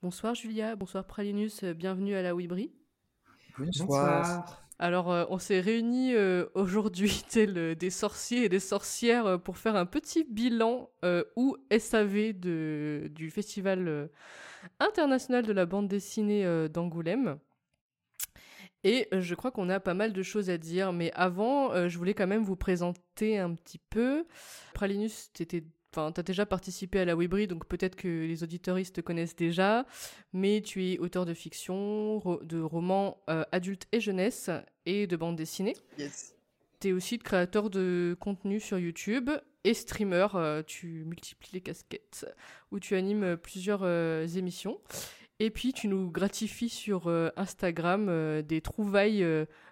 Bonsoir Julia, bonsoir Pralinus, euh, bienvenue à la Wibri. Bonsoir. Alors, euh, on s'est réunis euh, aujourd'hui, tel des sorciers et des sorcières, pour faire un petit bilan ou SAV de, du Festival international de la bande dessinée d'Angoulême. Et je crois qu'on a pas mal de choses à dire, mais avant, je voulais quand même vous présenter un petit peu. Pralinus, t'étais Enfin, tu as déjà participé à la Webri, donc peut-être que les auditoristes te connaissent déjà, mais tu es auteur de fiction, de romans euh, adultes et jeunesse, et de bandes dessinées. Yes. Tu es aussi créateur de contenu sur YouTube et streamer, euh, tu multiplies les casquettes, où tu animes plusieurs euh, émissions. Et puis tu nous gratifies sur Instagram des trouvailles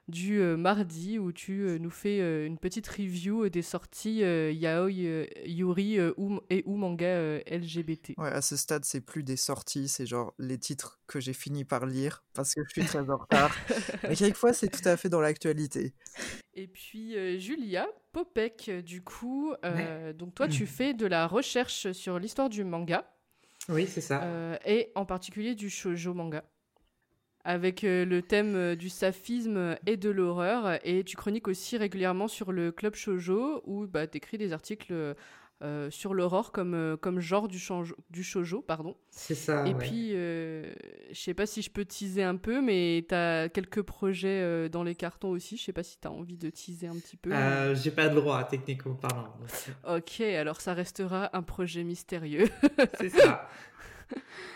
du euh, mardi où tu euh, nous fais euh, une petite review des sorties yaoi, yuri et ou manga LGBT. Ouais, à ce stade, c'est plus des sorties, c'est genre les titres que j'ai fini par lire parce que je suis très en retard. Mais quelquefois, c'est tout à fait dans l'actualité. Et puis Julia Popek, du coup, donc toi, tu fais de la recherche sur l'histoire du manga. Oui, c'est ça. et en particulier du shoujo manga avec euh, le thème euh, du saphisme et de l'horreur. Et tu chroniques aussi régulièrement sur le club shoujo où bah, tu écris des articles euh, sur l'aurore comme, comme genre du, du shoujo. Pardon. C'est ça. Et puis, je sais pas si je peux teaser un peu, mais tu as quelques projets dans les cartons aussi. Je sais pas si tu as envie de teaser un petit peu. J'ai pas le droit, techniquement parlant. Ok, alors ça restera un projet mystérieux. C'est ça.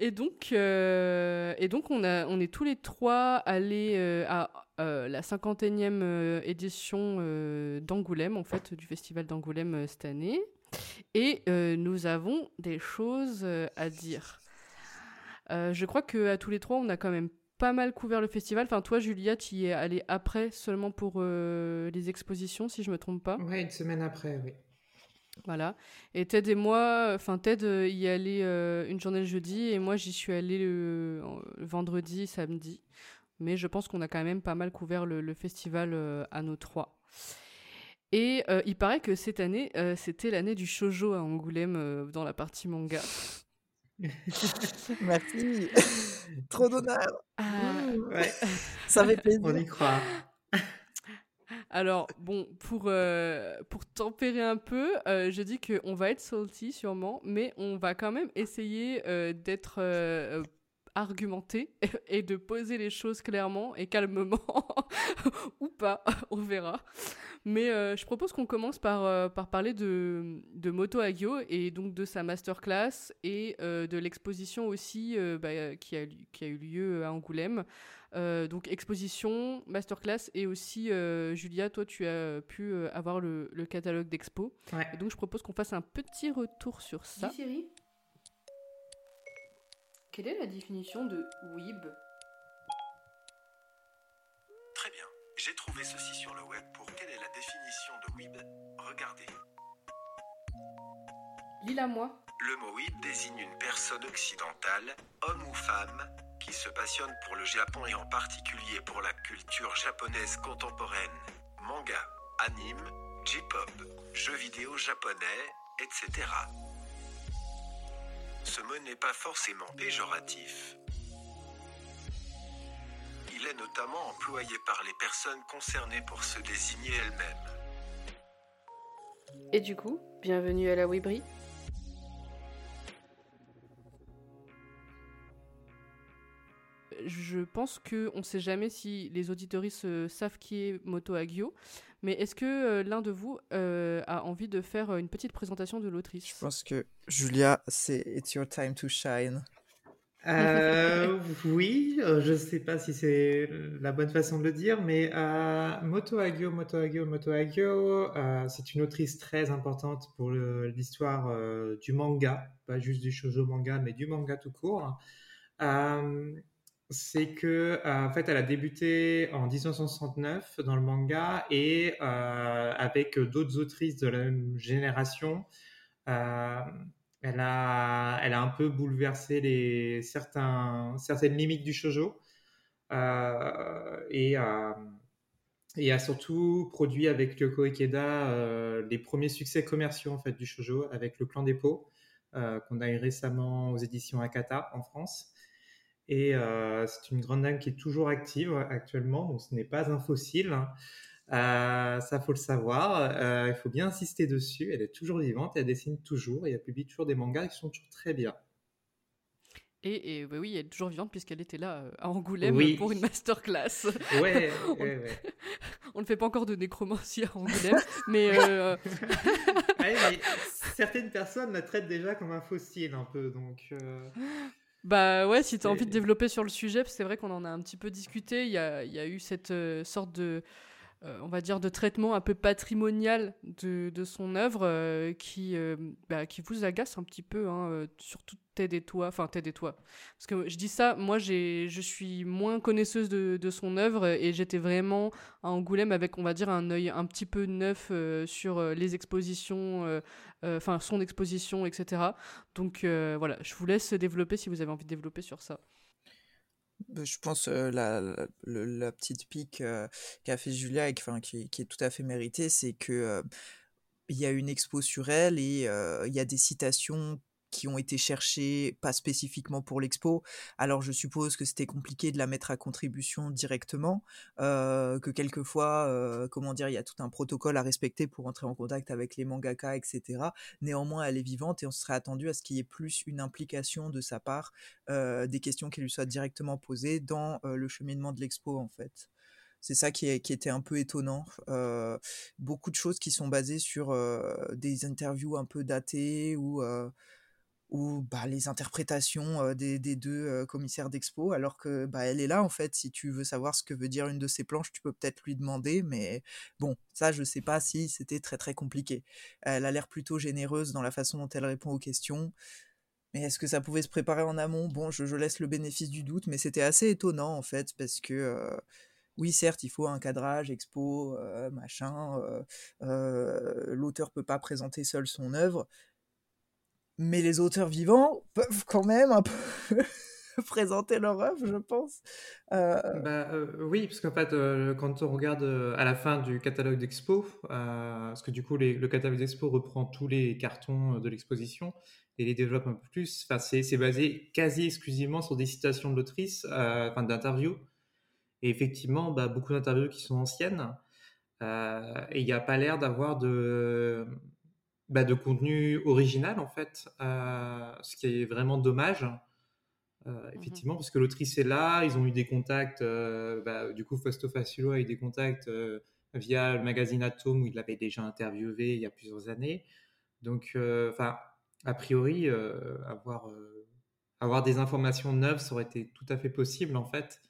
Et donc, euh, et donc on, a, on est tous les trois allés euh, à euh, la 51e édition d'Angoulême, en fait, du festival d'Angoulême cette année. Et nous avons des choses à dire. je crois que à tous les trois, on a quand même pas mal couvert le festival. Enfin, toi, Julia, tu y es allée après seulement pour les expositions, si je me trompe pas. Ouais, une semaine après, oui. Voilà. Et Ted et moi, enfin Ted euh, y allait euh, une journée le jeudi et moi j'y suis allée le, vendredi, samedi. Mais je pense qu'on a quand même pas mal couvert le, festival euh, à nos trois. Et il paraît que cette année, c'était l'année du shojo à Angoulême dans la partie manga. Merci. Trop d'honneur. Ah, ouais. Ça fait plaisir. On y croit. Alors, bon, pour, euh, pour tempérer un peu, euh, je dis qu'on va être salty sûrement, mais on va quand même essayer euh, d'être argumenté et de poser les choses clairement et calmement, ou pas, on verra. Mais je propose qu'on commence par, par parler de, Moto Agio et donc de sa masterclass et de l'exposition aussi bah, qui a eu lieu à Angoulême. Euh, donc exposition, masterclass et aussi euh, Julia, toi tu as pu euh, avoir le, catalogue d'expo. Et donc je propose qu'on fasse un petit retour sur ça. Dis quelle est la définition de weeb? Très bien, j'ai trouvé ceci sur le web pour quelle est la définition de weeb? Regardez. Lis-la moi. Le mot weeb désigne une personne occidentale, homme ou femme, qui se passionne pour le Japon et en particulier pour la culture japonaise contemporaine, manga, anime, J-pop, jeux vidéo japonais, etc. Ce mot n'est pas forcément péjoratif. Il est notamment employé par les personnes concernées pour se désigner elles-mêmes. Et du coup, bienvenue à la Webri je pense qu'on ne sait jamais si les auditoristes savent qui est Moto Agio, mais est-ce que euh, l'un de vous euh, a envie de faire une petite présentation de l'autrice? Je pense que Julia, c'est It's Your Time to Shine. Euh, oui, je ne sais pas si c'est la bonne façon de le dire, mais Moto Agio, Moto Agio, Moto Agio, c'est une autrice très importante pour l'histoire du manga, pas juste du shoujo manga, mais du manga tout court c'est que euh, en fait elle a débuté en 1969 dans le manga et euh, avec d'autres autrices de la même génération euh, elle a elle a un peu bouleversé les certains certaines limites du shojo et a surtout produit avec Yoko Ikeda les premiers succès commerciaux en fait du shojo avec le clan des pots qu'on a eu récemment aux éditions Akata en France. Et c'est une grande dame qui est toujours active actuellement, donc ce n'est pas un fossile. Hein. Euh, ça, faut le savoir. Euh, il faut bien insister dessus. Elle est toujours vivante, elle dessine toujours et elle publie toujours des mangas qui sont toujours très bien. Et, bah oui, elle est toujours vivante puisqu'elle était là euh, à Angoulême pour une masterclass. Ouais, on, ouais, on ne fait pas encore de nécromancie à Angoulême, mais, mais, certaines personnes la traitent déjà comme un fossile un peu, donc. Bah ouais, si tu as envie de développer sur le sujet, c'est vrai qu'on en a un petit peu discuté. Il y a, il y a eu cette sorte de euh, on va dire, de traitement un peu patrimonial de, son œuvre euh, qui, euh, bah, qui vous agace un petit peu, hein, surtout Ted et toi, enfin Ted et toi. Parce que je dis ça, moi je suis moins connaisseuse de, de son œuvre et j'étais vraiment à Angoulême avec, on va dire, un œil un petit peu neuf sur les expositions, enfin son exposition, etc. Donc voilà, je vous laisse développer si vous avez envie de développer sur ça. Bah, je pense la, la, petite pique qu'a fait Julia et qui, qui, est tout à fait méritée, c'est que il y a une expo sur elle et il y a des citations qui ont été cherchés, pas spécifiquement pour l'expo. Alors je suppose que c'était compliqué de la mettre à contribution directement, euh, que quelquefois, euh, comment dire, il y a tout un protocole à respecter pour entrer en contact avec les mangaka, etc. Néanmoins, elle est vivante et on serait attendu à ce qu'il y ait plus une implication de sa part, euh, des questions qui lui soient directement posées dans le cheminement de l'expo en fait. C'est ça qui, était un peu étonnant. beaucoup de choses qui sont basées sur des interviews un peu datées ou ou bah, les interprétations des, deux commissaires d'expo, alors que bah, elle est là en fait. Si tu veux savoir ce que veut dire une de ces planches, tu peux peut-être lui demander, mais bon, ça je sais pas si c'était très très compliqué. Elle a l'air plutôt généreuse dans la façon dont elle répond aux questions. Mais est-ce que ça pouvait se préparer en amont? Bon, je, laisse le bénéfice du doute, mais c'était assez étonnant en fait, parce que oui, certes, il faut un cadrage, expo, machin. L'auteur peut pas présenter seul son œuvre, mais les auteurs vivants peuvent quand même un peu présenter leur œuvre, je pense. Euh, bah, euh, oui, parce qu'en fait, euh, quand on regarde à la fin du catalogue d'expo, parce que du coup, le catalogue d'expo reprend tous les cartons de l'exposition et les développe un peu plus, c'est basé quasi exclusivement sur des citations de l'autrice, enfin d'interviews. Et effectivement, bah, beaucoup d'interviews qui sont anciennes. et il n'y a pas l'air d'avoir de bah, de contenu original en fait, euh, ce qui est vraiment dommage. Euh, mmh effectivement, parce que l'autrice est là, ils ont eu des contacts. Euh, bah, du coup, Fausto Faciolo a eu des contacts via le magazine Atom où il l'avait déjà interviewé il y a plusieurs années. Donc, enfin, a priori, avoir avoir des informations neuves, ça aurait été tout à fait possible en fait.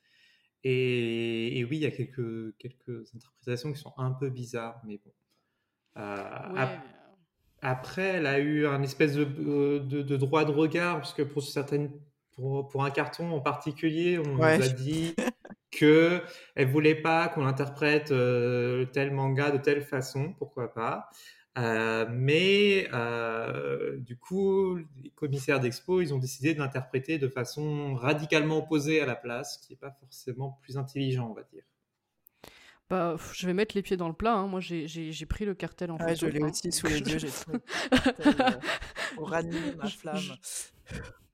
Et, oui, il y a quelques, quelques interprétations qui sont un peu bizarres, mais bon. Après, elle a eu un espèce de, de, droit de regard, parce que pour, certaines, pour, pour un carton en particulier, on nous a dit que elle voulait pas qu'on interprète euh, tel manga de telle façon, pourquoi pas. Euh, mais euh, du coup, les commissaires d'expo, ils ont décidé de l'interpréter de façon radicalement opposée à la place, ce qui n'est pas forcément plus intelligent, on va dire. Bah, je vais mettre les pieds dans le plat. Hein. Moi, j'ai pris le cartel en fait. Je l'ai aussi sous les yeux. J'ai pour ranimer ma flamme.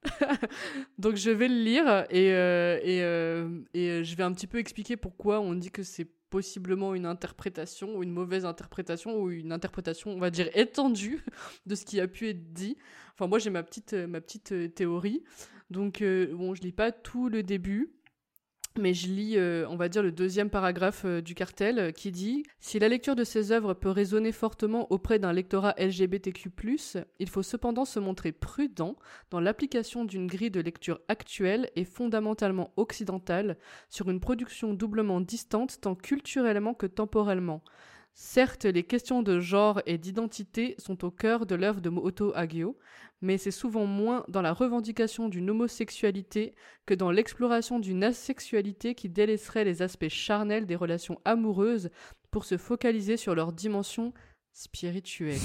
Donc, je vais le lire et, euh, et, euh, et, euh, je vais un petit peu expliquer pourquoi on dit que c'est possiblement une interprétation ou une mauvaise interprétation ou une interprétation, on va dire, étendue de ce qui a pu être dit. Enfin, moi, j'ai ma petite, ma petite théorie. Donc, bon, je lis pas tout le début. Mais je lis, euh, on va dire, le deuxième paragraphe euh, du cartel euh, qui dit Si la lecture de ces œuvres peut résonner fortement auprès d'un lectorat LGBTQ, il faut cependant se montrer prudent dans l'application d'une grille de lecture actuelle et fondamentalement occidentale sur une production doublement distante tant culturellement que temporellement. Certes, les questions de genre et d'identité sont au cœur de l'œuvre de Moto Hagio, mais c'est souvent moins dans la revendication d'une homosexualité que dans l'exploration d'une asexualité qui délaisserait les aspects charnels des relations amoureuses pour se focaliser sur leur dimension spirituelle.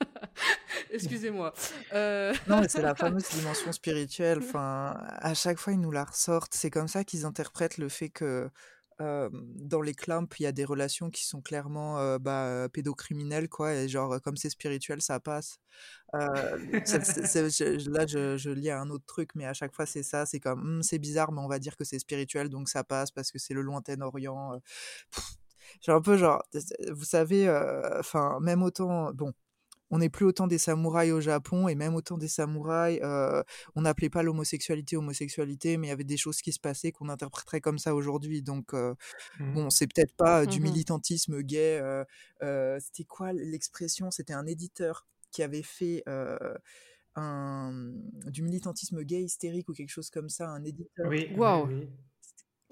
Excusez-moi. Euh, non, mais c'est la fameuse dimension spirituelle. Enfin, à chaque fois, ils nous la ressortent. C'est comme ça qu'ils interprètent le fait que euh, dans les clamps, il y a des relations qui sont clairement euh, bah, pédocriminelles, quoi, et genre, comme c'est spirituel, ça passe. Euh, je- là, je, je lis un autre truc, mais à chaque fois, c'est ça, c'est comme, Hum, c'est bizarre, mais on va dire que c'est spirituel, donc ça passe parce que c'est le lointain Orient. euh. J'ai un peu genre, vous savez, euh, enfin, même autant, bon, on n'est plus autant des samouraïs au Japon, et même autant des samouraïs, euh, on n'appelait pas l'homosexualité homosexualité, mais il y avait des choses qui se passaient qu'on interpréterait comme ça aujourd'hui. Donc, euh, Mhm. bon, c'est peut-être pas euh, du Mhm. militantisme gay. euh, euh, C'était quoi l'expression? C'était un éditeur qui avait fait euh, un, du militantisme gay hystérique ou quelque chose comme ça, un éditeur Oui, oui, Waouh. oui.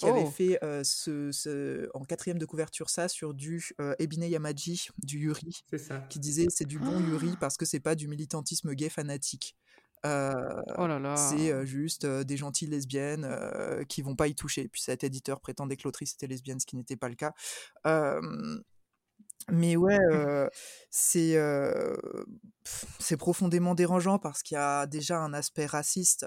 Qui avait Oh. fait euh, ce, ce- en quatrième de couverture ça sur du euh, Ebine Yamaji, du Yuri, ça. qui disait c'est du bon Yuri Ah. parce que c'est pas du militantisme gay fanatique. Euh, Oh là là. c'est juste des gentilles lesbiennes qui vont pas y toucher. Puis cet éditeur prétendait que l'autrice était lesbienne, ce qui n'était pas le cas. Mais ouais, c'est c'est profondément dérangeant parce qu'il y a déjà un aspect raciste.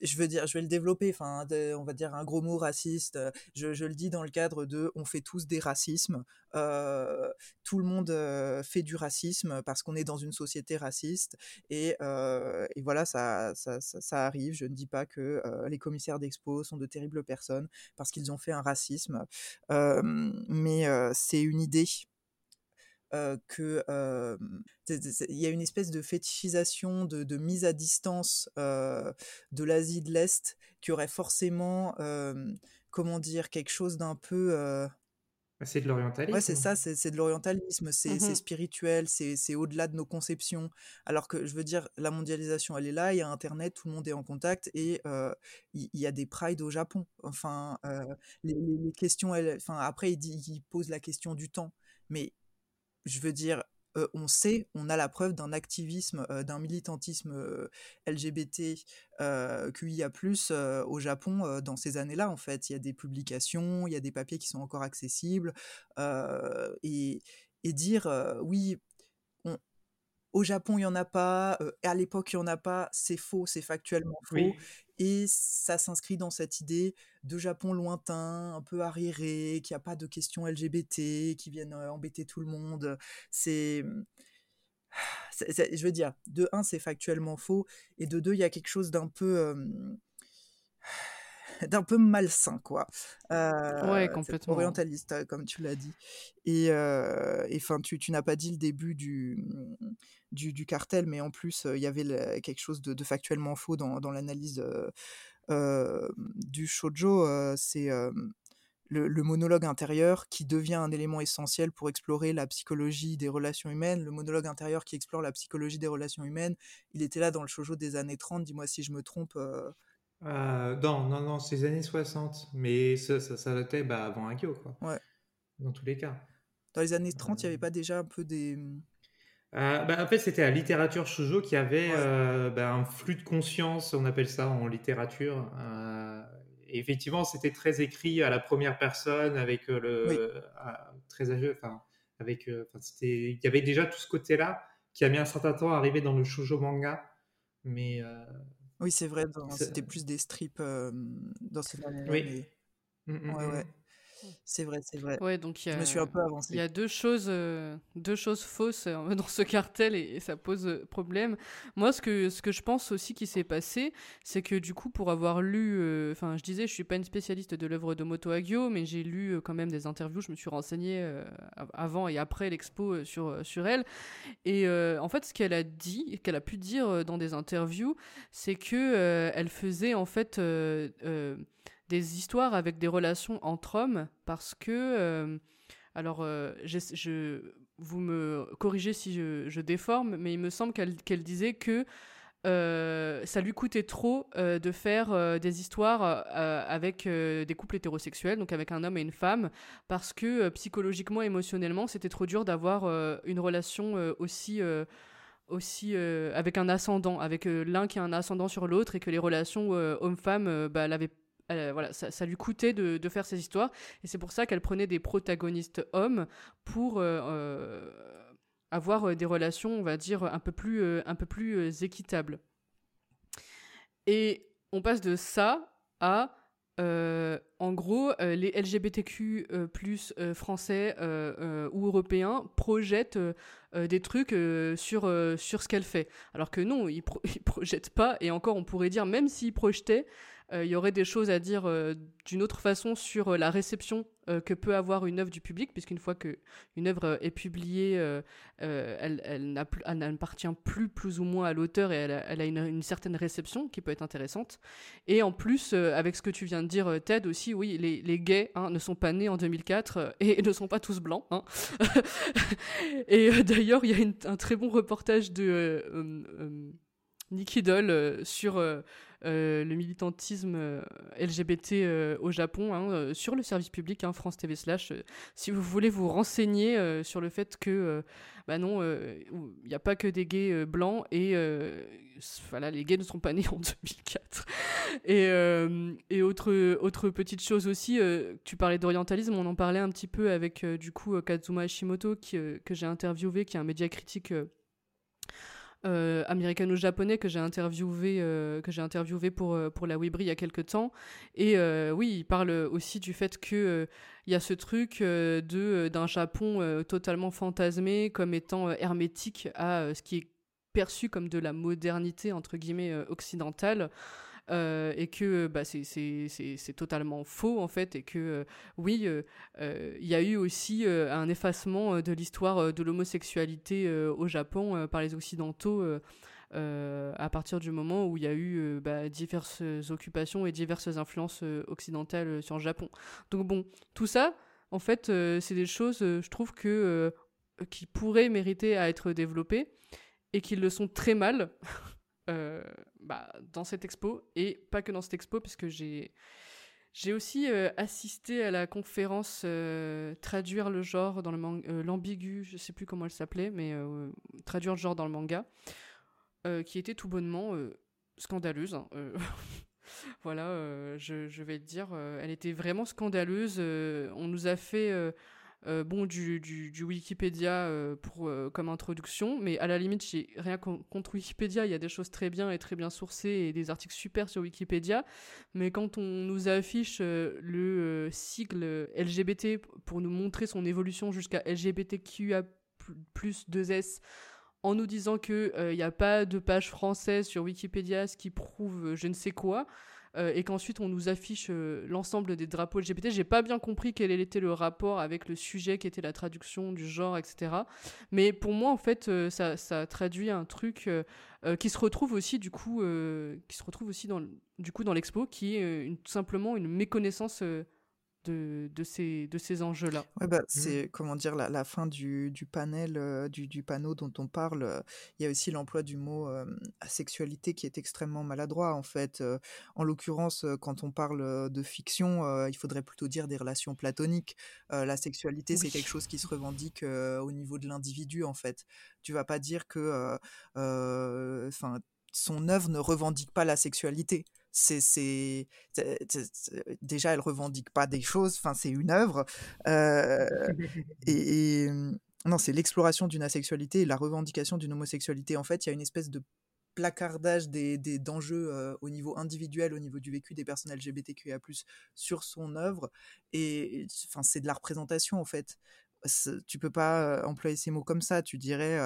Je veux dire, je vais le développer, enfin, on va dire un gros mot raciste. euh, Je, le dis dans le cadre de, on fait tous des racismes. euh, tout le monde euh, fait du racisme parce qu'on est dans une société raciste. Et, voilà, ça, ça, ça, arrive. Je ne dis pas que les commissaires d'expo sont de terribles personnes parce qu'ils ont fait un racisme, mais c'est une idée euh, que euh, il y a une espèce de fétichisation, de, de mise à distance euh, de l'Asie de l'Est qui aurait forcément, euh, comment dire, quelque chose d'un peu... euh, Bah, C'est de l'orientalisme. Ouais, c'est ça, c'est de l'orientalisme, c'est Mhm. spirituel, c'est au-delà de nos conceptions. Alors que je veux dire, la mondialisation, elle est là, il y a Internet, tout le monde est en contact et euh, il y, a des prides au Japon. Enfin, euh, les, les- les questions, elles, enfin, après, il, dit, il pose la question du temps. Mais je veux dire, euh, on sait, on a la preuve d'un activisme, euh, d'un militantisme euh, LGBT euh, QIA+, au Japon dans ces années-là, en fait. Il y a des publications, il y a des papiers qui sont encore accessibles. et, et dire, oui, on- au Japon, il n'y en a pas, à l'époque, il n'y en a pas, c'est faux, c'est factuellement faux. Oui. Et ça s'inscrit dans cette idée de Japon lointain, un peu arriéré, qui a pas de questions LGBT, qui viennent embêter tout le monde. C'est. c'est- Je veux dire, de un, c'est factuellement faux, et de deux, il y a quelque chose d'un peu. d'un peu malsain, quoi. Euh, Ouais, complètement. Orientaliste, euh, comme tu l'as dit. Et euh, enfin, tu, tu n'as pas dit le début du, du, du cartel, mais en plus, euh, il y avait quelque chose de, de factuellement faux dans, dans l'analyse du shoujo. c'est le, le monologue intérieur qui devient un élément essentiel pour explorer la psychologie des relations humaines. Le monologue intérieur qui explore la psychologie des relations humaines, il était là dans le shoujo des années 30, dis-moi si je me trompe. euh, Euh, non, non, non, c'est les années 60. Mais ça, ça, ça datait bah, avant Agio, quoi. Ouais. Dans tous les cas. Dans les années 30, il n'y Euh. avait pas déjà un peu des... Euh, bah, en fait, c'était la littérature shoujo qui avait Ouais. euh, bah, un flux de conscience, on appelle ça en littérature. Euh, et effectivement, c'était très écrit à la première personne, avec euh, le Oui. très âgé. Enfin, avec, il y avait déjà tout ce côté-là qui a mis un certain temps à arriver dans le shoujo manga. Mais euh, Oui, c'est vrai, c'était plus des strips euh, dans ces années-là, Oui. mais mm, mm, Ouais, mm. ouais. C'est vrai, c'est vrai. Ouais, donc il y Je a, me suis un peu avancé. il y a deux choses, euh, deux choses fausses euh, dans ce cartel et, et ça pose euh, problème. Moi, ce que, ce que je pense aussi qui s'est passé, c'est que du coup, pour avoir lu, enfin, je disais, je suis pas une spécialiste de l'œuvre de Moto Hagio, mais j'ai lu quand même des interviews, je me suis renseignée av- avant et après l'expo sur, sur elle. Et en fait, ce qu'elle a dit, qu'elle a pu dire dans des interviews, c'est que elle faisait en fait des histoires avec des relations entre hommes parce que euh, alors euh, je, vous me corrigez si je, déforme mais il me semble qu'elle disait que euh, ça lui coûtait trop de faire des histoires avec des couples hétérosexuels, donc avec un homme et une femme, parce que psychologiquement, émotionnellement, c'était trop dur d'avoir une relation aussi aussi avec un ascendant, avec l'un qui a un ascendant sur l'autre et que les relations euh, homme-femme, bah, elle elle, voilà, ça, ça lui coûtait de, de faire ces histoires. Et c'est pour ça qu'elle prenait des protagonistes hommes pour euh, euh, avoir euh, des relations, on va dire, un peu plus, euh, un peu plus euh, équitables. Et on passe de ça à euh, en gros, euh, les LGBTQ euh, plus français ou européens projettent des trucs sur, sur ce qu'elle fait. Alors que non, ils, pro ils projettent pas. Et encore, on pourrait dire, même s'ils projetaient, il y aurait des choses à dire d'une autre façon sur la réception euh, que peut avoir une œuvre du public, puisqu'une fois qu'une œuvre euh, est publiée, euh, elle, elle n'appartient plus plus ou moins à l'auteur et elle a, elle a une, certaine réception qui peut être intéressante. Et en plus, avec ce que tu viens de dire, Ted, aussi, oui, les, les gays hein, ne sont pas nés en 2004 et, ne sont pas tous blancs. Hein. et d'ailleurs, il y a un très bon reportage de... Nikki Doll sur euh, le militantisme euh, LGBT euh, au Japon hein, sur le service public hein, France TV slash. si vous voulez vous renseigner sur le fait que bah non, il n'y a pas que des gays blancs et voilà, les gays ne sont pas nés en 2004. Et, et autre, autre petite chose aussi, tu parlais d'orientalisme, on en parlait un petit peu avec du coup Kazuma Hashimoto que j'ai interviewé, qui est un média critique euh, américano-japonais que j'ai interviewé, euh, que j'ai interviewé pour, euh, pour la Webri il y a quelques temps. Et oui, il parle aussi du fait que il y a ce truc de d'un Japon totalement fantasmé comme étant hermétique à ce qui est perçu comme de la modernité entre guillemets occidentale. Euh, et que bah, c'est totalement faux en fait et que euh, oui euh, il y a eu aussi un effacement de l'histoire de l'homosexualité au Japon par les occidentaux à partir du moment où il y a eu bah, diverses occupations et diverses influences occidentales sur le Japon. Donc bon tout ça en fait c'est des choses je trouve que qui pourraient mériter à être développées et qui le sont très mal bah, dans cette expo et pas que dans cette expo puisque j'ai j'ai aussi euh, assisté à la conférence euh, traduire le genre dans le l'ambigu, je sais plus comment elle s'appelait, mais traduire le genre dans le manga, qui était tout bonnement scandaleuse. Hein, voilà, je, je, vais le dire, elle était vraiment scandaleuse. on nous a fait euh, bon, du, du, Wikipédia euh, pour, euh, comme introduction, mais à la limite, j'ai rien contre Wikipédia, il y a des choses très bien et très bien sourcées et des articles super sur Wikipédia, mais quand on nous affiche le sigle LGBT pour nous montrer son évolution jusqu'à LGBTQIA plus 2S, en nous disant qu'il n'y a pas de page française sur Wikipédia, ce qui prouve je ne sais quoi, euh, et qu'ensuite on nous affiche euh, l'ensemble des drapeaux LGBT. J'ai pas bien compris quel était le rapport avec le sujet qui était la traduction du genre, etc. Mais pour moi, en fait, euh, ça, traduit un truc qui se retrouve aussi du coup, qui se retrouve aussi dans du coup dans l'expo, qui est une, simplement une méconnaissance de, de, ces, de ces enjeux-là. Ouais, bah, mmh. c'est comment dire la, la fin du, du panel, euh, du, du, panneau dont on parle. Euh, il y a aussi l'emploi du mot euh, asexualité qui est extrêmement maladroit en fait. en l'occurrence, quand on parle de fiction, il faudrait plutôt dire des relations platoniques. la sexualité, c'est quelque chose qui se revendique au niveau de l'individu en fait. Tu vas pas dire que, enfin son œuvre ne revendique pas la sexualité c'est déjà elle revendique pas des choses enfin c'est une œuvre euh, et, mmh, non c'est l'exploration d'une asexualité et la revendication d'une homosexualité en fait il y a une espèce de placardage des d'enjeux euh, au niveau individuel au niveau du vécu des personnes LGBTQIA+ sur son œuvre et enfin c'est de la représentation en fait tu peux pas employer ces mots comme ça. Tu dirais,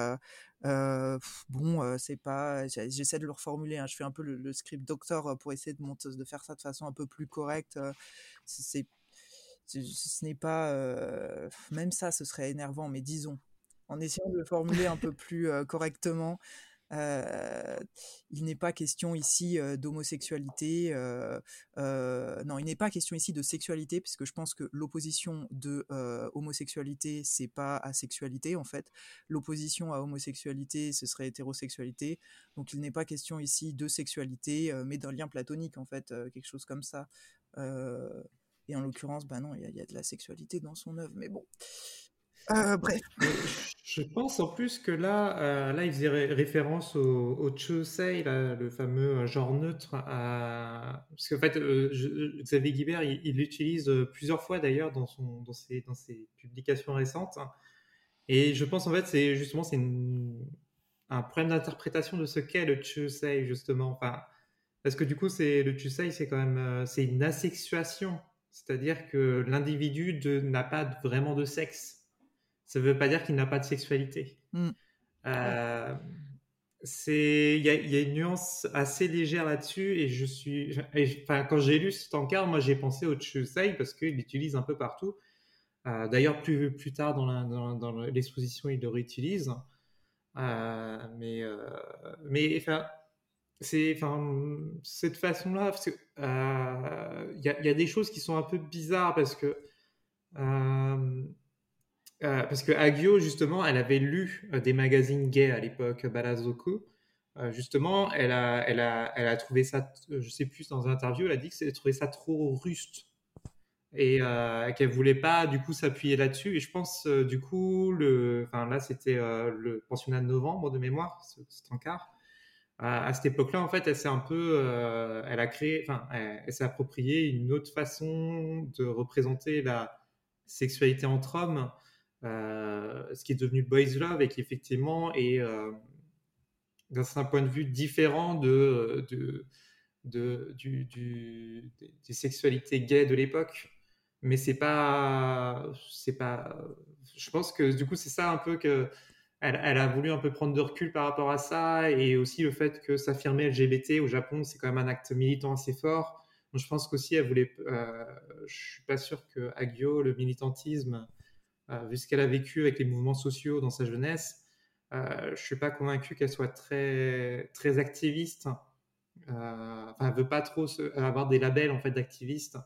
bon, c'est pas. J'essaie de le reformuler. Hein, je fais un peu le, script doctor pour essayer de, monter, de faire ça de façon un peu plus correcte. c'est, ce n'est pas. même ça, ce serait énervant, mais disons, en essayant de le formuler un peu plus correctement. Euh, il n'est pas question ici euh, d'homosexualité. Euh, non, il n'est pas question ici de sexualité, puisque je pense que l'opposition de homosexualité, c'est pas asexualité en fait. L'opposition à homosexualité, ce serait hétérosexualité. Donc il n'est pas question ici de sexualité, mais d'un lien platonique en fait, quelque chose comme ça. et en l'occurrence, bah non, il y, y, a de la sexualité dans son œuvre, mais bon. Bref. Je pense en plus que là, euh, là, il faisait référence au, au Chosei, le fameux euh, genre neutre. Parce qu'en fait, euh, Xavier Guibert, il l'utilise plusieurs fois d'ailleurs dans, ses, publications récentes. Et je pense en fait, c'est justement c'est un problème d'interprétation de ce qu'est le Chosei, justement. Parce que du coup, c'est le Chusei, c'est quand même euh, c'est une asexuation. C'est-à-dire que l'individu n'a pas vraiment de sexe. Ça ne veut pas dire qu'il n'a pas de sexualité. Mm. Euh, c'est il y, a- il y a une nuance assez légère là-dessus et je suis enfin quand j'ai lu cet encart moi j'ai pensé au Chusei parce qu'il l'utilise un peu partout Euh, d'ailleurs plus plus tard dans la- dans, dans l'exposition il le réutilise Euh, mais mais enfin c'est enfin cette façon là parce que euh, il y, y a des choses qui sont un peu bizarres parce que euh, parce que Agio, justement, elle avait lu euh, des magazines gays à l'époque, Balazoku. Euh, justement, elle a, elle, a, elle a trouvé ça, euh, je sais plus, dans une interview, elle a dit que elle trouvait ça trop ruste et qu'elle voulait pas, du coup, s'appuyer là-dessus. Et je pense, du coup, le, enfin là, c'était le pensionnat de novembre de mémoire, ce- cet encart. À, cette époque-là, en fait, elle s'est un peu, elle a créé, enfin, elle, s'est approprié une autre façon de représenter la sexualité entre hommes ce qui est devenu Boys Love et qui effectivement est euh, d'un point de vue différent de, du- des, sexualités gays de l'époque. Mais c'est pas, c'est pas. Je pense que du coup c'est ça un peu que elle, a voulu un peu prendre de recul par rapport à ça et aussi le fait que s'affirmer LGBT au Japon c'est quand même un acte militant assez fort. Je pense qu'aussi elle voulait. euh, je suis pas sûr que Agio le militantisme euh, vu ce qu'elle a vécu avec les mouvements sociaux dans sa jeunesse, euh, je suis pas convaincu qu'elle soit très très activiste. Euh, enfin, elle veut pas trop se- avoir des labels en fait d'activiste.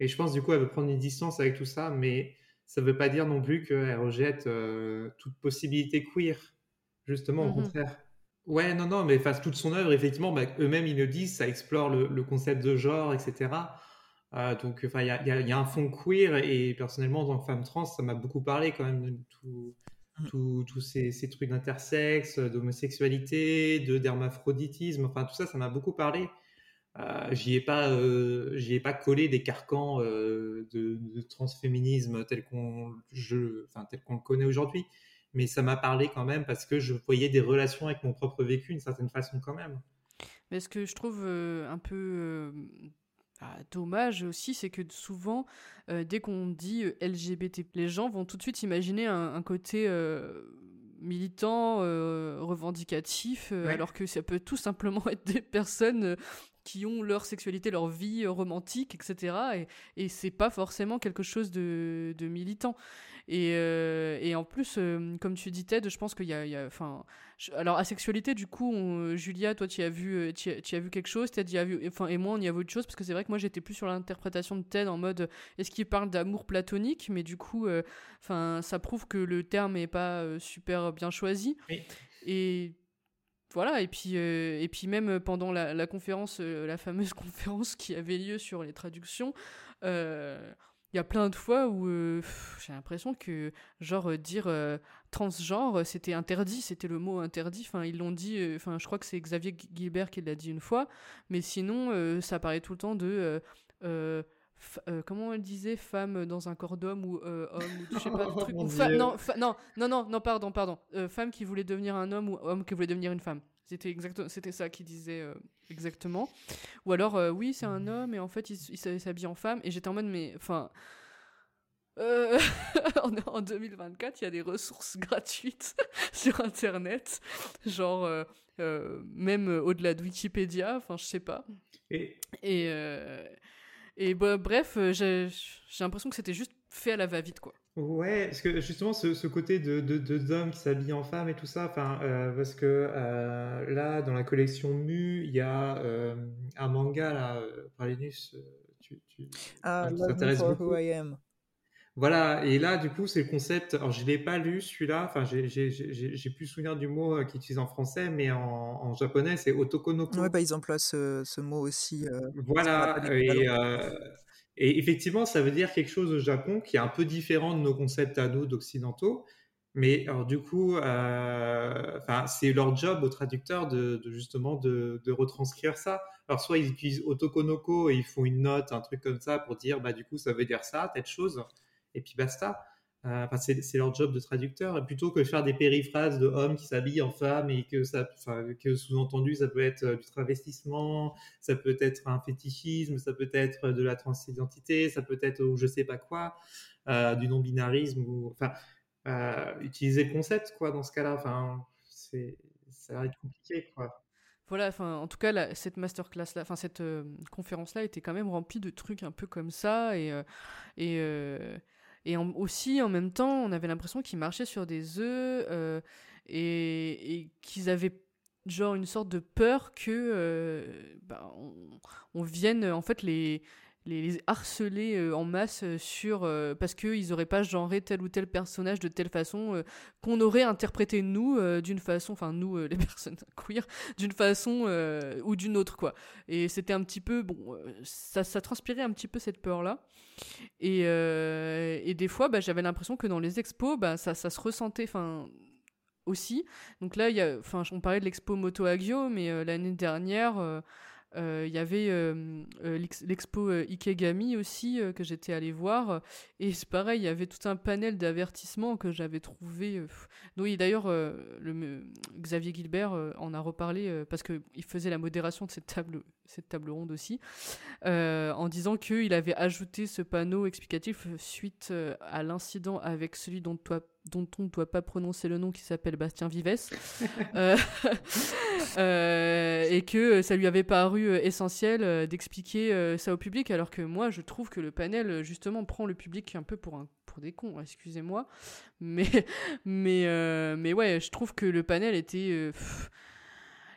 Et je pense du coup elle veut prendre une distance avec tout ça, mais ça veut pas dire non plus qu'elle rejette euh, toute possibilité queer. Justement, au Mhm. contraire. Ouais, non, non, mais face toute son œuvre, effectivement, bah, eux-mêmes ils le disent, ça explore le, le concept de genre, etc. Euh, donc, enfin, il y a, y y un fond queer et personnellement, en tant que femme trans, ça m'a beaucoup parlé quand même de tout- Mm. tous ces, ces trucs d'intersexe, d'homosexualité, de d'hermaphroditisme, enfin tout ça, ça m'a beaucoup parlé. Euh, j'y ai pas, euh, j'y ai pas collé des carcans euh, de, de transféminisme tel qu'on, enfin tel qu'on le connaît aujourd'hui, mais ça m'a parlé quand même parce que je voyais des relations avec mon propre vécu d'une certaine façon quand même. Mais ce que je trouve euh, un peu euh, ah, dommage aussi, c'est que souvent, euh, dès qu'on dit euh, LGBT, les gens vont tout de suite imaginer un, un côté euh, militant, euh, revendicatif, Ouais. alors que ça peut tout simplement être des personnes qui ont leur sexualité, leur vie romantique, etc. Et, et c'est pas forcément quelque chose de, de militant. Et, euh, et en plus, euh, comme tu dis, Ted, je pense qu'il y a. Enfin, alors, asexualité, du coup, on- Julia, toi, tu as vu, euh, tu as, vu quelque chose, Ted, y a vu, enfin, et moi, on y a vu autre chose, parce que c'est vrai que moi, j'étais plus sur l'interprétation de Ted en mode, est-ce qu'il parle d'amour platonique Mais du coup, enfin, ça prouve que le terme est pas super bien choisi. Oui. Et voilà, et puis, euh, et puis même pendant la, la conférence, euh, la fameuse conférence qui avait lieu sur les traductions, euh, il y a plein de fois où euh, j'ai l'impression que, genre, euh, dire euh, transgenre, c'était interdit, c'était le mot interdit. Enfin, ils l'ont dit, enfin, je crois que c'est Xavier Gu- Gilbert qui l'a dit une fois, mais sinon, ça parlait tout le temps de. comment elle disait femme dans un corps d'homme ou homme je sais pas truc ou non, non non non non pardon pardon femme qui voulait devenir un homme ou homme qui voulait devenir une femme c'était exactement c'était ça qu'il disait euh, exactement. Ou alors euh, oui c'est un homme et en fait il, s'habille en femme et j'étais en mode mais enfin euh, en 2024 il y a des ressources gratuites sur internet. Genre même au-delà de Wikipédia enfin je sais pas. Et et, et bah, bref, j'ai l'impression que c'était juste fait à la va-vite, quoi. Ouais, parce que justement, ce, ce côté de, de, de- d'hommes qui s'habillent en femmes et tout ça, enfin, euh, parce que euh, là, dans la collection Mu, il y a euh, un manga, là, Pralinus, euh, tu, tu- Ah, qui for beaucoup. Who I Am. Voilà, et là, du coup, c'est le concept. Alors, je l'ai pas lu celui-là, enfin, j'ai, j'ai, j'ai, j'ai plus souvenir du mot euh, qu'ils utilisent en français, mais en, en japonais, c'est otokonoko. Ouais, bah, ils emploient ce, ce mot aussi. euh, Voilà, et, euh, et effectivement, ça veut dire quelque chose au Japon qui est un peu différent de nos concepts à nous d'occidentaux. Mais alors, du coup, euh, c'est leur job aux traducteurs de, justement de, de retranscrire ça. Alors, soit ils utilisent Otokonoko et ils font une note, un truc comme ça pour dire, bah, du coup, ça veut dire ça, telle chose, et puis basta. Euh, enfin, c'est leur job de traducteur, plutôt que de faire des périphrases de hommes qui s'habillent en femmes et que ça, enfin, que sous-entendu, ça peut être euh, du travestissement, ça peut être un fétichisme, ça peut être de la transidentité, ça peut être ou je sais pas quoi, euh, du non-binarisme ou, enfin, euh, utiliser le concept quoi dans ce cas-là. Enfin, c'est ça va être compliqué quoi. Voilà, enfin, en tout cas, cette masterclass-là, enfin, cette euh, conférence-là était quand même remplie de trucs un peu comme ça. Et, euh, et, euh, et aussi, en même temps, on avait l'impression qu'ils marchaient sur des œufs euh, et, qu'ils avaient genre une sorte de peur que euh, bah, on vienne, en fait, les, les, harceler euh, en masse euh, sur euh, parce qu'ils n'auraient pas genré tel ou tel personnage de telle façon euh, qu'on aurait interprété nous d'une façon, enfin nous les personnes queer, d'une façon ou d'une autre quoi. Et c'était un petit peu bon, ça, ça transpirait un petit peu cette peur là. Et, et des fois, bah, j'avais l'impression que dans les expos, bah, ça, ça se ressentait, enfin aussi. Donc là, y a, on parlait de l'expo Moto Agio, mais l'année dernière. Euh, euh, Il y avait euh, euh, l'ex- l'expo Ikegami aussi que j'étais allée voir. Et c'est pareil il y avait tout un panel d'avertissements que j'avais trouvé oui d'ailleurs Xavier Gilbert en a reparlé parce que il faisait la modération de cette table cette table ronde aussi en disant qu'il avait ajouté ce panneau explicatif suite à l'incident avec celui dont, toi, dont on ne doit pas prononcer le nom qui s'appelle Bastien Vives. Euh, euh, et que ça lui avait paru euh, essentiel euh, d'expliquer euh, ça au public alors que moi je trouve que le panel euh, justement prend le public un peu pour un des cons excusez-moi mais mais euh, mais ouais je trouve que le panel était euh,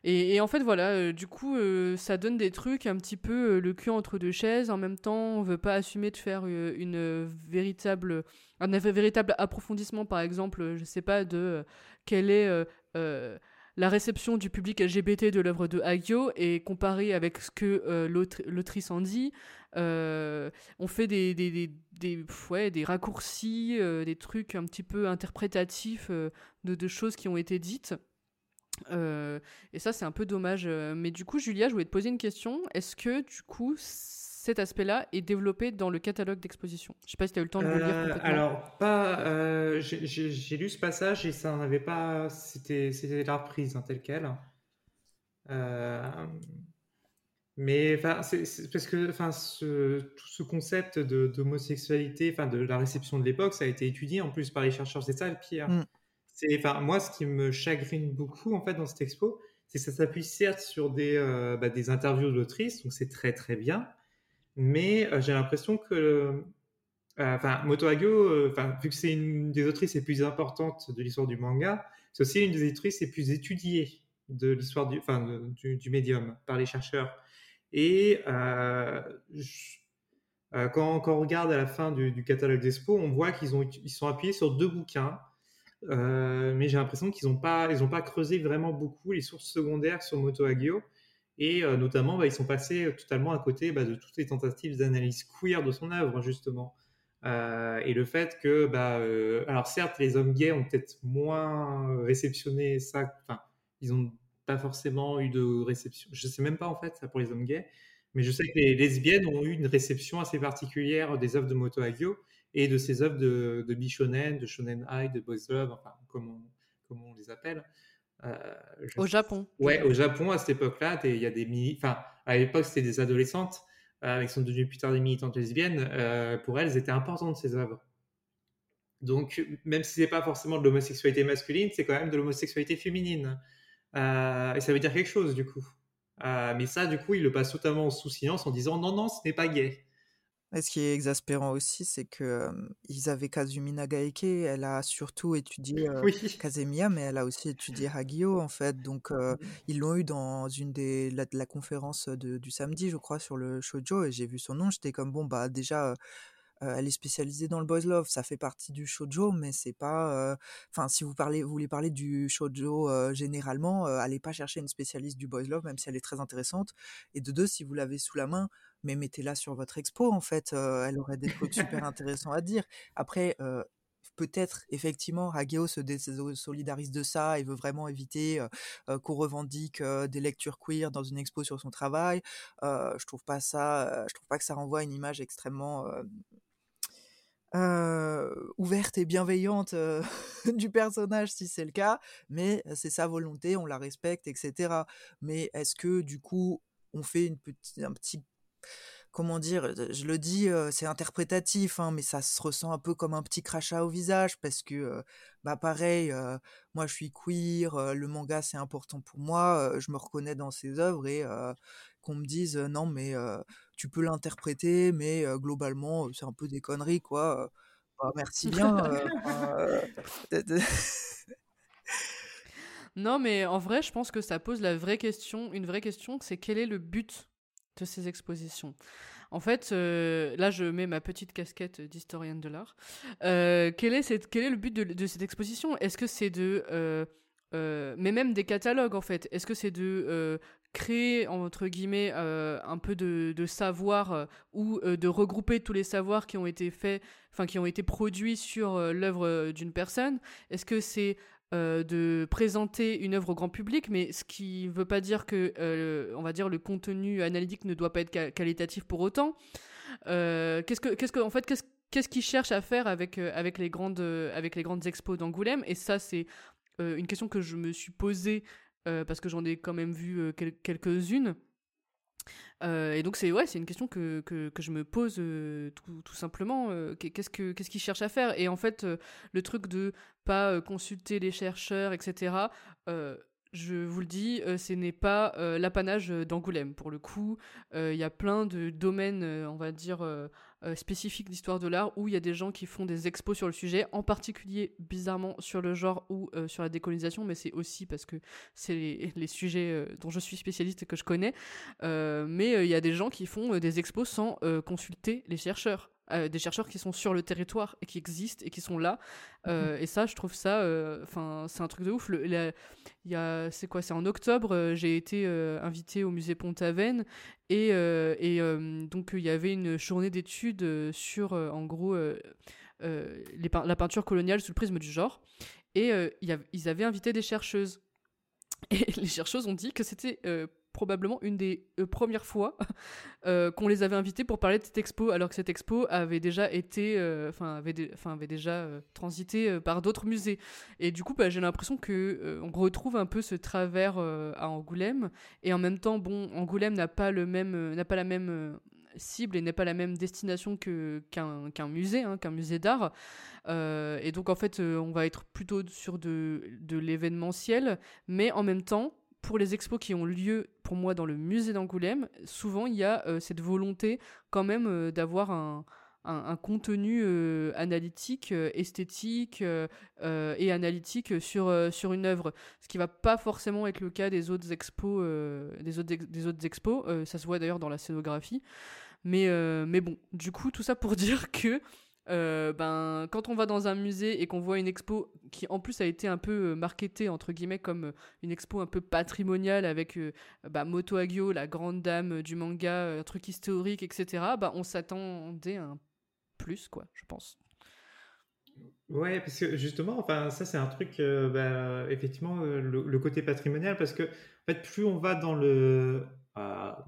et, en fait, voilà, euh, du coup, euh, ça donne des trucs un petit peu euh, le cul entre deux chaises. En même temps, on veut pas assumer de faire euh, une euh, véritable, un vé- véritable approfondissement, par exemple, euh, je sais pas, de euh, quelle est euh, euh, la réception du public LGBT de l'œuvre de Hagio et comparé avec ce que euh, l'autrice en dit. Euh, on fait des, des, des, des, des raccourcis, euh, des trucs un petit peu interprétatifs de, de choses qui ont été dites. Et ça, c'est un peu dommage. Mais du coup, Julia, je voulais te poser une question. Est-ce que, du coup, cet aspect-là est développé dans le catalogue d'exposition Je sais pas si tu as eu le temps de le lire Euh, complètement. alors, pas. euh, j'ai- lu ce passage et ça n'avait pas. C'était c'était la reprise, hein, telle quelle. Euh, mais enfin, c'est parce que enfin, ce, tout ce concept de- d'homosexualité, enfin, de la réception de l'époque, ça a été étudié en plus par les chercheurs. C'est ça le pire. Mm. C'est, enfin, moi, ce qui me chagrine beaucoup en fait dans cette expo, c'est que ça s'appuie certes sur des, euh, bah, des interviews d'autrices, donc c'est très très bien, mais euh, j'ai l'impression que euh, enfin, Moto Hagio, euh, enfin, vu que c'est une des autrices les plus importantes de l'histoire du manga, c'est aussi une des autrices les plus étudiées de l'histoire du, enfin, du, médium par les chercheurs. Et quand, on regarde à la fin du, catalogue d'Expo, on voit qu'ils ont, ils sont appuyés sur deux bouquins, mais j'ai l'impression qu'ils n'ont pas, ils pas creusé vraiment beaucoup les sources secondaires sur Moto Hagio. Et euh, notamment, bah, ils sont passés totalement à côté bah, de toutes les tentatives d'analyse queer de son œuvre, justement. Euh, et le fait que, bah, euh, alors certes, les hommes gays ont peut-être moins réceptionné ça, enfin, ils n'ont pas forcément eu de réception, je sais même pas en fait, ça pour les hommes gays, mais je sais que les lesbiennes ont eu une réception assez particulière des œuvres de Moto Hagio et de ses œuvres de, de Bishonen, de Shonen Ai, de Boys Love, enfin, comme comme on les appelle. Euh, Au Japon. Ouais, au Japon, à cette époque-là, il y a des mini... Enfin, à l'époque, c'était des adolescentes, euh, qui sont devenues plus tard des militantes lesbiennes. euh, pour elles, étaient importantes, ces œuvres. Donc, même si c'est pas forcément de l'homosexualité masculine, c'est quand même de l'homosexualité féminine. Euh, et ça veut dire quelque chose, du coup. Euh, mais ça, du coup, ils le passent totalement sous silence en disant non, non, ce n'est pas gay. Et ce qui est exaspérant aussi, c'est que euh, ils avaient Kazumi Nagaeke, elle a surtout étudié euh, Oui. Kazemiya, mais elle a aussi étudié Hagio, en fait. Donc, euh, ils l'ont eu dans une des la, la conférence de- du samedi, je crois, sur le shoujo, et j'ai vu son nom. J'étais comme bon, bah déjà, elle est spécialisée dans le boys love, ça fait partie du shoujo, mais c'est pas. Enfin, si vous parlez, vous voulez parler du shoujo généralement, allez pas chercher une spécialiste du boys love, même si elle est très intéressante. Et de deux, si vous l'avez sous la main mais mettez-la sur votre expo en fait, elle aurait des trucs super intéressants à dire. Après, peut-être effectivement Hageo se désolidarise de ça et veut vraiment éviter euh, qu'on revendique euh, des lectures queer dans une expo sur son travail. Euh, je trouve pas ça, je trouve pas que ça renvoie une image extrêmement euh, ouverte et bienveillante euh, du personnage si c'est le cas, mais c'est sa volonté, on la respecte, etc. Mais est-ce que du coup on fait une petite, un petit comment dire, je le dis, c'est interprétatif, hein, mais ça se ressent un peu comme un petit crachat au visage parce que, bah pareil, moi je suis queer, le manga c'est important pour moi, je me reconnais dans ses œuvres et qu'on me dise non mais tu peux l'interpréter, mais globalement c'est un peu des conneries quoi. Bah, merci bien. non mais en vrai je pense que ça pose la vraie question, une vraie question, c'est quel est le but de ces expositions? En fait, euh, là, je mets ma petite casquette d'historienne de l'art. Euh, quel, est cette, quel est le but de, cette exposition? Est-ce que c'est de... Euh, mais même des catalogues, en fait. Est-ce que c'est de créer, entre guillemets, un peu de, savoir ou de regrouper tous les savoirs qui ont été faits, enfin, qui ont été produits sur l'œuvre d'une personne. Est-ce que c'est euh, de présenter une œuvre au grand public, mais ce qui ne veut pas dire que, euh, on va dire, le contenu analytique ne doit pas être qualitatif pour autant. Euh, qu'est-ce que, qu'est-ce que, en fait, qu'est-ce qu'ils cherchent à faire avec, avec, les grandes, avec les grandes expos d'Angoulême? Et ça, c'est une question que je me suis posée parce que j'en ai quand même vu quelques-unes. Euh, et donc c'est ouais, c'est une question que, que, je me pose euh, tout, tout, simplement. Euh, qu'est-ce que qu'est-ce qu'ils cherchent à faire? Et en fait, le truc de pas consulter les chercheurs, etc. je vous le dis, ce n'est pas l'apanage d'Angoulême. Pour le coup, il y a plein de domaines, on va dire, euh, spécifique d'histoire de l'art où il y a des gens qui font des expos sur le sujet, en particulier bizarrement sur le genre ou euh, sur la décolonisation, mais c'est aussi parce que c'est les, sujets euh, dont je suis spécialiste et que je connais. mais il y a des gens qui font des expos sans consulter les chercheurs. Euh, des chercheurs qui sont sur le territoire et qui existent et qui sont là. Euh, mhm. et ça, je trouve ça, euh, enfin, c'est un truc de ouf. Le, y a, c'est quoi C'est en octobre, j'ai été invité au musée Pont-Aven et, et donc il y avait une journée d'études sur, en gros, les la peinture coloniale sous le prisme du genre. Et ils avaient invité des chercheuses. Et les chercheuses ont dit que c'était probablement une des euh, premières fois euh, qu'on les avait invités pour parler de cette expo, alors que cette expo avait déjà été, euh, enfin avait, avait, déjà transité par d'autres musées. Et du coup, bah, j'ai l'impression que on retrouve un peu ce travers à Angoulême. Et en même temps, bon, Angoulême n'a pas le même, n'a pas la même cible et n'est pas la même destination que qu'un musée, hein, qu'un musée d'art. et donc en fait, on va être plutôt sur de, de l'événementiel, mais en même temps, pour les expos qui ont lieu pour moi dans le musée d'Angoulême, souvent il y a euh, cette volonté quand même euh, d'avoir un, contenu euh, analytique, esthétique et analytique sur, sur une œuvre, ce qui va pas forcément être le cas des autres expos, des autres, des autres expos. ça se voit d'ailleurs dans la scénographie. Mais, mais bon, du coup, tout ça pour dire que euh, ben, quand on va dans un musée et qu'on voit une expo qui en plus a été un peu euh, marketée entre guillemets comme euh, une expo un peu patrimoniale avec bah, Moto Agio, la grande dame du manga, un truc historique, etc. Bah, on s'attendait à un plus, quoi, je pense. Ouais, parce que justement, enfin, ça c'est un truc, bah, effectivement, le, côté patrimonial, parce que en fait, plus on va dans le,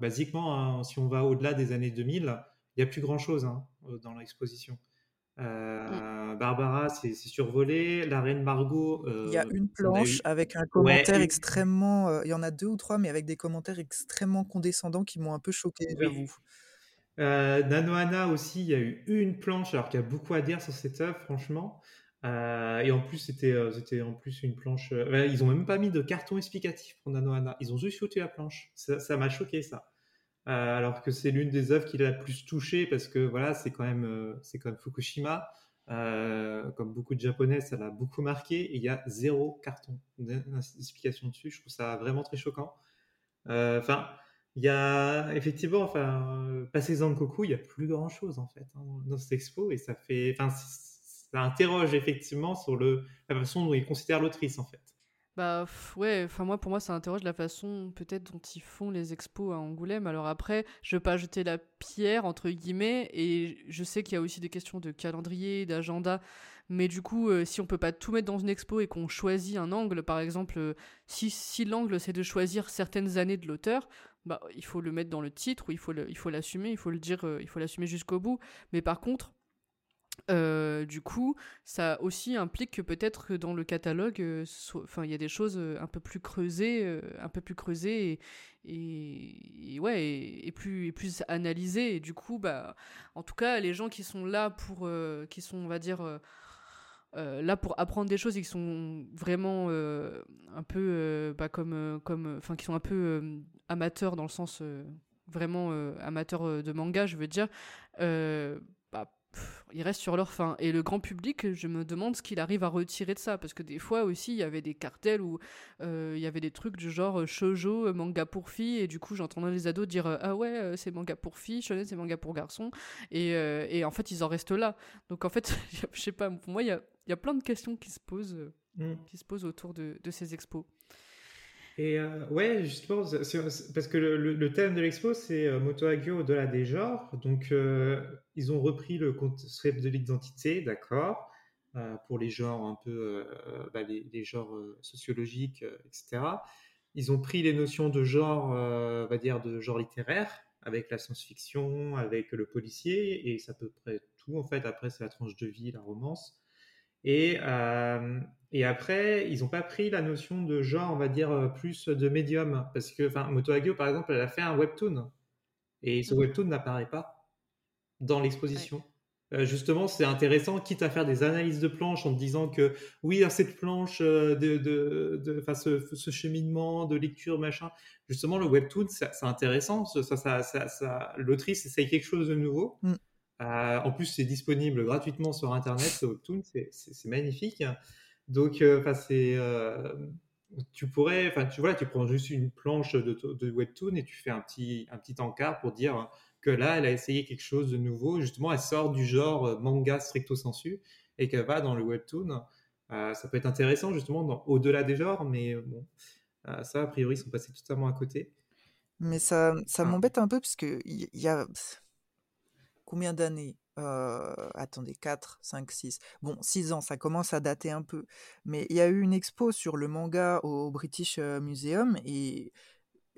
basiquement, hein, si on va au-delà des années 2000, il n'y a plus grand chose hein, dans l'exposition. Euh, Barbara, c'est survolé. La reine Margot. il y a euh, une planche avec un commentaire extrêmement. Euh, il y en a deux ou trois, mais avec des commentaires extrêmement condescendants qui m'ont un peu choqué, j'avoue. Nanoana aussi, il y a eu une planche, alors qu'il y a beaucoup à dire sur cette œuvre, franchement. et en plus, c'était c'était en plus une planche. ils ont même pas mis de carton explicatif pour Nanoana. Ils ont juste foutu la planche. Ça m'a choqué, ça. Euh, alors que c'est l'une des œuvres qui l'a plus touché parce que voilà, c'est quand même euh, c'est comme Fukushima. Euh, comme beaucoup de japonais, ça l'a beaucoup marqué. Il y a zéro carton d'explication dessus. Je trouve ça vraiment très choquant. Enfin, il y a effectivement, enfin, passé Zankoku, il n'y a plus grand chose en fait hein, dans cette expo et ça fait, enfin, ça interroge effectivement sur le, la façon dont il considère l'autrice en fait. Bah ouais, enfin moi pour moi ça interroge la façon peut-être dont ils font les expos à Angoulême. Alors après, je veux pas jeter la pierre entre guillemets et je sais qu'il y a aussi des questions de calendrier, d'agenda, mais du coup euh, si on peut pas tout mettre dans une expo et qu'on choisit un angle, par exemple, euh, si si l'angle c'est de choisir certaines années de l'auteur, bah il faut le mettre dans le titre ou il faut il faut l'assumer, il faut le dire, euh, il faut l'assumer jusqu'au bout. Mais par contre Euh, du coup, ça aussi implique que peut-être que dans le catalogue, euh, enfin, il y a des choses euh, un peu plus creusées, un peu plus creusées et, ouais, et, plus et plus analysées. Du coup, bah, en tout cas, les gens qui sont là pour, qui sont, on va dire, là pour apprendre des choses et qui sont vraiment un peu, euh, bah, comme, comme, enfin, qui sont un peu amateurs dans le sens vraiment amateurs de manga, je veux dire. Pff, ils restent sur leur fin. Et le grand public, je me demande ce qu'il arrive à retirer de ça. Parce que des fois aussi, il y avait des cartels où euh, il y avait des trucs du genre euh, shoujo, euh, manga pour filles. Et du coup, j'entendais les ados dire Ah ouais, c'est manga pour filles, shonen, c'est manga pour garçons. Et, euh, et en fait, ils en restent là. Donc en fait, je sais pas, pour moi, il y a, y a plein de questions qui se posent, Mm. qui se posent autour de, de ces expos. Et euh, ouais, justement, c'est- parce que le, thème de l'expo, c'est euh, Moto Hagio au-delà des genres. Donc, euh, ils ont repris le concept de l'identité, d'accord, euh, pour les genres un peu, euh, bah, les, genres sociologiques, etc. Ils ont pris les notions de genre, on va dire, de genre littéraire, avec la science-fiction, avec le policier, et à peu près tout, en fait. Après, c'est la tranche de vie, la romance. Et, euh, et après, ils n'ont pas pris la notion de genre, on va dire, euh, plus de médium. Parce que, enfin, Moto Hagio, par exemple, elle a fait un webtoon. Et ce Mhm. webtoon n'apparaît pas dans l'exposition. Euh, justement, c'est intéressant, quitte à faire des analyses de planches en te disant que oui, à cette planche, euh, de, de, ce, ce cheminement de lecture, machin, justement, le webtoon, c'est intéressant. Ça, ça, ça, ça- ça- L'autrice essaye quelque chose de nouveau. Mm. Euh, en plus, c'est disponible gratuitement sur Internet, webtoon, c'est- magnifique. Donc, euh, enfin, c'est, euh, tu pourrais, enfin, tu vois, tu prends juste une planche de, de webtoon et tu fais un petit, un petit encart pour dire que là, elle a essayé quelque chose de nouveau. Justement, elle sort du genre manga stricto sensu et qu'elle va dans le webtoon. Euh, ça peut être intéressant, justement, au-delà des genres, mais bon, euh, ça, a priori, ils sont passés totalement à côté. Mais ça, ça Ah. m'embête un peu parce que il y, y a combien d'années? Euh, Attendez, 4, 5, 6. Bon, 6 ans, ça commence à dater un peu. Mais il y a eu une expo sur le manga au British euh, Museum et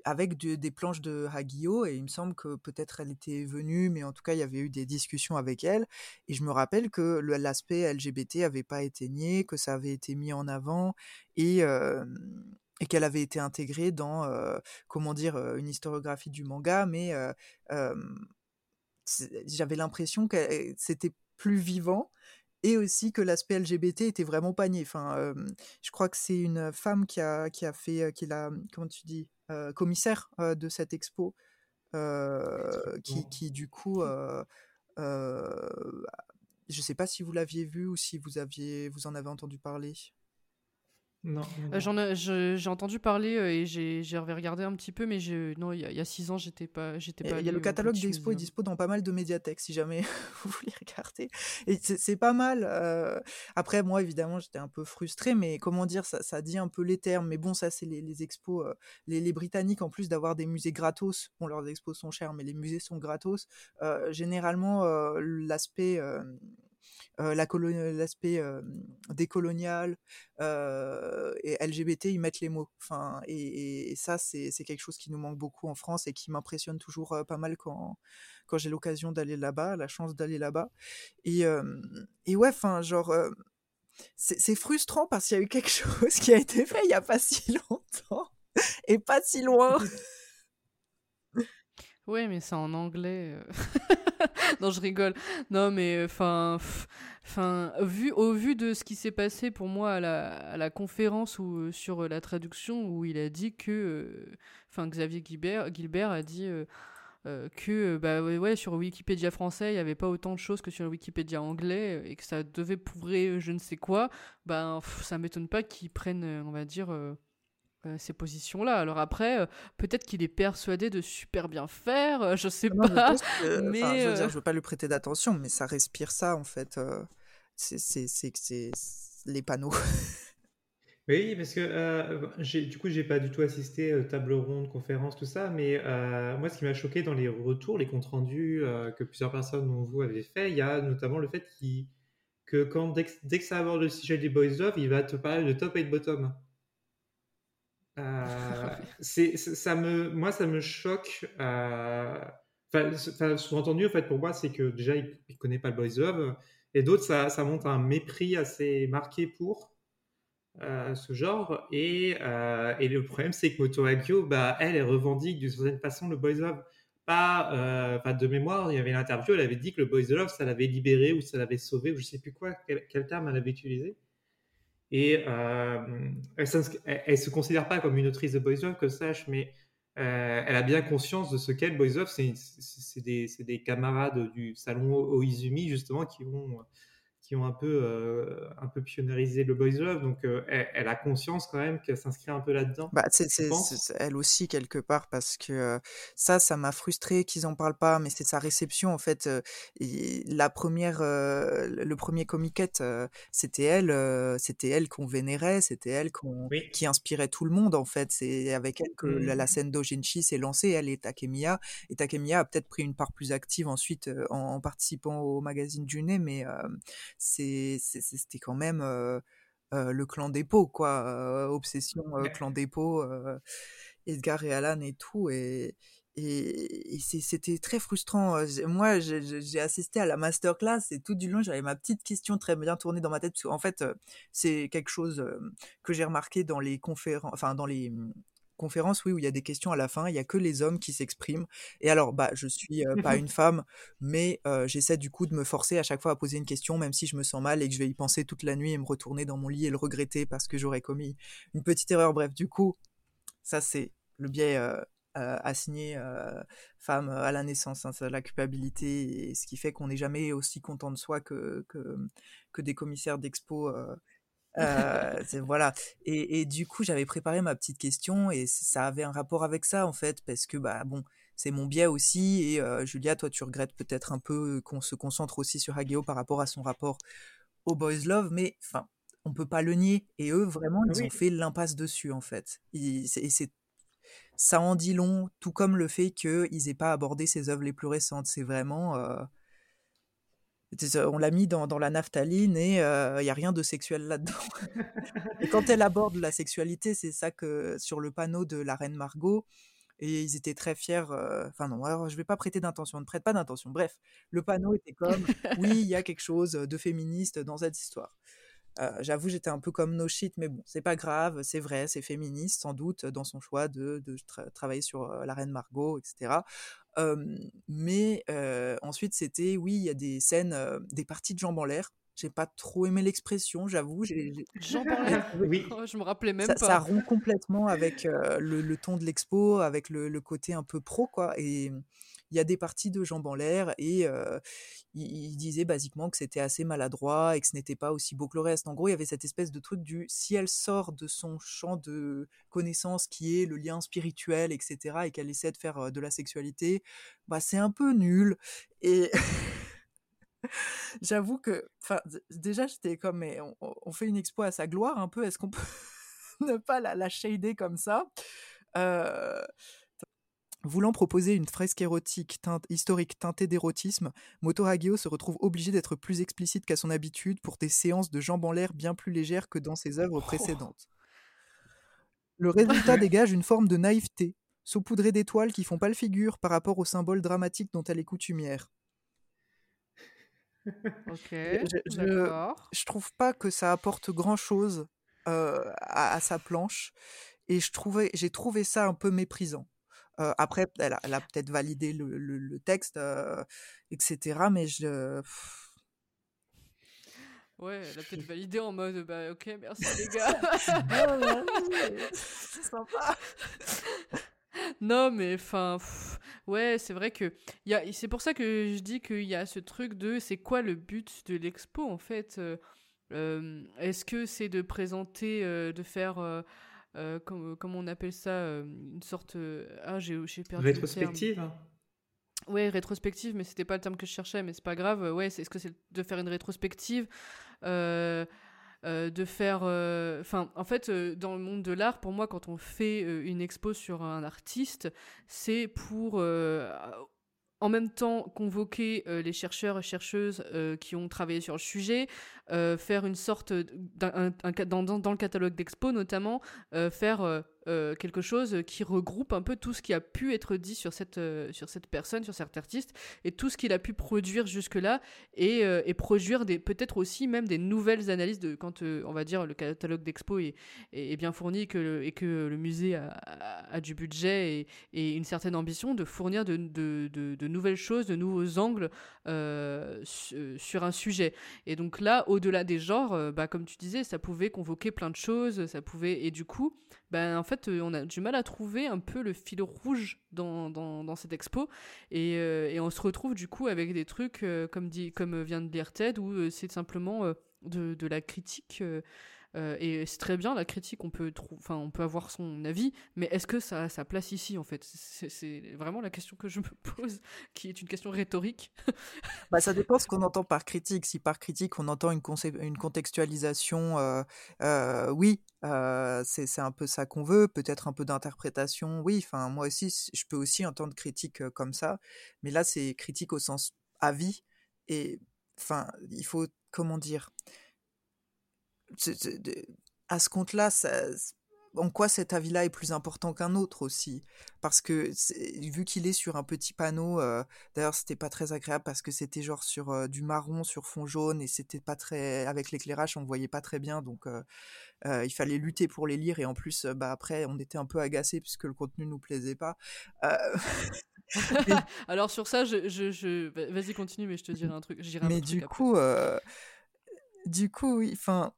avec de- des planches de Hagio et il me semble que peut-être elle était venue, mais en tout cas il y avait eu des discussions avec elle et je me rappelle que l'aspect LGBT avait pas été nié, que ça avait été mis en avant et euh, qu'elle avait été intégrée dans comment dire une historiographie du manga, mais j'avais l'impression que euh, c'était plus vivant et aussi que l'aspect LGBT était vraiment pas nié. Enfin, euh, je crois que c'est une femme qui a, qui a fait, euh, qui est la, comment tu dis, euh, commissaire euh, de cette expo, euh, qui, qui du coup, euh, euh, je sais pas si vous l'aviez vu ou si vous aviez, vous en avez entendu parler. Non, non, Euh, j'ai entendu parler euh, et j'ai j'ai regardé un petit peu, mais je, non, il y, a- il y a six ans, j'étais pas, j'étais pas Il y a le catalogue d'expo est dispo dans pas mal de médiathèques si jamais vous voulez regarder. Et c'est c'est pas mal. euh. Après, moi, évidemment, j'étais un peu frustrée, mais comment dire, ça, ça dit un peu les termes. Mais bon, ça, c'est les, les expos. euh, les, les Britanniques, en plus d'avoir des musées gratos, bon, leurs expos sont chers, mais les musées sont gratos. euh, généralement, euh, l'aspect. euh, l'aspect décolonial et LGBT, ils mettent les mots. Enfin, et, ça, c'est quelque chose qui nous manque beaucoup en France et qui m'impressionne toujours pas mal quand, quand j'ai l'occasion d'aller là-bas, la chance d'aller là-bas. Et, et ouais, enfin, genre, c'est frustrant parce qu'il y a eu quelque chose qui a été fait il y a pas si longtemps et pas si loin. Ouais, mais c'est en anglais. Euh. non, je rigole. Non, mais enfin, enfin, vu au vu de ce qui s'est passé pour moi à la, à la conférence ou euh, sur euh, la traduction où il a dit que, euh, enfin, Xavier Gilbert, Gilbert a dit euh, euh, que, euh, bah ouais, sur Wikipédia français, il n'y avait pas autant de choses que sur Wikipédia anglais euh, et que ça devait prouver euh, je ne sais quoi. Ben, pff, ça m'étonne pas qu'ils prennent, euh, on va dire. euh, euh, ces positions-là. Alors après, euh, peut-être qu'il est persuadé de super bien faire, euh, je sais Non, je pas. enfin, mais, je veux dire, euh, je veux pas lui prêter d'attention, mais ça respire ça en fait. euh, c'est les panneaux. Oui, parce que euh, du coup, j'ai pas du tout assisté euh, table ronde, conférence, tout ça, mais euh, moi, ce qui m'a choqué dans les retours, les comptes rendus euh, que plusieurs personnes, dont vous, avez fait, il y a notamment le fait que quand dès, que- dès que ça aborde le sujet des boys love, il va te parler de top et de bottom. Euh, ça me, moi, ça me choque. euh, sous-entendu, en fait, pour moi, c'est que déjà, il, il connaît pas le boys love et d'autres, ça, ça montre un mépris assez marqué pour ce genre. Et, et, le problème, c'est que Moto Hagio, bah, elle, elle revendique d'une certaine façon le boys love. Pas, pas de mémoire, il y avait l'interview, elle avait dit que le boys love, ça l'avait libéré ou ça l'avait sauvé, ou je sais plus quoi, quel terme elle avait utilisé. Et euh, elle, ne se considère pas comme une autrice de Boys Love, que sache, mais euh, elle a bien conscience de ce qu'est Boys Love. C'est des, des, camarades du salon Oizumi, justement, qui vont qui ont un peu, euh, un peu pionniérisé le boys love. Donc, euh, elle, a conscience quand même qu'elle s'inscrit un peu là-dedans. Bah, c'est elle aussi, quelque part, parce que euh, ça, ça m'a frustré qu'ils en parlent pas, mais c'est sa réception, en fait. la première, le premier comiquette, c'était elle, c'était elle qu'on vénérait, c'était elle qui inspirait tout le monde, en fait. C'est avec elle que la, mmh. scène d'Ojinshi s'est lancée, elle et Takemiya. Et Takemiya a peut-être pris une part plus active ensuite en, participant au magazine Juné, mais c'était quand même le clan dépôt, quoi. obsession, clan dépôt, Edgar et Alan et tout. Et, et, c'était très frustrant. Moi, j'ai assisté à la masterclass et tout du long, j'avais ma petite question très bien tournée dans ma tête. Parce qu'en fait, c'est quelque chose que j'ai remarqué dans les conférences, enfin, dans les, mmh, conférence, oui, où il y a des questions à la fin, il y a que les hommes qui s'expriment. Et alors, bah, je suis pas une femme, mais j'essaie du coup de me forcer à chaque fois à poser une question, même si je me sens mal et que je vais y penser toute la nuit et me retourner dans mon lit et le regretter parce que j'aurais commis une petite erreur. Bref, du coup, ça c'est le biais assigné femme à la naissance, hein, la culpabilité, et ce qui fait qu'on n'est jamais aussi content de soi que, que, que des commissaires d'expo euh, voilà. Et, et, du coup, j'avais préparé ma petite question et ça avait un rapport avec ça en fait, parce que bah bon, c'est mon biais aussi. Et euh, Julia, toi, tu regrettes peut-être un peu qu'on se concentre aussi sur Hageo par rapport à son rapport au boys love, mais enfin, on peut pas le nier. Et eux, vraiment, ils ont fait l'impasse dessus en fait. et c'est ça en dit long, tout comme le fait qu'ils aient pas abordé ses œuvres les plus récentes. C'est vraiment euh, on l'a mis dans, la naphtaline et il euh, n'y a rien de sexuel là-dedans. et quand elle aborde la sexualité, c'est ça que sur le panneau de la reine Margot, et ils étaient très fiers. Euh, enfin non, alors je vais pas prêter d'intention, ne prête pas d'intention. Bref, le panneau était comme, oui, il y a quelque chose de féministe dans cette histoire. Euh, j'avoue, j'étais un peu comme no shit, mais bon, c'est pas grave, c'est vrai, c'est féministe sans doute dans son choix de, travailler sur la reine Margot, etc mais ensuite, c'était, oui, il y a des scènes, des parties de jambes en l'air. J'ai pas trop aimé l'expression, j'avoue. Jambes en l'air Oui. Oh, je me rappelais même ça, pas. Ça rompt complètement avec le, ton de l'expo, avec le, le, côté un peu pro, quoi. Et il y a des parties de jambes en l'air et il, disait basiquement que c'était assez maladroit et que ce n'était pas aussi beau que le reste. En gros, il y avait cette espèce de truc du si elle sort de son champ de connaissance qui est le lien spirituel, etc., et qu'elle essaie de faire de la sexualité, bah c'est un peu nul. Et j'avoue que, enfin, déjà j'étais comme, mais on, fait une expo à sa gloire un peu. Est-ce qu'on peut ne pas la, la shader comme ça? Euh, Voulant proposer une fresque érotique historique teintée d'érotisme, Moto Hagio se retrouve obligé d'être plus explicite qu'à son habitude pour des séances de jambes en l'air bien plus légères que dans ses œuvres oh. précédentes. Le résultat dégage une forme de naïveté, saupoudrée d'étoiles qui font pas le figure par rapport au symbole dramatique dont elle est coutumière. Ok, je, je, trouve pas que ça apporte grand chose euh, à, sa planche et je trouvais, j'ai trouvé ça un peu méprisant après, elle a, peut-être validé le, texte, etc. Mais je. Ouais, elle a peut-être validé en mode bah ok, merci les gars. c'est sympa. Non, mais enfin, ouais, c'est vrai que y a, c'est pour ça que je dis qu'il y a ce truc de c'est quoi le but de l'expo en fait. Est-ce que c'est de présenter, de faire euh, comme, on appelle ça, euh, une sorte. Euh, ah, j'ai perdu. Rétrospective Ouais, rétrospective, mais c'était pas le terme que je cherchais, mais c'est pas grave. Ouais, est-ce que c'est de faire une rétrospective de faire. Enfin, en fait, dans le monde de l'art, pour moi, quand on fait une expo sur un artiste, c'est pour en même temps convoquer euh, les chercheurs et chercheuses euh, qui ont travaillé sur le sujet, euh, faire une sorte, dans, le catalogue d'expo notamment, faire euh, quelque chose qui regroupe un peu tout ce qui a pu être dit sur cette, euh, sur cette personne, sur cet artiste, et tout ce qu'il a pu produire jusque-là, et, euh, et produire peut-être aussi même des nouvelles analyses de quand, on va dire, le catalogue d'expo est, bien fourni et que le, et que le musée a, du budget et, une certaine ambition de fournir de, de nouvelles choses, de nouveaux angles sur un sujet. Et donc là, au-delà des genres, bah, comme tu disais, ça pouvait convoquer plein de choses, ça pouvait, et du coup, ben, en fait, euh, on a du mal à trouver un peu le fil rouge dans, dans, cette expo. Et, euh, et, on se retrouve du coup avec des trucs, euh, comme, dit, comme vient de dire Ted, où c'est simplement de, de, la critique euh, et c'est très bien la critique, on peut, enfin, on peut avoir son avis, mais est-ce que ça a sa place ici en fait? C'est vraiment la question que je me pose, qui est une question rhétorique. bah, ça dépend ce qu'on entend par critique. Si par critique on entend une, une contextualisation, euh, euh, oui, euh, c'est un peu ça qu'on veut, peut-être un peu d'interprétation, oui. Enfin, moi aussi, je peux aussi entendre critique euh, comme ça, mais là c'est critique au sens avis et enfin, il faut comment dire? À ce compte-là, en quoi cet avis-là est plus important qu'un autre aussi? Parce que vu qu'il est sur un petit panneau, euh, d'ailleurs c'était pas très agréable parce que c'était genre sur euh, du marron sur fond jaune et c'était pas très avec l'éclairage on voyait pas très bien donc euh, il fallait lutter pour les lire et en plus bah après on était un peu agacé puisque le contenu nous plaisait pas. Alors sur ça je, je, vas-y continue mais je te dirai un truc. mais du coup du coup oui enfin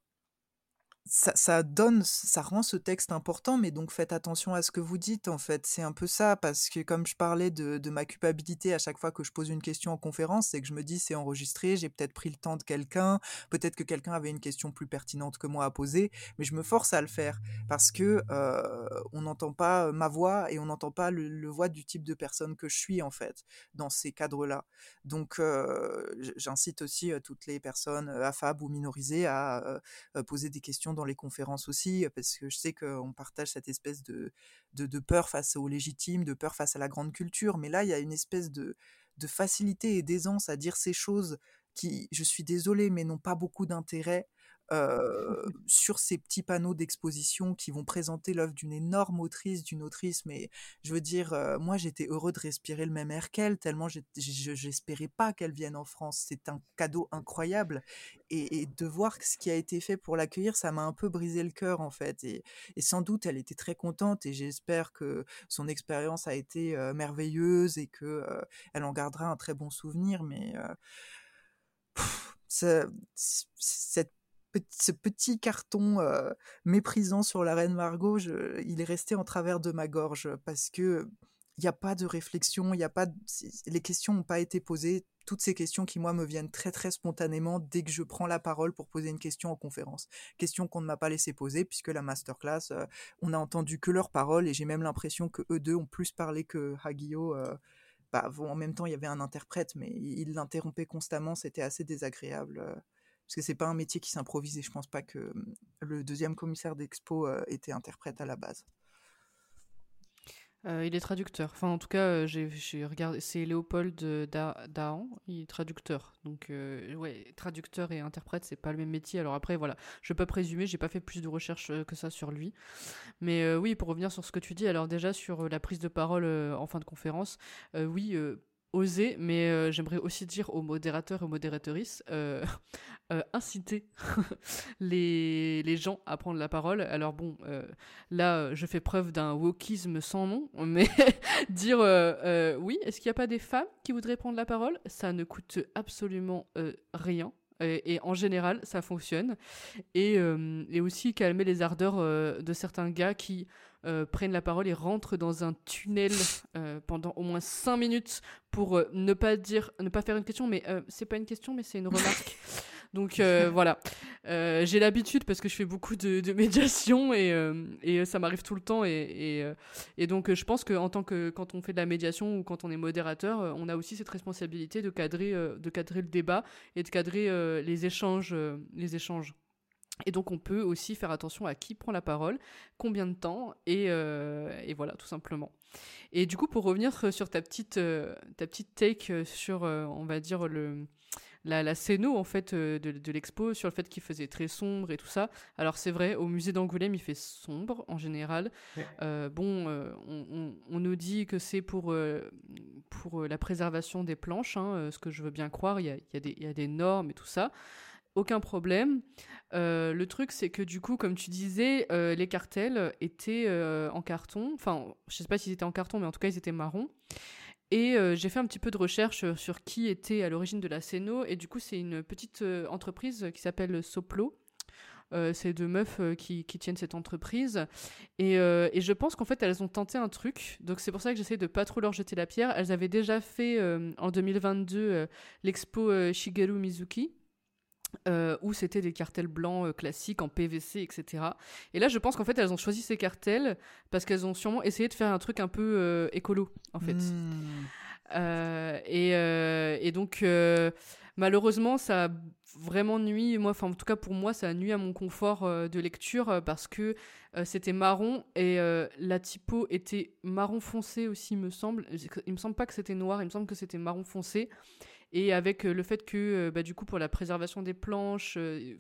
ça, donne, ça rend ce texte important, mais donc faites attention à ce que vous dites, en fait. C'est un peu ça, parce que comme je parlais de, ma culpabilité à chaque fois que je pose une question en conférence, c'est que je me dis c'est enregistré, j'ai peut-être pris le temps de quelqu'un, peut-être que quelqu'un avait une question plus pertinente que moi à poser, mais je me force à le faire, parce que euh, on n'entend pas ma voix et on n'entend pas le, voix du type de personne que je suis, en fait, dans ces cadres-là. Donc euh, j'incite aussi euh, toutes les personnes affables ou minorisées à poser des questions dans les conférences aussi, parce que je sais qu'on partage cette espèce de, de, peur face au légitime, de peur face à la grande culture, mais là, il y a une espèce de, de facilité et d'aisance à dire ces choses qui, je suis désolé, mais n'ont pas beaucoup d'intérêt sur ces petits panneaux d'exposition qui vont présenter l'œuvre d'une énorme autrice, d'une autrice, mais je veux dire, moi j'étais heureux de respirer le même air qu'elle, tellement j'espérais pas qu'elle vienne en France. C'est un cadeau incroyable. Et, de voir ce qui a été fait pour l'accueillir, ça m'a un peu brisé le cœur en fait. Et, sans doute, elle était très contente et j'espère que son expérience a été merveilleuse et que elle en gardera un très bon souvenir. Mais euh, cette ce petit carton méprisant sur la reine Margot, il est resté en travers de ma gorge parce que il n'y a pas de réflexion, il a pas, les questions n'ont pas été posées. Toutes ces questions qui moi me viennent très très spontanément dès que je prends la parole pour poser une question en conférence. Question qu'on ne m'a pas laissé poser puisque la masterclass, on a entendu que leurs paroles et j'ai même l'impression que eux deux ont plus parlé que Hagio. Bah, en même temps, il y avait un interprète, mais il l'interrompait constamment, c'était assez désagréable. Parce que c'est pas un métier qui s'improvise et je pense pas que mmh, le deuxième commissaire d'expo euh, était interprète à la base. Euh, il est traducteur. Enfin, en tout cas, euh, j'ai regardé. C'est Léopold Dahan, il est traducteur. Donc, ouais, traducteur et interprète, c'est pas le même métier. Alors après, voilà, je peux présumer, j'ai pas fait plus de recherches que ça sur lui. Mais oui, pour revenir sur ce que tu dis, alors déjà sur la prise de parole en fin de conférence, oui oser, mais euh, j'aimerais aussi dire aux modérateurs et aux modératrices, euh, euh, inciter les, gens à prendre la parole. Alors bon, euh, là, je fais preuve d'un wokisme sans nom, mais dire oui, est-ce qu'il n'y a pas des femmes qui voudraient prendre la parole? Ça ne coûte absolument rien. Et, en général, ça fonctionne. Et aussi calmer les ardeurs de certains gars qui euh, prennent la parole et rentrent dans un tunnel euh, pendant au moins 5 minutes pour euh, ne pas dire, ne pas faire une question, mais c'est pas une question, mais c'est une remarque. Donc voilà, j'ai l'habitude parce que je fais beaucoup de, de médiation et, et ça m'arrive tout le temps et, et, et donc je pense que en tant que quand on fait de la médiation ou quand on est modérateur, on a aussi cette responsabilité de cadrer, de cadrer le débat et de cadrer les échanges, les échanges. Et donc on peut aussi faire attention à qui prend la parole, combien de temps, et, euh, et voilà, tout simplement. Et du coup, pour revenir sur ta petite, euh, ta petite take sur, euh, on va dire, le, la, la scéno en fait de, de l'expo sur le fait qu'il faisait très sombre et tout ça. Alors c'est vrai, au musée d'Angoulême il fait sombre en général. Ouais. Bon, on, on- on nous dit que c'est pour, pour la préservation des planches, hein, ce que je veux bien croire, il y a, y a des- y a des normes et tout ça. Aucun problème. Euh, le truc, c'est que du coup, comme tu disais, euh, les cartels étaient euh, en carton. Enfin, je sais pas s'ils étaient en carton, mais en tout cas, ils étaient marrons. Et j'ai fait un petit peu de recherche sur qui était à l'origine de la Céno. Et du coup, c'est une petite entreprise qui s'appelle Soplo. C'est deux meufs qui, tiennent cette entreprise. Et, je pense qu'en fait, elles ont tenté un truc. Donc, c'est pour ça que j'essaie de pas trop leur jeter la pierre. Elles avaient déjà fait en 2022 euh, l'expo Shigeru Mizuki. Euh, où c'était des cartels blancs euh, classiques en PVC, etc. Et là, je pense qu'en fait, elles ont choisi ces cartels parce qu'elles ont sûrement essayé de faire un truc un peu euh, écolo, en fait. Hmm. Euh, et, et donc, malheureusement, ça a vraiment nuit, moi, enfin, en tout cas pour moi, ça a nuit à mon confort de lecture parce que c'était marron et la typo était marron foncé aussi, il me semble. Il me semble pas que c'était noir, il me semble que c'était marron foncé. Et avec euh, le fait que, euh, bah, du coup, pour la préservation des planches, euh,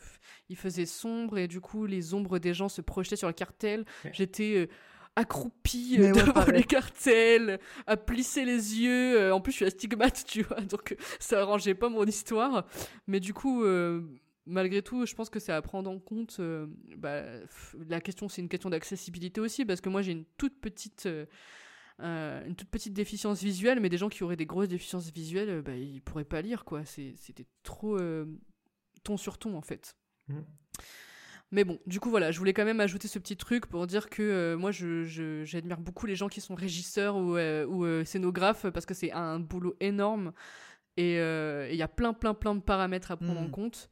il faisait sombre et du coup, les ombres des gens se projetaient sur le cartel. Ouais. J'étais euh, accroupie Mais ouais, devant pareil. les cartels, à plisser les yeux. En plus, je suis astigmate, tu vois, donc ça arrangeait pas mon histoire. Mais du coup, euh, malgré tout, je pense que c'est à prendre en compte. euh, bah, la question, c'est une question d'accessibilité aussi, parce que moi, j'ai une toute petite. euh, euh, une toute petite déficience visuelle, mais des gens qui auraient des grosses déficiences visuelles, euh, bah, ils pourraient pas lire, quoi. C'était trop euh, ton sur ton, en fait. Mhm. Mais bon, du coup, voilà, je voulais quand même ajouter ce petit truc pour dire que euh, moi, je- je- j'admire beaucoup les gens qui sont régisseurs ou, euh, ou euh, scénographes parce que c'est un boulot énorme et il y a plein, plein, plein de paramètres à prendre en Mm. compte.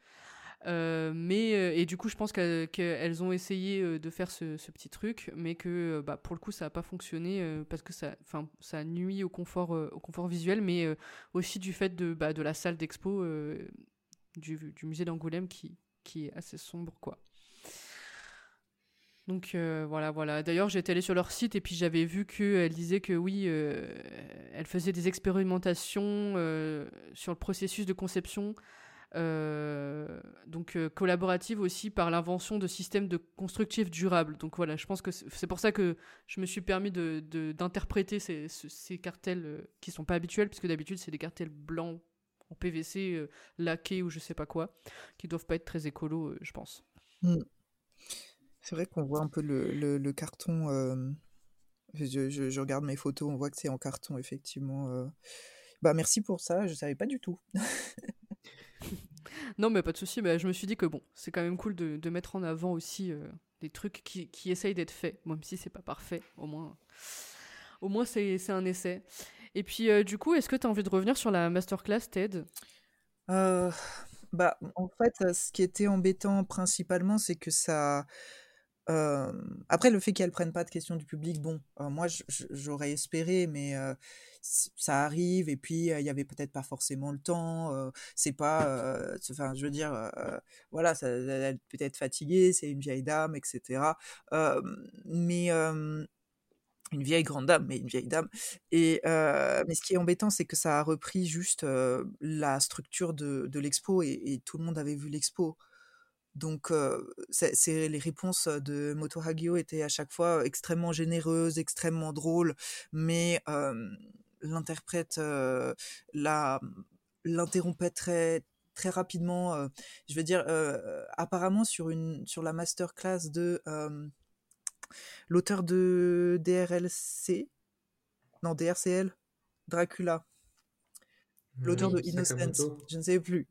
Euh, mais euh, et du coup, je pense qu'elles ont essayé euh, de faire ce, petit truc, mais que bah, pour le coup, ça n'a pas fonctionné parce que ça, enfin, nuit au confort, visuel, mais aussi du fait de, bah, la salle d'expo du, musée d'Angoulême qui, est assez sombre, quoi. Donc voilà, voilà. D'ailleurs, j'étais allée sur leur site et puis j'avais vu qu'elle disait que oui, euh, elle faisait des expérimentations sur le processus de conception, donc euh, collaborative aussi par l'invention de systèmes de constructifs durables. Donc voilà, je pense que c'est pour ça que je me suis permis d'interpréter ces, ce- ces cartels euh, qui sont pas habituels, puisque d'habitude c'est des cartels blancs en PVC euh, laqués ou je sais pas quoi, qui doivent pas être très écolos, euh, je pense. C'est vrai qu'on voit un peu le, carton. euh, Je, je- regarde mes photos, on voit que c'est en carton, effectivement. euh. Bah, merci pour ça, je savais pas du tout. Non, mais pas de souci. bah, je me suis dit que bon, c'est quand même cool de, mettre en avant aussi euh, des trucs qui, qui essayent d'être faits, même si c'est pas parfait. Au moins, au moins c'est un essai. Et puis, euh, du coup, est-ce que tu as envie de revenir sur la masterclass TED? Euh, bah, en fait, ce qui était embêtant principalement, c'est que ça. après, le fait qu'elles prennent pas de questions du public, bon, moi, j'aurais espéré, mais ça arrive, et puis il y avait peut-être pas forcément le temps. c'est pas. Enfin, je veux dire, voilà, ça, elle est peut-être fatiguée, c'est une vieille dame, etc. Mais. une vieille grande dame, mais une vieille dame. Et, mais ce qui est embêtant, c'est que ça a repris juste la structure de, l'expo et, tout le monde avait vu l'expo. Donc, euh, les réponses de Moto Hagio étaient à chaque fois extrêmement généreuses, extrêmement drôles, mais l'interprète la, l'interrompait très très rapidement. je veux dire, apparemment sur une sur la masterclass de l'auteur de DRLC, non DRCL, Dracula, l'auteur Oui, de Innocence, Sakamoto. je ne sais plus,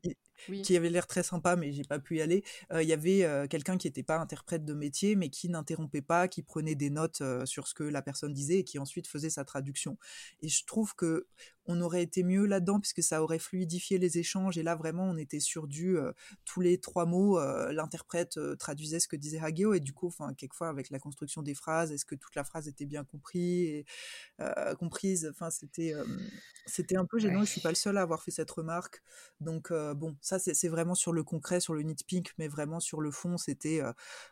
Qui avait l'air très sympa, mais j'ai pas pu y aller. Il y avait quelqu'un qui n'était pas interprète de métier, mais qui n'interrompait pas, qui prenait des notes sur ce que la personne disait et qui ensuite faisait sa traduction. Et je trouve que on aurait été mieux là-dedans puisque ça aurait fluidifié les échanges. Et là, vraiment, on était sur du euh, tous les trois mots, euh, l'interprète euh, traduisait ce que disait Hageo et du coup, enfin, quelquefois avec la construction des phrases, est-ce que toute la phrase était bien euh, comprise? Enfin, c'était c'était un peu gênant. Ouais. Je suis pas le seul à avoir fait cette remarque. Donc bon, ça c'est vraiment sur le concret, sur le nitpick, mais vraiment sur le fond, c'était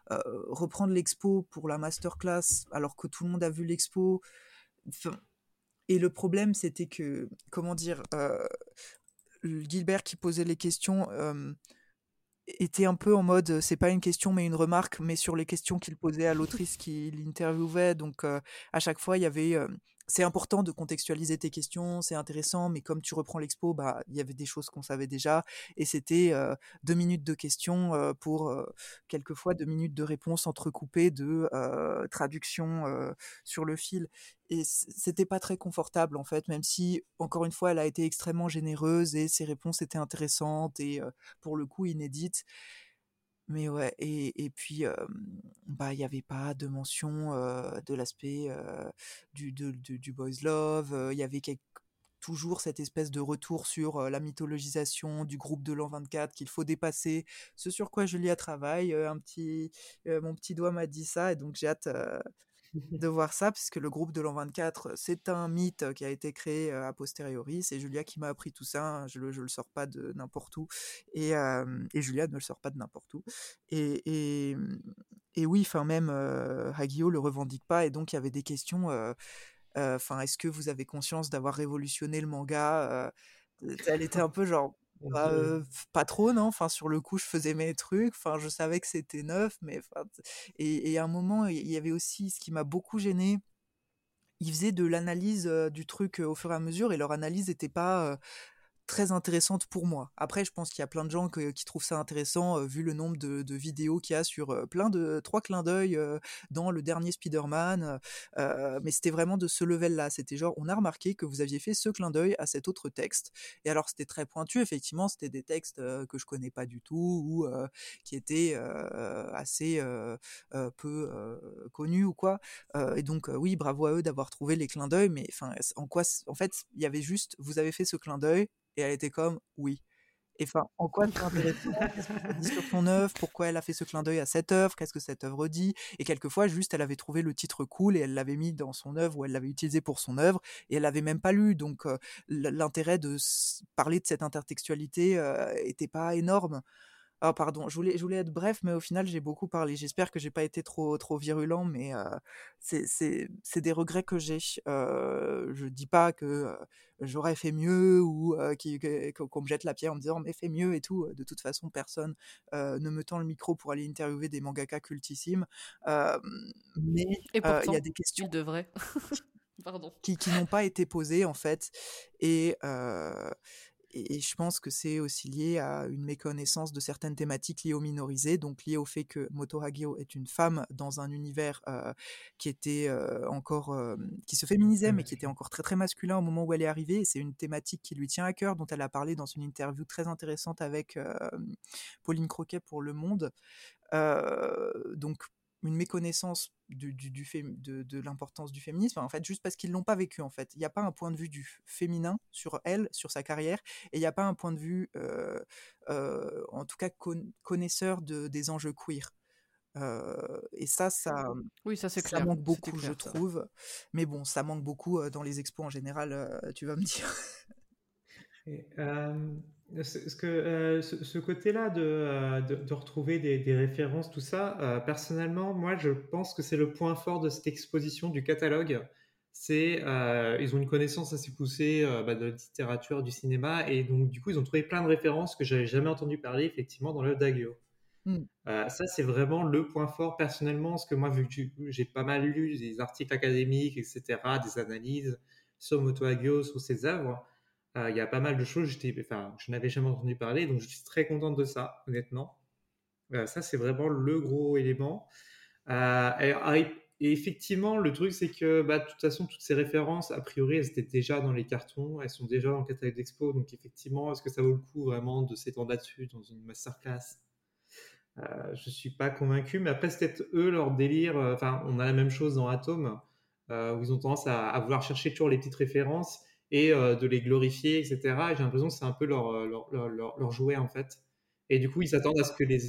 reprendre l'expo pour la masterclass alors que tout le monde a vu l'expo. Enfin, et le problème, c'était que, comment dire, euh, Gilbert qui posait les questions était un peu en mode c'est pas une question mais une remarque mais sur les questions qu'il posait à l'autrice qui l'interviewait. Donc à chaque fois il y avait c'est important de contextualiser tes questions, c'est intéressant, mais comme tu reprends l'expo, bah il y avait des choses qu'on savait déjà, et c'était deux minutes de questions pour quelquefois deux minutes de réponses entrecoupées de traduction sur le fil. Et c'était pas très confortable en fait, même si encore une fois elle a été extrêmement généreuse et ses réponses étaient intéressantes et pour le coup inédites. Mais ouais, et, et puis, bah, il n'y avait pas de mention de l'aspect du, du boys love, il y avait toujours cette espèce de retour sur la mythologisation du groupe de l'an 24 qu'il faut dépasser, ce sur quoi Julia travaille, un petit, mon petit doigt m'a dit ça, et donc j'ai hâte de voir ça, puisque le groupe de l'an 24, c'est un mythe qui a été créé a posteriori. C'est Julia qui m'a appris tout ça. Je le, le sors pas de n'importe où. Et, Julia ne le sort pas de n'importe où. Et, et, oui, enfin même Hagio le revendique pas. Et donc il y avait des questions. Enfin, est-ce que vous avez conscience d'avoir révolutionné le manga Elle était un peu genre bah, pas trop, non. Enfin, sur le coup, je faisais mes trucs. Enfin, je savais que c'était neuf, mais et, et, à un moment, il y avait aussi ce qui m'a beaucoup gêné. Ils faisaient de l'analyse du truc au fur et à mesure, et leur analyse n'était pas très intéressante pour moi. Après, je pense qu'il y a plein de gens qui trouvent ça intéressant euh, vu le nombre de, vidéos qu'il y a sur euh, plein de trois clins d'œil euh, dans le dernier Spider-Man. mais c'était vraiment de ce level-là. C'était genre, on a remarqué que vous aviez fait ce clin d'œil à cet autre texte. Et alors, c'était très pointu. Effectivement, c'était des textes que je connais pas du tout ou qui étaient assez peu connus ou quoi. et donc, oui, bravo à eux d'avoir trouvé les clins d'œil. Mais en quoi, en fait, il y avait juste, vous avez fait ce clin d'œil et elle était comme oui. Et enfin, en quoi c'est intéressant? Sur son œuvre? Pourquoi elle a fait ce clin d'œil à cette œuvre? Qu'est-ce que cette œuvre dit? Et quelquefois, juste, elle avait trouvé le titre cool et elle l'avait mis dans son œuvre ou elle l'avait utilisé pour son œuvre et elle l'avait même pas lu. Donc, l'intérêt de parler de cette intertextualité était pas énorme. Ah pardon, je voulais, je voulais être bref, mais au final j'ai beaucoup parlé. J'espère que j'ai pas été trop, trop virulent, mais c'est des regrets que j'ai. Euh, je dis pas que j'aurais fait mieux ou qu'on me jette la pierre en me disant mais fais mieux et tout. De toute façon, personne ne me tend le micro pour aller interviewer des mangaka cultissimes. mais il y a des questions. devraient. Pardon. Qui, qui n'ont pas été posées en fait. Et et, je pense que c'est aussi lié à une méconnaissance de certaines thématiques liées aux minorisés, donc liées au fait que Moto Hagio est une femme dans un univers euh, qui était euh, encore, euh, qui se féminisait, mais qui était encore très très masculin au moment où elle est arrivée. C'est une thématique qui lui tient à cœur, dont elle a parlé dans une interview très intéressante avec Pauline Croquet pour Le Monde. donc une méconnaissance du, du, de, de l'importance du féminisme, en fait, juste parce qu'ils l'ont pas vécu, en fait. Il n'y a pas un point de vue du féminin sur elle, sur sa carrière, et il n'y a pas un point de vue, euh, euh, en tout cas, connaisseur de, des enjeux queer. Euh, et ça, ça, oui, ça, ça clair. manque beaucoup, je trouve. Mais bon, ça manque beaucoup dans les expos en général, tu vas me dire. Et, ce, que, euh, ce, côté-là euh, de, de, retrouver des, références, tout ça, euh, personnellement, moi, je pense que c'est le point fort de cette exposition du catalogue. C'est ils ont une connaissance assez poussée bah, de la littérature, du cinéma, et donc du coup, ils ont trouvé plein de références que j'avais jamais entendu parler effectivement dans l'œuvre d'Agio. Hmm. ça, c'est vraiment le point fort personnellement, parce que moi, vu que j'ai pas mal lu des articles académiques, etc., des analyses sur Moto Agio, sur ses œuvres, euh, il y a pas mal de choses, enfin, je n'avais jamais entendu parler, donc je suis très contente de ça, honnêtement. Euh, ça, c'est vraiment le gros élément. Euh, ah, et, effectivement, le truc, c'est que bah, de toute façon, toutes ces références, a priori, elles étaient déjà dans les cartons, elles sont déjà dans le catalogue d'expo, donc effectivement, est-ce que ça vaut le coup vraiment de s'étendre là-dessus dans une masterclass? Je ne suis pas convaincu, mais après, c'est peut-être eux, leur délire. Enfin, on a la même chose dans Atom, où ils ont tendance à, vouloir chercher toujours les petites références et euh, de les glorifier, etc. Et j'ai l'impression que c'est un peu leur, euh, leur, leur, leur, jouet, en fait. Et du coup, ils s'attendent à ce que les,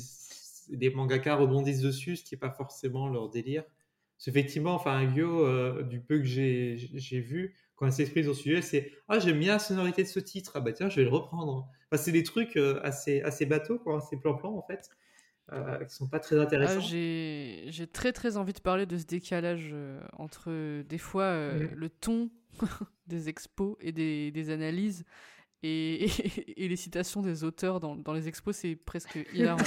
les mangaka rebondissent dessus, ce qui n'est pas forcément leur délire. Parce effectivement, enfin, un euh, du peu que j'ai vu, quand elle s'exprime sur ce sujet, c'est Ah, j'aime bien la sonorité de ce titre, ah bah tiens, je vais le reprendre. Enfin, c'est des trucs assez, assez bateaux, quoi, assez plan-plan, en fait. Euh, qui sont pas très intéressants. Ah, j'ai très très envie de parler de ce décalage entre des fois le ton des expos et des, des, analyses et, et, les citations des auteurs dans, dans les expos, c'est presque hilarant.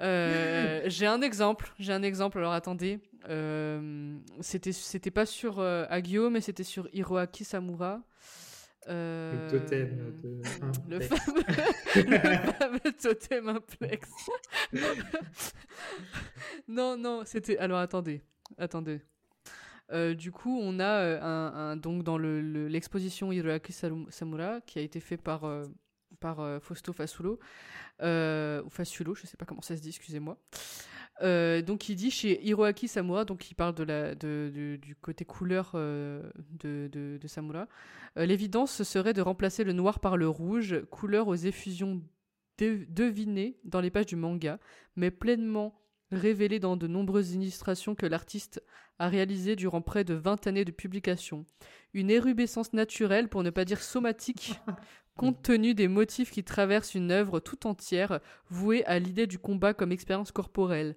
Euh, j'ai un exemple, j'ai un exemple, alors attendez. Euh, c'était, c'était pas sur euh, Agio, mais c'était sur Hiroaki Samura. le totem de... le, fameux, le fameux totem implex. non, non, c'était. Alors attendez, attendez. Du coup, on a un, donc dans l'exposition le, Hiroaki Samura qui a été fait par par Fausto Fasulo, euh, ou Fasulo, je sais pas comment ça se dit, excusez-moi. Euh, donc il dit chez Hiroaki Samura, donc il parle du côté couleur euh, de, Samura, l'évidence serait de remplacer le noir par le rouge, couleur aux effusions devinées dans les pages du manga, mais pleinement révélées dans de nombreuses illustrations que l'artiste a réalisées durant près de 20 années de publication. Une érubescence naturelle, pour ne pas dire somatique, compte tenu des motifs qui traversent une œuvre tout entière vouée à l'idée du combat comme expérience corporelle.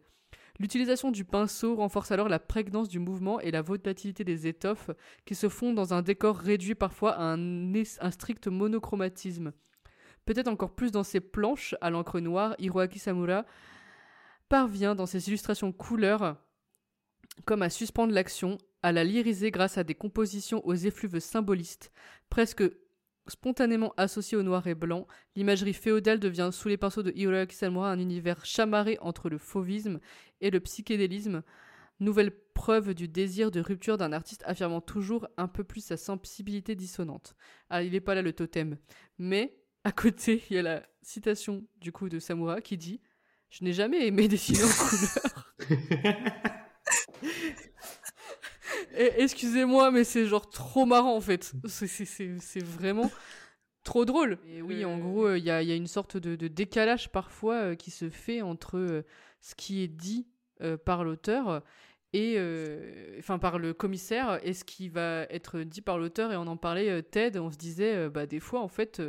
L'utilisation du pinceau renforce alors la prégnance du mouvement et la volatilité des étoffes qui se font dans un décor réduit parfois à un, un strict monochromatisme. Peut-être encore plus dans ses planches à l'encre noire, Hiroaki Samura parvient dans ses illustrations couleurs comme à suspendre l'action, à la lyriser grâce à des compositions aux effluves symbolistes, presque Spontanément associé au noir et blanc, l'imagerie féodale devient sous les pinceaux de Hiroaki Samura un univers chamarré entre le fauvisme et le psychédélisme, nouvelle preuve du désir de rupture d'un artiste affirmant toujours un peu plus sa sensibilité dissonante. Ah, il n'est pas là le totem, mais à côté, il y a la citation du coup de Samura qui dit Je n'ai jamais aimé dessiner en couleur. Excusez-moi, mais c'est genre trop marrant en fait. C'est vraiment trop drôle. Et oui, en gros, il y, a, une sorte de, décalage parfois euh, qui se fait entre euh, ce qui est dit euh, par l'auteur et euh, enfin par le commissaire et ce qui va être dit par l'auteur et on en parlait euh, Ted on se disait euh, bah des fois en fait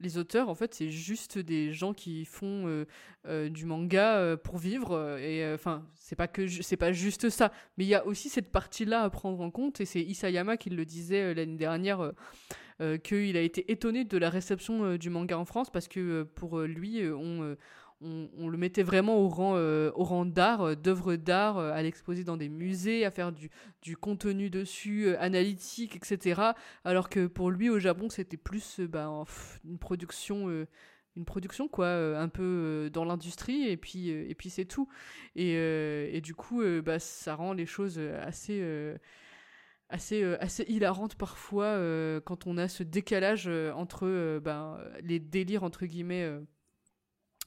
les auteurs en fait c'est juste des gens qui font du manga pour vivre et enfin c'est pas que c'est pas juste ça. Mais il y a aussi cette partie là à prendre en compte et c'est Isayama qui le disait l'année dernière qu'il a été étonné de la réception du manga en France parce que pour lui on on, le mettait vraiment au rang, euh, au rang d'art, euh, d'œuvre d'art, euh, à l'exposer dans des musées, à faire du, du contenu dessus, analytique, etc. Alors que pour lui, au Japon, c'était plus bah, une production une production quoi un peu dans l'industrie et puis et puis c'est tout et, et, du coup bah, ça rend les choses assez assez assez hilarantes parfois quand on a ce décalage entre ben, les délires entre guillemets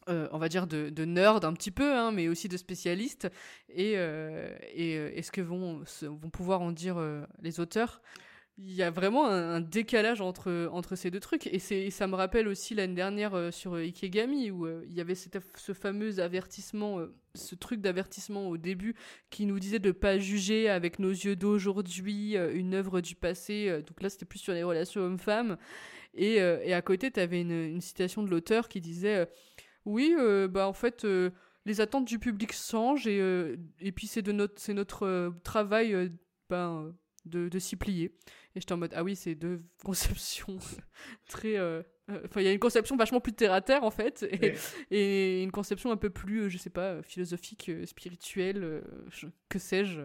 euh, on va dire de, de nerd un petit peu, hein, mais aussi de spécialistes, et, euh, euh, ce que vont, pouvoir en dire les auteurs? Il y a vraiment un, décalage entre, ces deux trucs, et ça me rappelle aussi l'année dernière sur Ikegami, où il y avait ce fameux avertissement, ce truc d'avertissement au début, qui nous disait de pas juger avec nos yeux d'aujourd'hui une œuvre du passé, donc là c'était plus sur les relations hommes-femmes, et, à côté tu avais une, citation de l'auteur qui disait oui, euh, bah en fait, euh, les attentes du public changent et, euh, et puis c'est de notre, c'est notre travail ben, de, de s'y plier. Et j'étais en mode, ah oui, c'est deux conceptions très. Enfin, il y a une conception vachement plus terre à terre en fait, et, et une conception un peu plus, je sais pas, philosophique, spirituelle, que sais-je.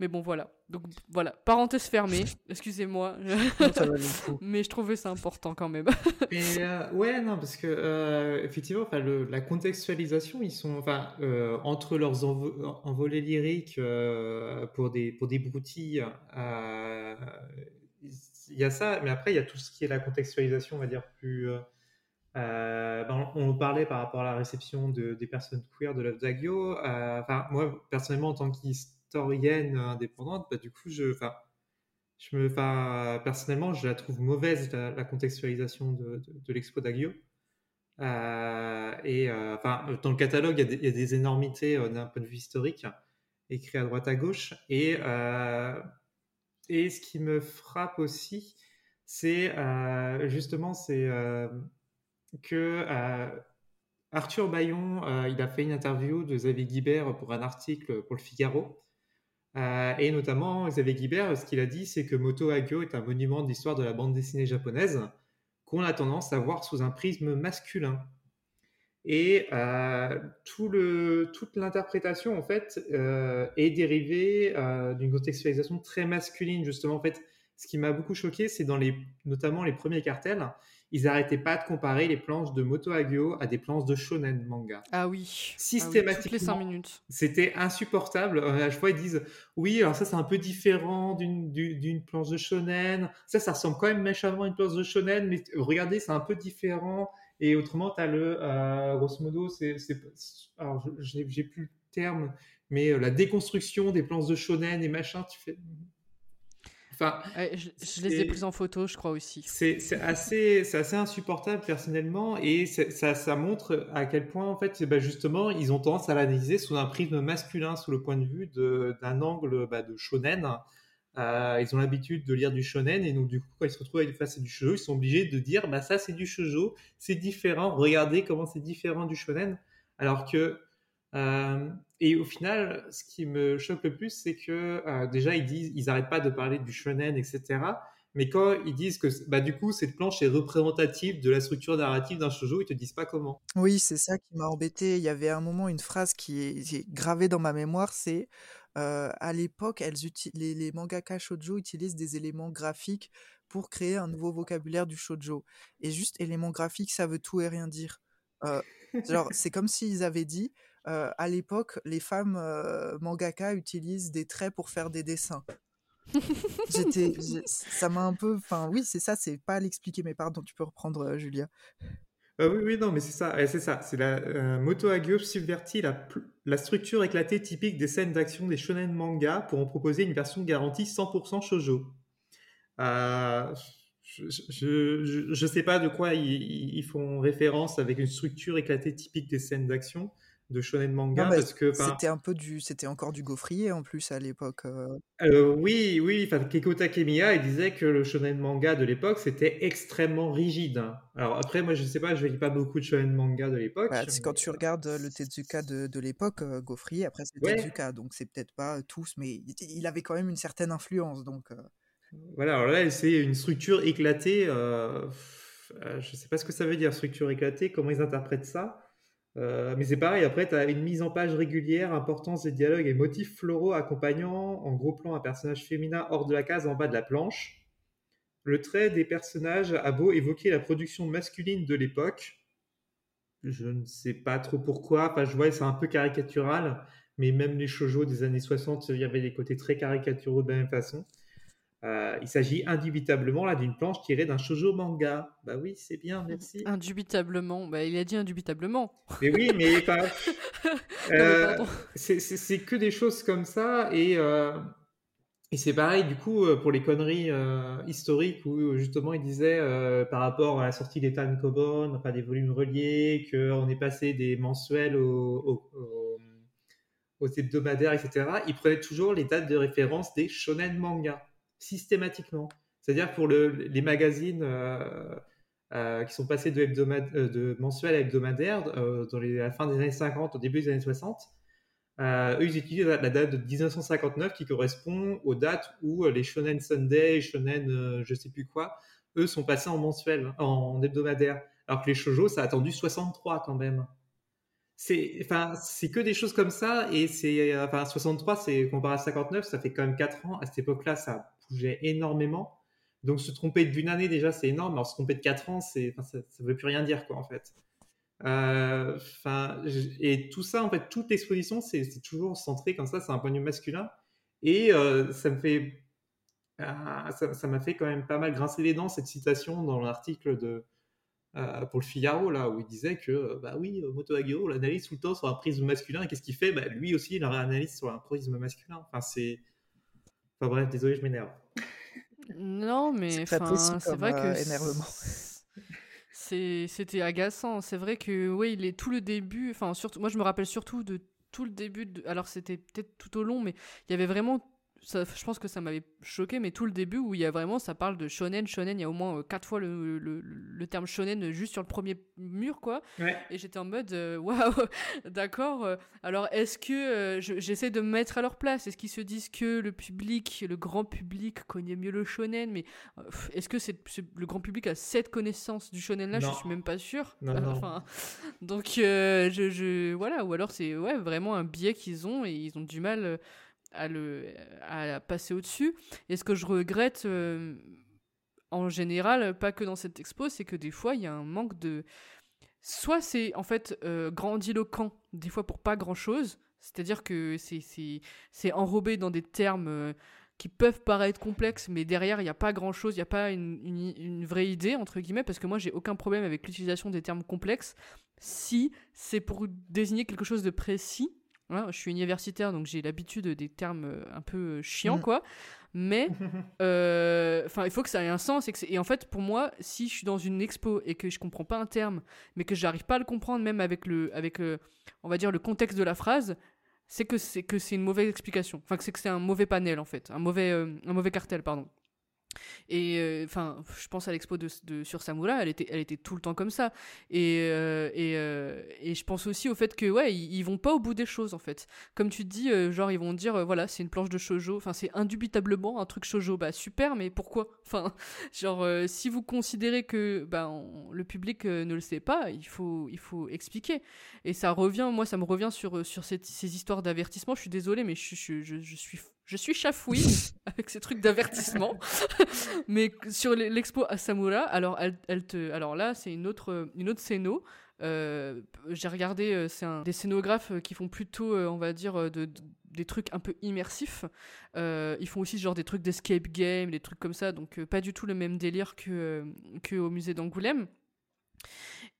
Mais bon, voilà. Donc voilà, parenthèse fermée, excusez-moi. Mais je trouvais ça important quand même. Mais euh, ouais, non, parce que euh, effectivement, enfin, la contextualisation, ils sont, enfin, euh, entre leurs envolées lyriques pour des pour des broutilles, il y a ça. Mais après, il y a tout ce qui est la contextualisation, on va dire plus. Ben, on parlait par rapport à la réception de, des personnes queer de l'œuvre d'Agio. Enfin, moi, personnellement, en tant qu'historien historienne indépendante, bah, du coup, je, je me, personnellement, je la trouve mauvaise la, contextualisation de, l'expo d'Agio. Euh, et euh, dans le catalogue, il y, a des, énormités euh, d'un point de vue historique, écrit à droite à gauche. Et, et ce qui me frappe aussi, c'est justement c'est que Arthur Bayon, il a fait une interview de Xavier Guibert pour un article pour le Figaro. Euh, et notamment, Xavier Guibert, ce qu'il a dit, c'est que Moto Hagio est un monument de l'histoire de la bande dessinée japonaise qu'on a tendance à voir sous un prisme masculin. Et euh, toute l'interprétation, en fait, euh, est dérivée d'une contextualisation très masculine, justement. En fait, ce qui m'a beaucoup choqué, c'est dans les, notamment les premiers cartels, ils n'arrêtaient pas de comparer les planches de Moto Hagio à des planches de shonen manga. Ah oui. Systématiquement. les 5 minutes. C'était insupportable. Euh, à chaque fois, ils disent Oui, alors ça, c'est un peu différent d'une, planche de shonen. Ça, ça ressemble quand même méchamment à une planche de shonen, mais regardez, c'est un peu différent. Et autrement, tu as le. Euh, grosso modo, c'est. alors, j'ai, j'ai plus le terme, mais euh, la déconstruction des planches de shonen et machin, tu fais. Enfin, je, les ai prises en photo, je crois aussi. C'est assez, assez insupportable personnellement et ça, ça, montre à quel point en fait, bah, justement, ils ont tendance à l'analyser sous un prisme masculin, sous le point de vue d'un angle bah, de shonen. Euh, ils ont l'habitude de lire du shonen et donc du coup quand ils se retrouvent face à du shoujo, ils sont obligés de dire bah ça c'est du shoujo, c'est différent. Regardez comment c'est différent du shonen. Alors que euh, et au final, ce qui me choque le plus, c'est que euh, déjà ils disent, ils n'arrêtent pas de parler du shonen, etc. Mais quand ils disent que bah, du coup cette planche est représentative de la structure narrative d'un shoujo, ils te disent pas comment. Oui, c'est ça qui m'a embêté. Il y avait un moment une phrase qui est, gravée dans ma mémoire, c'est euh, à l'époque, les, les mangaka shoujo utilisent des éléments graphiques pour créer un nouveau vocabulaire du shoujo. Et juste éléments graphiques, ça veut tout et rien dire. genre, c'est comme s'ils avaient dit à l'époque, les femmes mangaka utilisent des traits pour faire des dessins. J'étais, ça m'a un peu, enfin oui, c'est ça, c'est pas à l'expliquer, mais pardon, tu peux reprendre, Julia. Ah oui, oui, non, mais c'est ça, c'est ça, c'est la Moto Hagio subvertit la, la, structure éclatée typique des scènes d'action des shonen manga pour en proposer une version garantie 100% shoujo. Euh, je, je, sais pas de quoi ils, ils, font référence avec une structure éclatée typique des scènes d'action de shonen manga parce que c'était un peu du c'était encore du gaufrier en plus à l'époque euh. Euh, oui oui Keiko Takemiya il disait que le shonen manga de l'époque c'était extrêmement rigide alors après moi je sais pas je lis pas beaucoup de shonen manga de l'époque bah, quand tu regardes le Tezuka de, de l'époque euh, gaufrier après c'est Tezuka donc c'est peut-être pas tous mais il avait quand même une certaine influence donc voilà alors là c'est une structure éclatée je sais pas ce que ça veut dire structure éclatée comment ils interprètent ça euh, mais c'est pareil, après, tu as une mise en page régulière, importance des dialogues et motifs floraux accompagnant en gros plan un personnage féminin hors de la case en bas de la planche. Le trait des personnages a beau évoquer la production masculine de l'époque. Je ne sais pas trop pourquoi. Enfin, je vois, c'est un peu caricatural, mais même les shoujo des années 60, il y avait des côtés très caricaturaux de la même façon. Euh, il s'agit indubitablement là d'une planche tirée d'un shoujo manga. Bah oui, c'est bien, merci. Indubitablement, bah il a dit indubitablement. Mais oui, mais pas. euh, c'est que des choses comme ça et euh, et c'est pareil du coup pour les conneries historiques où justement il disait par rapport à la sortie des Tankobon, enfin des volumes reliés, qu'on est passé des mensuels aux, hebdomadaires, etc. Il prenait toujours les dates de référence des shonen manga systématiquement. C'est-à-dire pour le, les magazines euh, euh, qui sont passés de, euh, de mensuel à hebdomadaire dans les, la fin des années 50, au début des années 60, eux, ils utilisent la, date de 1959 qui correspond aux dates où les Shonen Sunday, Shonen je sais plus quoi, eux sont passés en mensuel, en hebdomadaire. Alors que les shoujo, ça a attendu 63 quand même. C'est, enfin, c'est que des choses comme ça, et c'est, enfin, 63, c'est comparé à 59, ça fait quand même 4 ans. À cette époque-là, ça bougeait énormément. Donc se tromper d'une année déjà, c'est énorme. Alors se tromper de 4 ans, c'est, ça ne veut plus rien dire, quoi, en fait. Euh, et tout ça, en fait, toute l'exposition, c'est, toujours centré comme ça, c'est un point masculin. Et euh, ça me fait, ah, ça, m'a fait quand même pas mal grincer les dents cette citation dans l'article de pour le Figaro là où il disait que bah oui, Moto l'analyse tout le temps sur un prisme masculin et qu'est-ce qu'il fait? Bah, Lui aussi, il analyse sur un prisme masculin. Enfin, c'est Enfin bref, désolé, je m'énerve. Non, mais c'est vrai que euh, énervement. C'était agaçant. C'est vrai que oui, il est tout le début. Enfin, surtout, moi, je me rappelle surtout de tout le début. De, alors, c'était peut-être tout au long, mais il y avait vraiment ça, je pense que ça m'avait choqué, mais tout le début où il y a vraiment, ça parle de shonen, shonen, il y a au moins euh, quatre fois le, le, le terme shonen juste sur le premier mur, quoi. Ouais. Et j'étais en mode, euh, waouh, d'accord. euh, alors, est-ce que euh, je- j'essaie de me mettre à leur place? Est-ce qu'ils se disent que le public, le grand public connaît mieux le shonen? Mais est-ce que c'est le grand public a cette connaissance du shonen là Je suis même pas non. Enfin, donc, euh, je, je, voilà. Ou alors, c'est ouais, vraiment un biais qu'ils ont et ils ont du mal à le à passer au-dessus. Et ce que je regrette. euh, en général, pas que dans cette expo, c'est que des fois, il y a un manque de, soit c'est en fait euh, grandiloquent, des fois pour pas grand chose, c'est-à-dire que c'est, enrobé dans des termes euh, qui peuvent paraître complexes, mais derrière il n'y a pas grand chose, il n'y a pas une- une vraie idée, entre guillemets, parce que moi j'ai aucun problème avec l'utilisation des termes complexes si c'est pour désigner quelque chose de précis. Je suis universitaire, donc j'ai l'habitude des termes euh, un peu euh, chiants, Mm. quoi. Mais euh, il faut que ça ait un sens. Et, que c'est- et en fait, pour moi, si je suis dans une expo et que je comprends pas un terme, mais que j'arrive pas à le comprendre, même avec le, avec le, on va dire le contexte de la phrase, c'est que c'est que c'est une mauvaise explication. Enfin, que c'est que c'est un mauvais panel en fait, un mauvais, euh, un mauvais cartel, pardon. Et euh, enfin, je pense à l'expo de, sur Samura, elle était, elle était tout le temps comme ça. Et, euh, euh, et je pense aussi au fait que ouais, ils, vont pas au bout des choses en fait. Comme tu dis, genre ils vont dire voilà, c'est une planche de shojo. Enfin, c'est indubitablement un truc shojo. Bah super, mais pourquoi? Enfin, genre si vous considérez que bah, le public ne le sait pas, il faut, il faut expliquer. Et ça revient, moi, ça me revient sur, sur ces histoires d'avertissement. Je suis désolée, mais je, je suis, je suis chafouine avec ces trucs d'avertissement. mais sur l'expo à Samura, alors, elle, elle te, alors là, c'est une autre, une autre scéno. Euh, J'ai regardé, euh, c'est un, des scénographes euh, qui font plutôt, on va dire, de, de- des trucs un peu immersifs. Euh, ils font aussi genre des trucs d'escape game, des trucs comme ça, donc pas du tout le même délire que, que au musée d'Angoulême.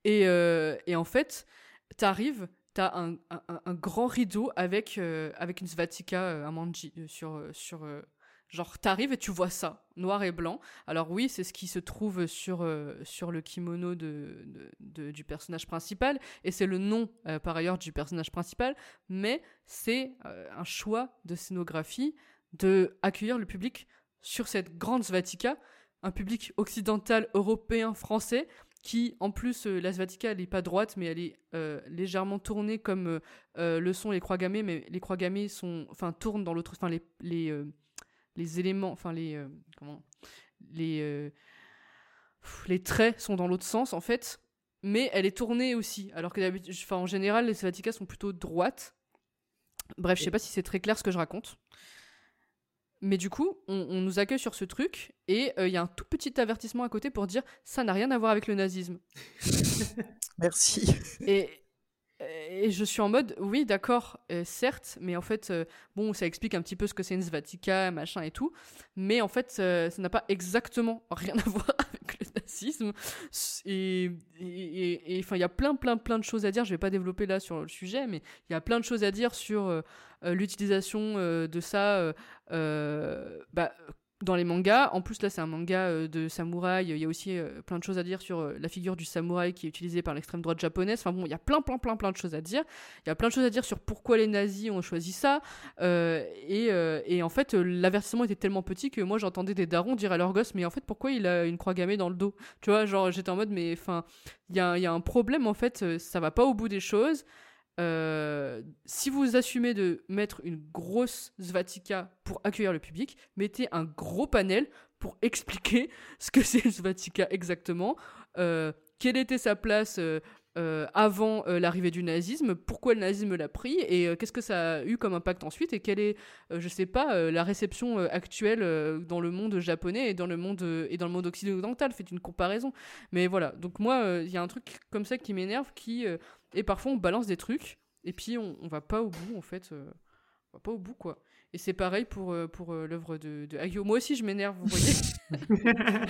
Et, euh, et en fait, t'arrives, t'as un, un, grand rideau avec, euh, avec une Svatika, euh, un manji euh, sur, euh, sur euh, genre t'arrives et tu vois ça, noir et blanc. Alors oui, c'est ce qui se trouve sur, sur le kimono de, du personnage principal, et c'est le nom par ailleurs du personnage principal, mais c'est un choix de scénographie de accueillir le public sur cette grande Svatika, un public occidental, européen, français, qui en plus euh, la Svatika elle est pas droite mais elle est euh, légèrement tournée comme euh, le sont les croix gammées mais les croix gammées sont enfin tournent dans l'autre enfin les les les éléments enfin les comment les les traits sont dans l'autre sens en fait mais elle est tournée aussi alors que enfin en général les Svatikas sont plutôt droites. Bref je sais pas si c'est très clair ce que je raconte mais du coup, on, on nous accueille sur ce truc et euh, il y a un tout petit avertissement à côté pour dire ça n'a rien à voir avec le nazisme. Merci. Et, et je suis en mode oui, d'accord, euh, certes, mais en fait, euh, bon, ça explique un petit peu ce que c'est une Svatika, machin et tout, mais en fait, euh, ça n'a pas exactement rien à voir Et enfin, il y a plein, plein, plein de choses à dire. Je vais pas développer là sur le sujet, mais il y a plein de choses à dire sur euh, euh, l'utilisation euh, de ça. bah, dans les mangas, en plus là c'est un manga euh, de samouraï, il y a aussi euh, plein de choses à dire sur euh, la figure du samouraï qui est utilisée par l'extrême droite japonaise. Enfin bon, il y a plein plein plein plein de choses à dire. Il y a plein de choses à dire sur pourquoi les nazis ont choisi ça. Et, en fait, l'avertissement était tellement petit que moi j'entendais des darons dire à leur gosse, mais en fait pourquoi il a une croix gammée dans le dos? Tu vois, genre j'étais en mode, mais enfin, il y a, y a un problème en fait, ça va pas au bout des choses. Euh, si vous assumez de mettre une grosse Svatika pour accueillir le public, mettez un gros panel pour expliquer ce que c'est une Svatika exactement, euh, quelle était sa place euh, avant l'arrivée du nazisme, pourquoi le nazisme l'a pris? Et qu'est-ce que ça a eu comme impact ensuite? Et quelle est, je sais pas, la réception actuelle dans le monde japonais et dans le monde et dans le monde occidental? Faites une comparaison. Mais voilà, donc moi, il y a un truc comme ça qui m'énerve, qui et parfois on balance des trucs et puis on, on va pas au bout en fait, euh, on va pas au bout quoi. Et c'est pareil pour euh, pour euh, l'œuvre de, de Hagio. Moi aussi je m'énerve, vous voyez.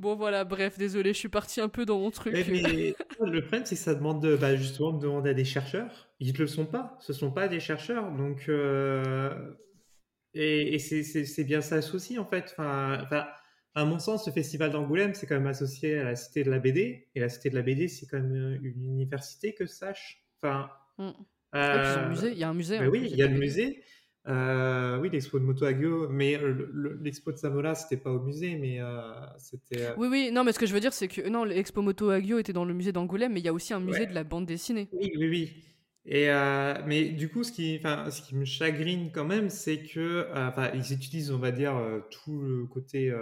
bon voilà, bref, désolé, je suis parti un peu dans mon truc. Mais, mais le problème, c'est que ça demande de, bah, justement de demander à des chercheurs. Ils ne le sont pas. Ce ne sont pas des chercheurs. Donc, euh, et, et c'est- bien ça le souci, en fait. Enfin, enfin, à mon sens, le festival d'Angoulême, c'est quand même associé à la Cité de la BD. Et la Cité de la BD, c'est quand même une université, que je sache. Enfin, Mm. euh, musée, il y a un musée. bah hein, oui, il y a le musée. Euh, oui, l'expo de Moto Agio, mais le- le- l'expo de Samola, c'était pas au musée, mais euh, c'était. euh, Oui, oui, non, mais ce que je veux dire, c'est que non, l'Expo Moto Agio était dans le musée d'Angoulême, mais il y a aussi un musée Ouais. de la bande dessinée. Oui, oui, oui. Et euh, mais du coup, ce qui, enfin, ce qui me chagrine quand même, c'est que, euh, enfin, ils utilisent, on va dire, euh, tout le côté.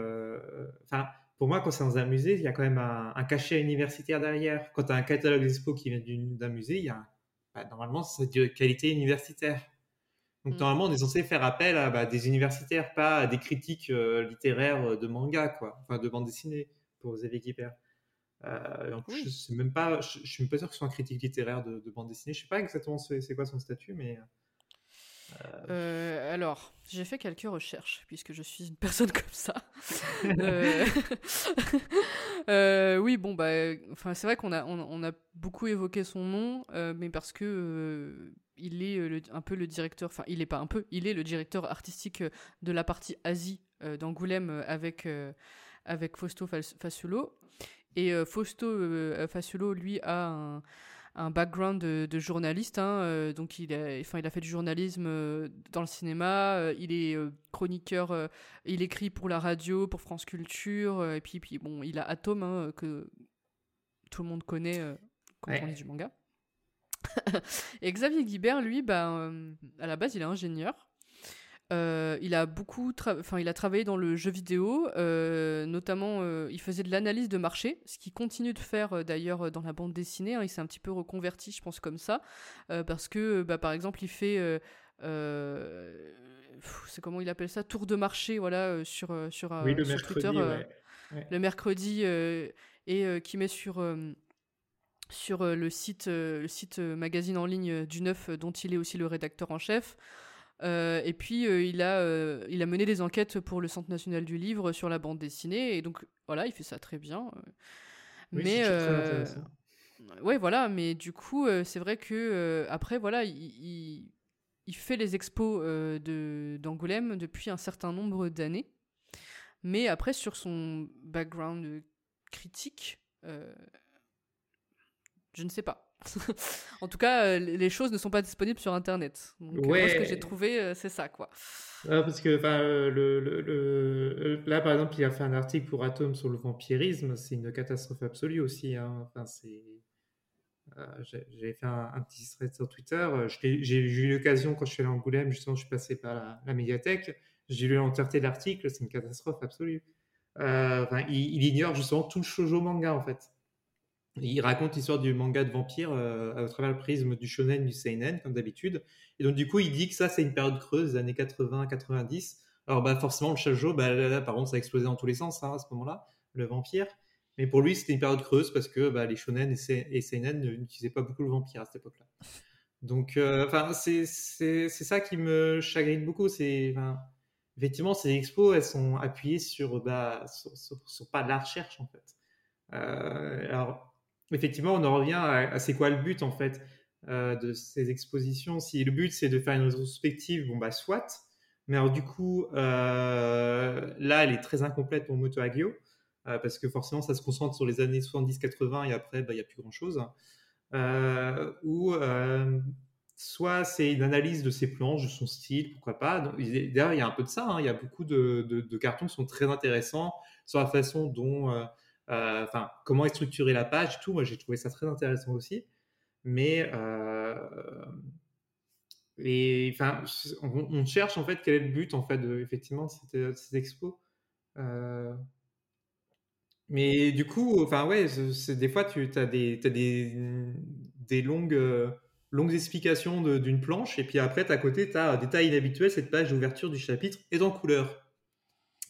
Enfin, pour moi, quand c'est dans un musée, il y a quand même un, un cachet universitaire derrière. Quand tu as un catalogue d'expo qui vient d'un musée, il y a, un- bah, normalement, c'est de qualité universitaire. Donc, Mm. normalement, on est censé faire appel à bah, des universitaires, pas à des critiques euh, littéraires de manga, quoi, enfin, de bande dessinée pour Xavier Guibert. Euh, en plus, Oui. je sais même pas, je, je suis même pas sûr que ce soit un critique littéraire de, de bande dessinée. Je sais pas exactement c'est quoi son statut, mais Euh, alors, j'ai fait quelques recherches, puisque je suis une personne comme ça. Euh, euh, oui, bon, bah, enfin, c'est vrai qu'on a, on, on a beaucoup évoqué son nom, euh, mais parce que euh, il est euh, le- un peu le directeur, enfin, il est pas un peu, il est le directeur artistique euh, de la partie Asie euh, d'Angoulême euh, avec, euh, avec Fausto Fas- Fasulo. Et euh, Fausto euh, Fasulo, lui, a un, un background de, de journaliste, hein, euh, donc il a, enfin, il a fait du journalisme euh, dans le cinéma, euh, il est euh, chroniqueur, euh, il écrit pour la radio, pour France Culture, euh, et puis, puis bon, il a Atom, hein, que tout le monde connaît euh, quand Ouais. on lit du manga. et Xavier Guibert, lui, bah, euh, à la base, il est ingénieur. Euh, il a beaucoup, enfin, il a travaillé dans le jeu vidéo, euh, notamment, euh, il faisait de l'analyse de marché, ce qu'il continue de faire d'ailleurs dans la bande dessinée. hein. il s'est un petit peu reconverti, je pense, comme ça, parce que, bah, par exemple, il fait, c'est comment il appelle ça, tour de marché, voilà, sur sur, oui, le sur mercredi, Twitter, ouais. le mercredi euh, et euh, qui met sur euh, sur le site le site magazine en ligne du Neuf dont il est aussi le rédacteur en chef. Euh, et puis euh, il a euh, il a mené des enquêtes pour le Centre national du livre sur la bande dessinée. Et donc voilà il fait ça très bien. Oui, mais ouais voilà mais du coup c'est vrai que après voilà il, il, il fait les expos de d'Angoulême depuis un certain nombre d'années. Mais après sur son background critique je ne sais pas en tout cas euh, les choses ne sont pas disponibles sur internet donc euh, moi ce que Ouais. j'ai trouvé euh, c'est ça quoi Ah, parce que enfin, le, le- le- là, par exemple, il a fait un article pour Atom sur le vampirisme. C'est une catastrophe absolue aussi. hein. Enfin, c'est. euh, j'ai- fait un, un petit thread sur Twitter. J'ai eu l'occasion, quand je suis allé à Angoulême, justement, je suis passé par la, la médiathèque. J'ai lu l'entièreté de l'article. C'est une catastrophe absolue. Euh, enfin, il, il ignore justement tout le shoujo manga, en fait. Il raconte l'histoire du manga de vampire euh, à travers le prisme du shonen, du seinen, comme d'habitude. Et donc, du coup, il dit que ça, c'est une période creuse des années 80-90. Alors, bah, forcément, le shoujo, bah, là, là, par contre, ça a explosé dans tous les sens hein, à ce moment-là, le vampire. Mais pour lui, c'était une période creuse parce que bah, les shonen et, se- et seinen ne- n'utilisaient pas beaucoup le vampire à cette époque-là. Donc, euh, c'est ça qui me chagrine beaucoup. Effectivement, ces expos, elles sont appuyées sur, bah, sur- sur pas de la recherche, en fait. Euh, alors, effectivement, on en revient à, c'est quoi le but, en fait, euh, de ces expositions. Si le but, c'est de faire une rétrospective, bon, bah, soit. Mais alors, du coup, euh, là, elle est très incomplète pour Moto Hagio, euh, parce que forcément, ça se concentre sur les années 70-80 et après, bah, il n'y a plus grand-chose. Euh, ou soit c'est une analyse de ses planches, de son style, pourquoi pas. D'ailleurs, il y a un peu de ça. hein. Il y a beaucoup de, cartons qui sont très intéressants sur la façon dont, enfin, comment est structurée la page, tout. Moi, j'ai trouvé ça très intéressant aussi. Mais euh, on, cherche en fait quel est le but en fait de effectivement de cette, de expo. Euh, mais du coup, enfin ouais, des fois tu as des, t'as des, des longues, euh, longues explications d'une planche, et puis après, à côté, tu as détail inhabituel, cette page d'ouverture du chapitre est en couleur.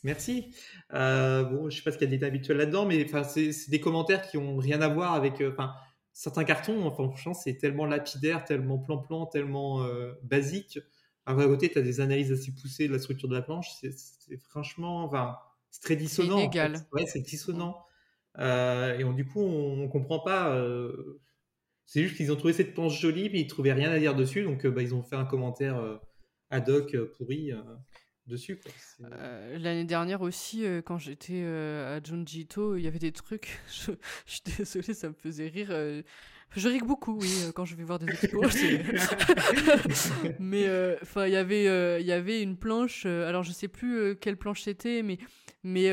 Merci. Euh, bon, je sais pas ce qu'il y a d'inhabituel là-dedans, mais enfin, c'est c'est des commentaires qui ont rien à voir avec. euh, Enfin, certains cartons, enfin, franchement, c'est tellement lapidaire, tellement plan-plan, tellement euh, basique. À côté, tu as des analyses assez poussées de la structure de la planche. C'est c'est franchement, enfin, c'est très dissonant. en fait. inégal. Ouais, c'est dissonant. Et on- du coup, on, on comprend pas. c'est juste qu'ils ont trouvé cette planche jolie, mais ils trouvaient rien à dire dessus, donc bah, ils ont fait un commentaire ad hoc pourri dessus. quoi. C'est- Euh, L'année dernière aussi, euh, quand j'étais euh, à Junji Ito, il y avait des trucs. Je, je suis désolée, ça me faisait rire. euh, Je rig beaucoup, oui, euh, quand je vais voir des expos. mais enfin, il y avait, il y avait une planche. alors, je sais plus quelle planche c'était, mais mais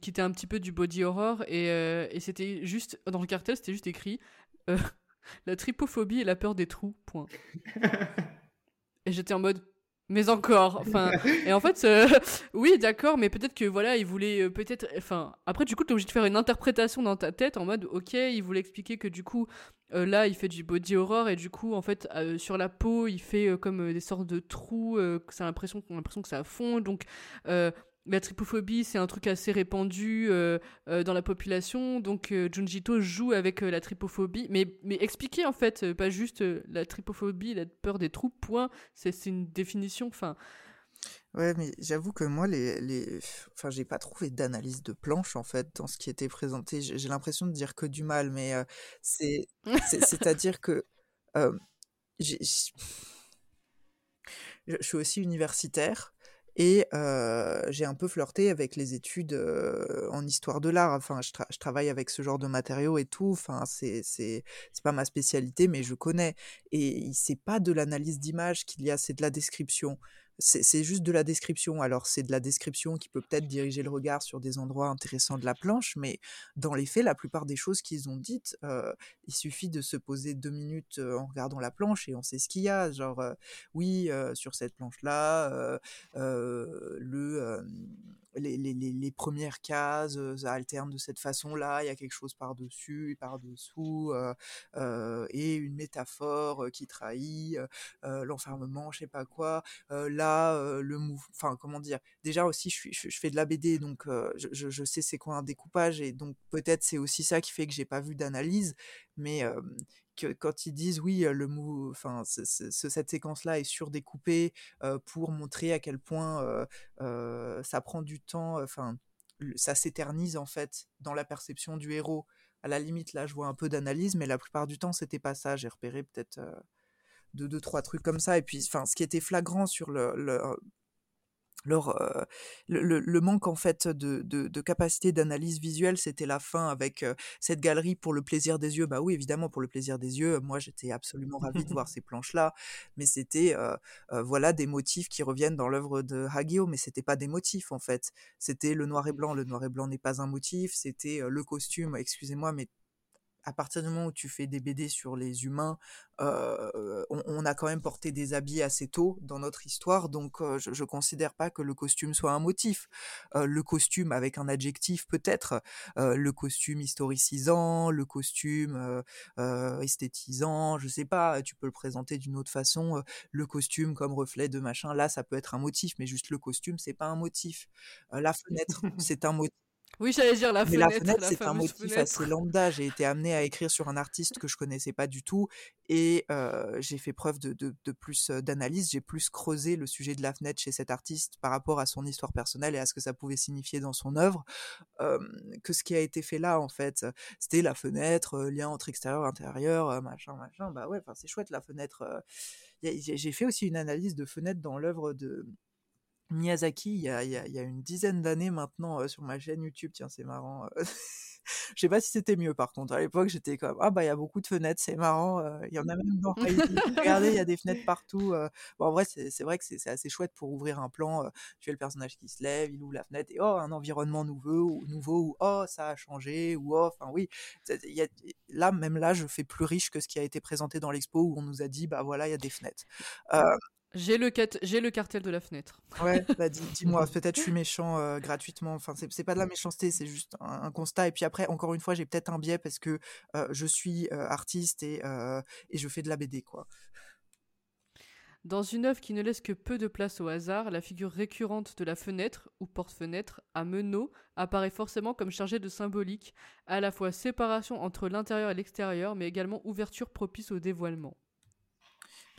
qui était un petit peu du body horror et, et c'était juste dans le cartel, c'était juste écrit la tripophobie et la peur des trous. Point. et j'étais en mode mais encore enfin et en fait euh, oui d'accord mais peut-être que voilà il voulait euh, peut-être enfin après du coup tu es obligé de faire une interprétation dans ta tête en mode ok il voulait expliquer que du coup euh, là il fait du body horror et du coup en fait sur la peau il fait comme des sortes de trous c'est l'impression qu'on a l'impression que ça fond donc la tripophobie, c'est un truc assez répandu euh, euh, dans la population. Donc, euh, Junjito joue avec la tripophobie. Mais, mais expliquer, en fait, pas juste la tripophobie, la peur des trous, point. C'est une définition. Enfin. Ouais, mais j'avoue que moi, les, les... Enfin, j'ai pas trouvé d'analyse de planche, en fait, dans ce qui était présenté. J'ai l'impression de dire que du mal, mais c'est... C'est-à-dire que... je suis aussi universitaire. Et j'ai un peu flirté avec les études en histoire de l'art. Enfin, je, je, travaille avec ce genre de matériaux et tout. Enfin, c'est pas ma spécialité, mais je connais. Et c'est pas de l'analyse d'image qu'il y a, c'est de la description c'est juste de la description. Alors, c'est de la description qui peut peut-être diriger le regard sur des endroits intéressants de la planche, mais dans les faits, la plupart des choses qu'ils ont dites, euh, il suffit de se poser deux minutes euh, en regardant la planche et on sait ce qu'il y a. Genre, euh, oui, sur cette planche-là, le les, les, les, premières cases ça alterne de cette façon-là, il y a quelque chose par-dessus et par-dessous, euh, et une métaphore qui trahit l'enfermement, je sais pas quoi. là, le mouvement, enfin, comment dire, déjà aussi, je, je, fais de la BD, donc je, je, sais c'est quoi un découpage, et donc peut-être c'est aussi ça qui fait que j'ai pas vu d'analyse, mais quand ils disent oui, le mou, enfin, cette séquence-là est surdécoupée pour montrer à quel point ça prend du temps, ça s'éternise en fait dans la perception du héros. À la limite, là, je vois un peu d'analyse, mais la plupart du temps, c'était pas ça. J'ai repéré peut-être deux, deux, trois trucs comme ça. Et puis, enfin, ce qui était flagrant sur le, leur, euh, le, le, manque en fait de, de, de capacité d'analyse visuelle, c'était la fin avec euh, cette galerie pour le plaisir des yeux. Bah oui, évidemment pour le plaisir des yeux. Moi, j'étais absolument ravie de voir ces planches-là, mais c'était euh, voilà des motifs qui reviennent dans l'œuvre de Hagio, mais c'était pas des motifs en fait. C'était le noir et blanc. Le noir et blanc n'est pas un motif. C'était le costume. Excusez-moi, mais à partir du moment où tu fais des BD sur les humains, euh, on, a quand même porté des habits assez tôt dans notre histoire, donc euh, je, ne considère pas que le costume soit un motif. Euh, le costume avec un adjectif peut-être, le costume historicisant, le costume esthétisant, je sais pas, tu peux le présenter d'une autre façon. le costume comme reflet de machin, là ça peut être un motif, mais juste le costume c'est pas un motif. la fenêtre c'est un motif oui, j'allais dire la Mais fenêtre. la fenêtre, c'est un motif assez lambda. J'ai été amenée à écrire sur un artiste que je connaissais pas du tout et euh, j'ai fait preuve de, de, de plus d'analyse. J'ai plus creusé le sujet de la fenêtre chez cet artiste par rapport à son histoire personnelle et à ce que ça pouvait signifier dans son œuvre euh, que ce qui a été fait là, en fait. C'était la fenêtre, lien entre extérieur intérieur, machin, machin. Bah ouais, c'est chouette la fenêtre. j'ai fait aussi une analyse de fenêtre dans l'œuvre de Miyazaki, il y a, il y a, une dizaine d'années maintenant sur ma chaîne YouTube, tiens c'est marrant. Je sais pas si c'était mieux par contre. À l'époque j'étais comme ah bah il y a beaucoup de fenêtres, c'est marrant. Il y en a même dans Regardez, il y a des fenêtres partout. Bon en vrai c'est vrai que c'est assez chouette pour ouvrir un plan. tu as le personnage qui se lève, il ouvre la fenêtre et oh un environnement nouveau ou nouveau ou oh ça a changé ou oh enfin oui. Y a, là même là je fais plus riche que ce qui a été présenté dans l'expo où on nous a dit bah voilà il y a des fenêtres. J'ai le, j'ai le cartel de la fenêtre. Ouais, bah dis-moi, peut-être je suis méchant euh, gratuitement. Enfin, c'est pas de la méchanceté, c'est juste un, constat. Et puis après, encore une fois, j'ai peut-être un biais parce que euh, je suis euh, artiste et, et je fais de la BD, quoi. Dans une œuvre qui ne laisse que peu de place au hasard, la figure récurrente de la fenêtre ou porte-fenêtre à meneaux apparaît forcément comme chargée de symbolique, à la fois séparation entre l'intérieur et l'extérieur, mais également ouverture propice au dévoilement.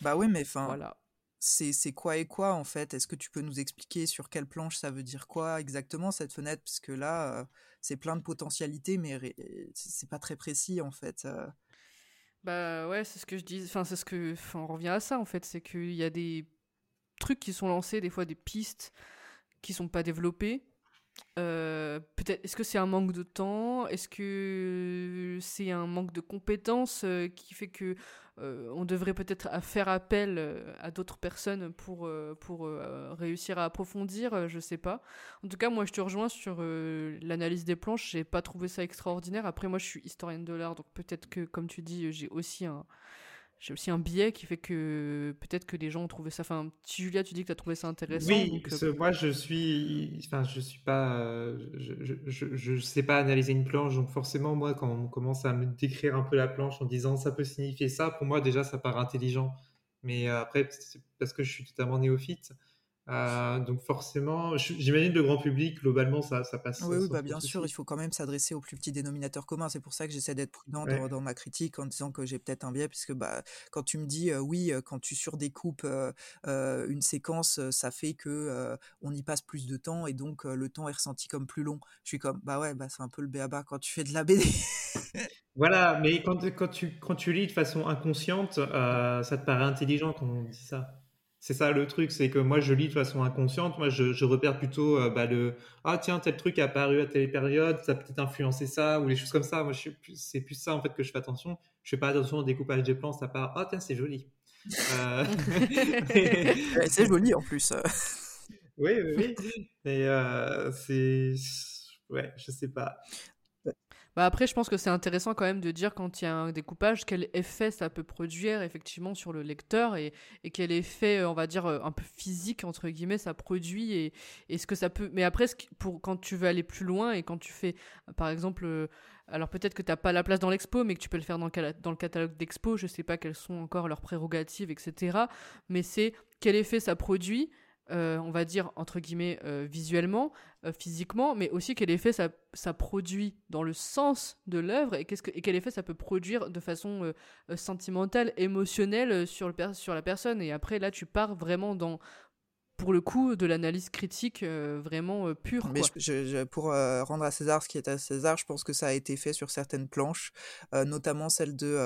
Bah oui, mais enfin, voilà c'est quoi et quoi en fait? Est-ce que tu peux nous expliquer sur quelle planche ça veut dire quoi exactement cette fenêtre? Puisque là, c'est plein de potentialités, mais c'est pas très précis en fait. Bah ouais, c'est ce que je dis. Enfin, c'est ce que. on revient à ça en fait. C'est qu'il y a des trucs qui sont lancés, des fois des pistes qui sont pas développées. Euh, peut-être, est-ce que c'est un manque de temps? Est-ce que c'est un manque de compétences euh, qui fait que euh, on devrait peut-être faire appel à d'autres personnes pour, pour réussir à approfondir? Je sais pas. En tout cas, moi, je te rejoins sur l'analyse des planches. J'ai pas trouvé ça extraordinaire. Après, moi, je suis historienne de l'art, donc peut-être que, comme tu dis, j'ai aussi un j'ai aussi un biais qui fait que peut-être que les gens ont trouvé ça. Enfin, si Julia, tu dis que tu as trouvé ça intéressant. Oui, euh, moi je suis. Enfin, je suis pas. Euh, je, je, je, sais pas analyser une planche, donc forcément, moi, quand on commence à me décrire un peu la planche en disant ça peut signifier ça, pour moi, déjà, ça paraît intelligent. Mais euh, après, c'est parce que je suis totalement néophyte. Euh, donc forcément, j'imagine le grand public, globalement, ça, ça passe. Oui, oui bah bien sûr, il faut quand même s'adresser au plus petit dénominateur commun. C'est pour ça que j'essaie d'être prudent dans, ma critique en disant que j'ai peut-être un biais, puisque bah, quand tu me dis, oui, quand tu surdécoupes une séquence, ça fait que on y passe plus de temps et donc le temps est ressenti comme plus long. Je suis comme, bah ouais, bah, c'est un peu le béaba quand tu fais de la BD. voilà, mais quand, quand, tu, quand tu lis de façon inconsciente, ça te paraît intelligent quand on dit ça. C'est ça le truc, c'est que moi je lis de façon inconsciente, moi je, repère plutôt euh, bah, le ah tiens tel truc est apparu à telle période, ça a peut-être influencé ça ou les choses comme ça. Moi c'est plus ça en fait que je fais attention. Je fais pas attention au découpage des plans, ça part ah tiens c'est joli. Euh, c'est joli en plus. oui oui oui. Et euh, c'est ouais je sais pas. Bah après, je pense que c'est intéressant quand même de dire quand il y a un découpage, quel effet ça peut produire effectivement sur le lecteur et, quel effet, euh, on va dire, euh, un peu physique, entre guillemets, ça produit et, ce que ça peut... Mais après, pour, quand tu veux aller plus loin et quand tu fais, par exemple... Euh, alors peut-être que tu n'as pas la place dans l'expo, mais que tu peux le faire dans le, dans le catalogue d'expo, je sais pas quelles sont encore leurs prérogatives, etc. Mais c'est quel effet ça produit, euh, on va dire, entre guillemets, euh, visuellement, euh, physiquement, mais aussi quel effet ça, produit dans le sens de l'œuvre et, que, et quel effet ça peut produire de façon sentimentale, émotionnelle sur, le sur la personne. Et après, là, tu pars vraiment dans, pour le coup, de l'analyse critique vraiment pure. Mais pour rendre à César ce qui est à César, je pense que ça a été fait sur certaines planches, notamment celle de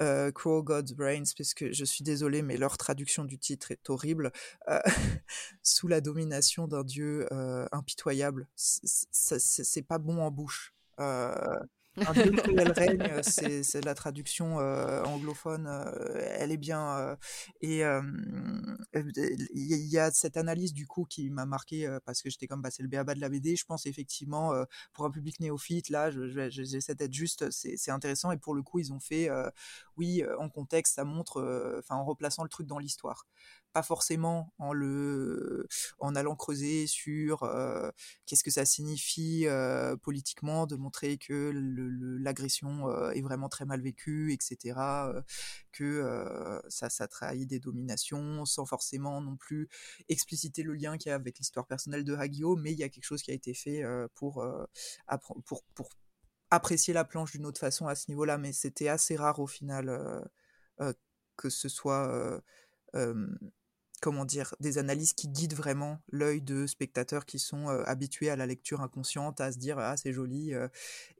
euh, Crow God's Brains, puisque je suis désolée, mais leur traduction du titre est horrible. Euh, sous la domination d'un dieu euh, impitoyable, c'est pas bon en bouche. Un dieu cruel règne, c'est la traduction euh, anglophone, euh, elle est bien. Euh, et il y a cette analyse du coup qui m'a marqué parce que j'étais comme bah, c'est le béaba de la BD. Je pense effectivement pour un public néophyte, là, j'essaie d'être juste, c'est intéressant. Et pour le coup, ils ont fait, oui, en contexte, ça montre, enfin en replaçant le truc dans l'histoire pas forcément en le en allant creuser sur euh, qu'est-ce que ça signifie euh, politiquement de montrer que l'agression euh, est vraiment très mal vécue etc que ça ça trahit des dominations sans forcément non plus expliciter le lien qu'il y a avec l'histoire personnelle de Hagio mais il y a quelque chose qui a été fait pour pour pour apprécier la planche d'une autre façon à ce niveau-là. Mais c'était assez rare au final que ce soit comment dire, des analyses qui guident vraiment l'œil de spectateurs qui sont habitués à la lecture inconsciente, à se dire ah c'est joli,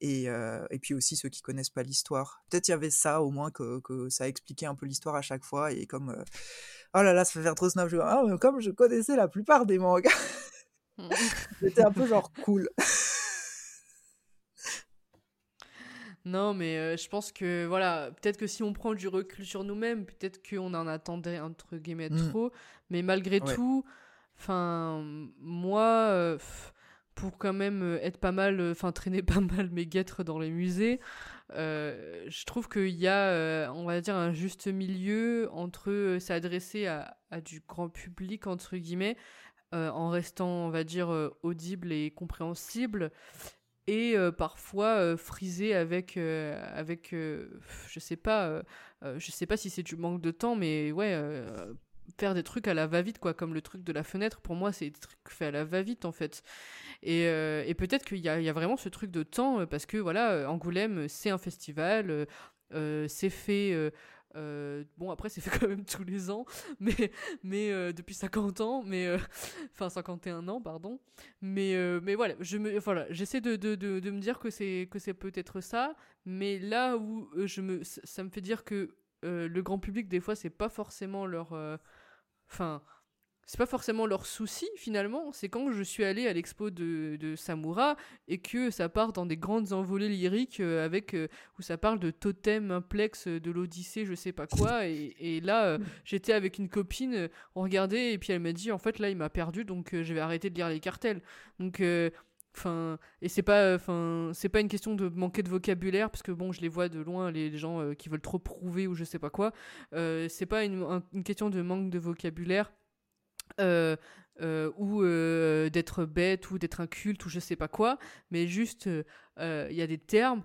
et, et, puis aussi ceux qui connaissent pas l'histoire. Peut-être il y avait ça au moins que, que ça expliquait un peu l'histoire à chaque fois et comme oh là là ça fait faire trop snob, ah, comme je connaissais la plupart des mangas, c'était un peu genre cool. Non, mais euh, je pense que, voilà, peut-être que si on prend du recul sur nous-mêmes, peut-être qu'on en attendait, entre guillemets, mmh. trop. Mais malgré tout, enfin, moi, euh, pour quand même euh, être pas mal, enfin, traîner pas mal mes guêtres dans les musées, je trouve qu'il y a, on va dire, un juste milieu entre s'adresser à, à, du grand public, entre guillemets, en restant, on va dire, audible et compréhensible, et euh, parfois euh, frisé avec euh, avec je sais pas je sais pas si c'est du manque de temps mais ouais faire des trucs à la va-vite quoi comme le truc de la fenêtre pour moi c'est des trucs faits à la va-vite en fait. Et, et peut-être qu'il y a, y a, vraiment ce truc de temps parce que voilà Angoulême c'est un festival c'est fait euh, bon, après, c'est fait quand même tous les ans, mais, mais euh, depuis 50 ans, mais euh, enfin 51 ans, pardon. Mais, mais voilà, je me, voilà, j'essaie de, de, de, de, me dire que c'est que c'est peut-être ça, mais là où je me, ça me fait dire que le grand public des fois c'est pas forcément leur, enfin c'est pas forcément leur souci finalement. C'est quand je suis allée à l'expo de, de, Samura et que ça part dans des grandes envolées lyriques euh, avec euh, où ça parle de totem, implex, de l'Odyssée, je sais pas quoi. Et, là, j'étais avec une copine, on regardait et puis elle m'a dit en fait là il m'a perdu donc je vais arrêter de lire les cartels. Donc et c'est pas, enfin, c'est pas une question de manquer de vocabulaire parce que bon, je les vois de loin les, gens euh, qui veulent trop prouver ou je sais pas quoi. Euh, c'est pas une, question de manque de vocabulaire euh, ou d'être bête ou d'être inculte ou je sais pas quoi, mais juste il y a des termes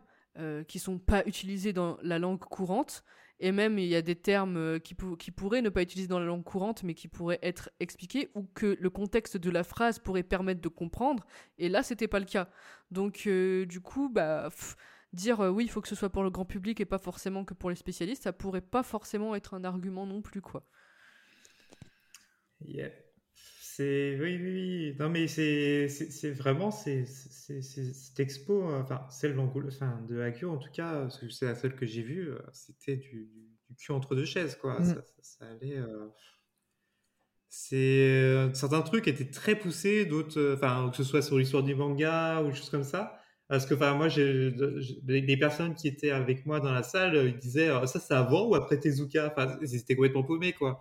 qui sont pas utilisés dans la langue courante et même, il y a des termes euh, qui, pourraient ne pas utiliser dans la langue courante, mais qui pourraient être expliqués, ou que le contexte de la phrase pourrait permettre de comprendre. Et là, c'était pas le cas. Donc, euh, du coup, bah, dire euh, oui, il faut que ce soit pour le grand public et pas forcément que pour les spécialistes, ça pourrait pas forcément être un argument non plus, quoi. C'est oui, oui, oui. Non, mais c'est vraiment c'est cette expo, enfin celle enfin, de Akio en tout cas, parce que c'est la seule que j'ai vue, euh, c'était du, du, cul entre deux chaises, quoi. Mmh. Ça, ça, allait. Euh, c'est euh, certains trucs étaient très poussés, d'autres, enfin que ce soit sur l'histoire du manga ou des choses comme ça. Parce que enfin moi, j'ai les personnes qui étaient avec moi dans la salle, ils disaient ça c'est avant ou après Tezuka? Enfin, c'était complètement paumé, quoi.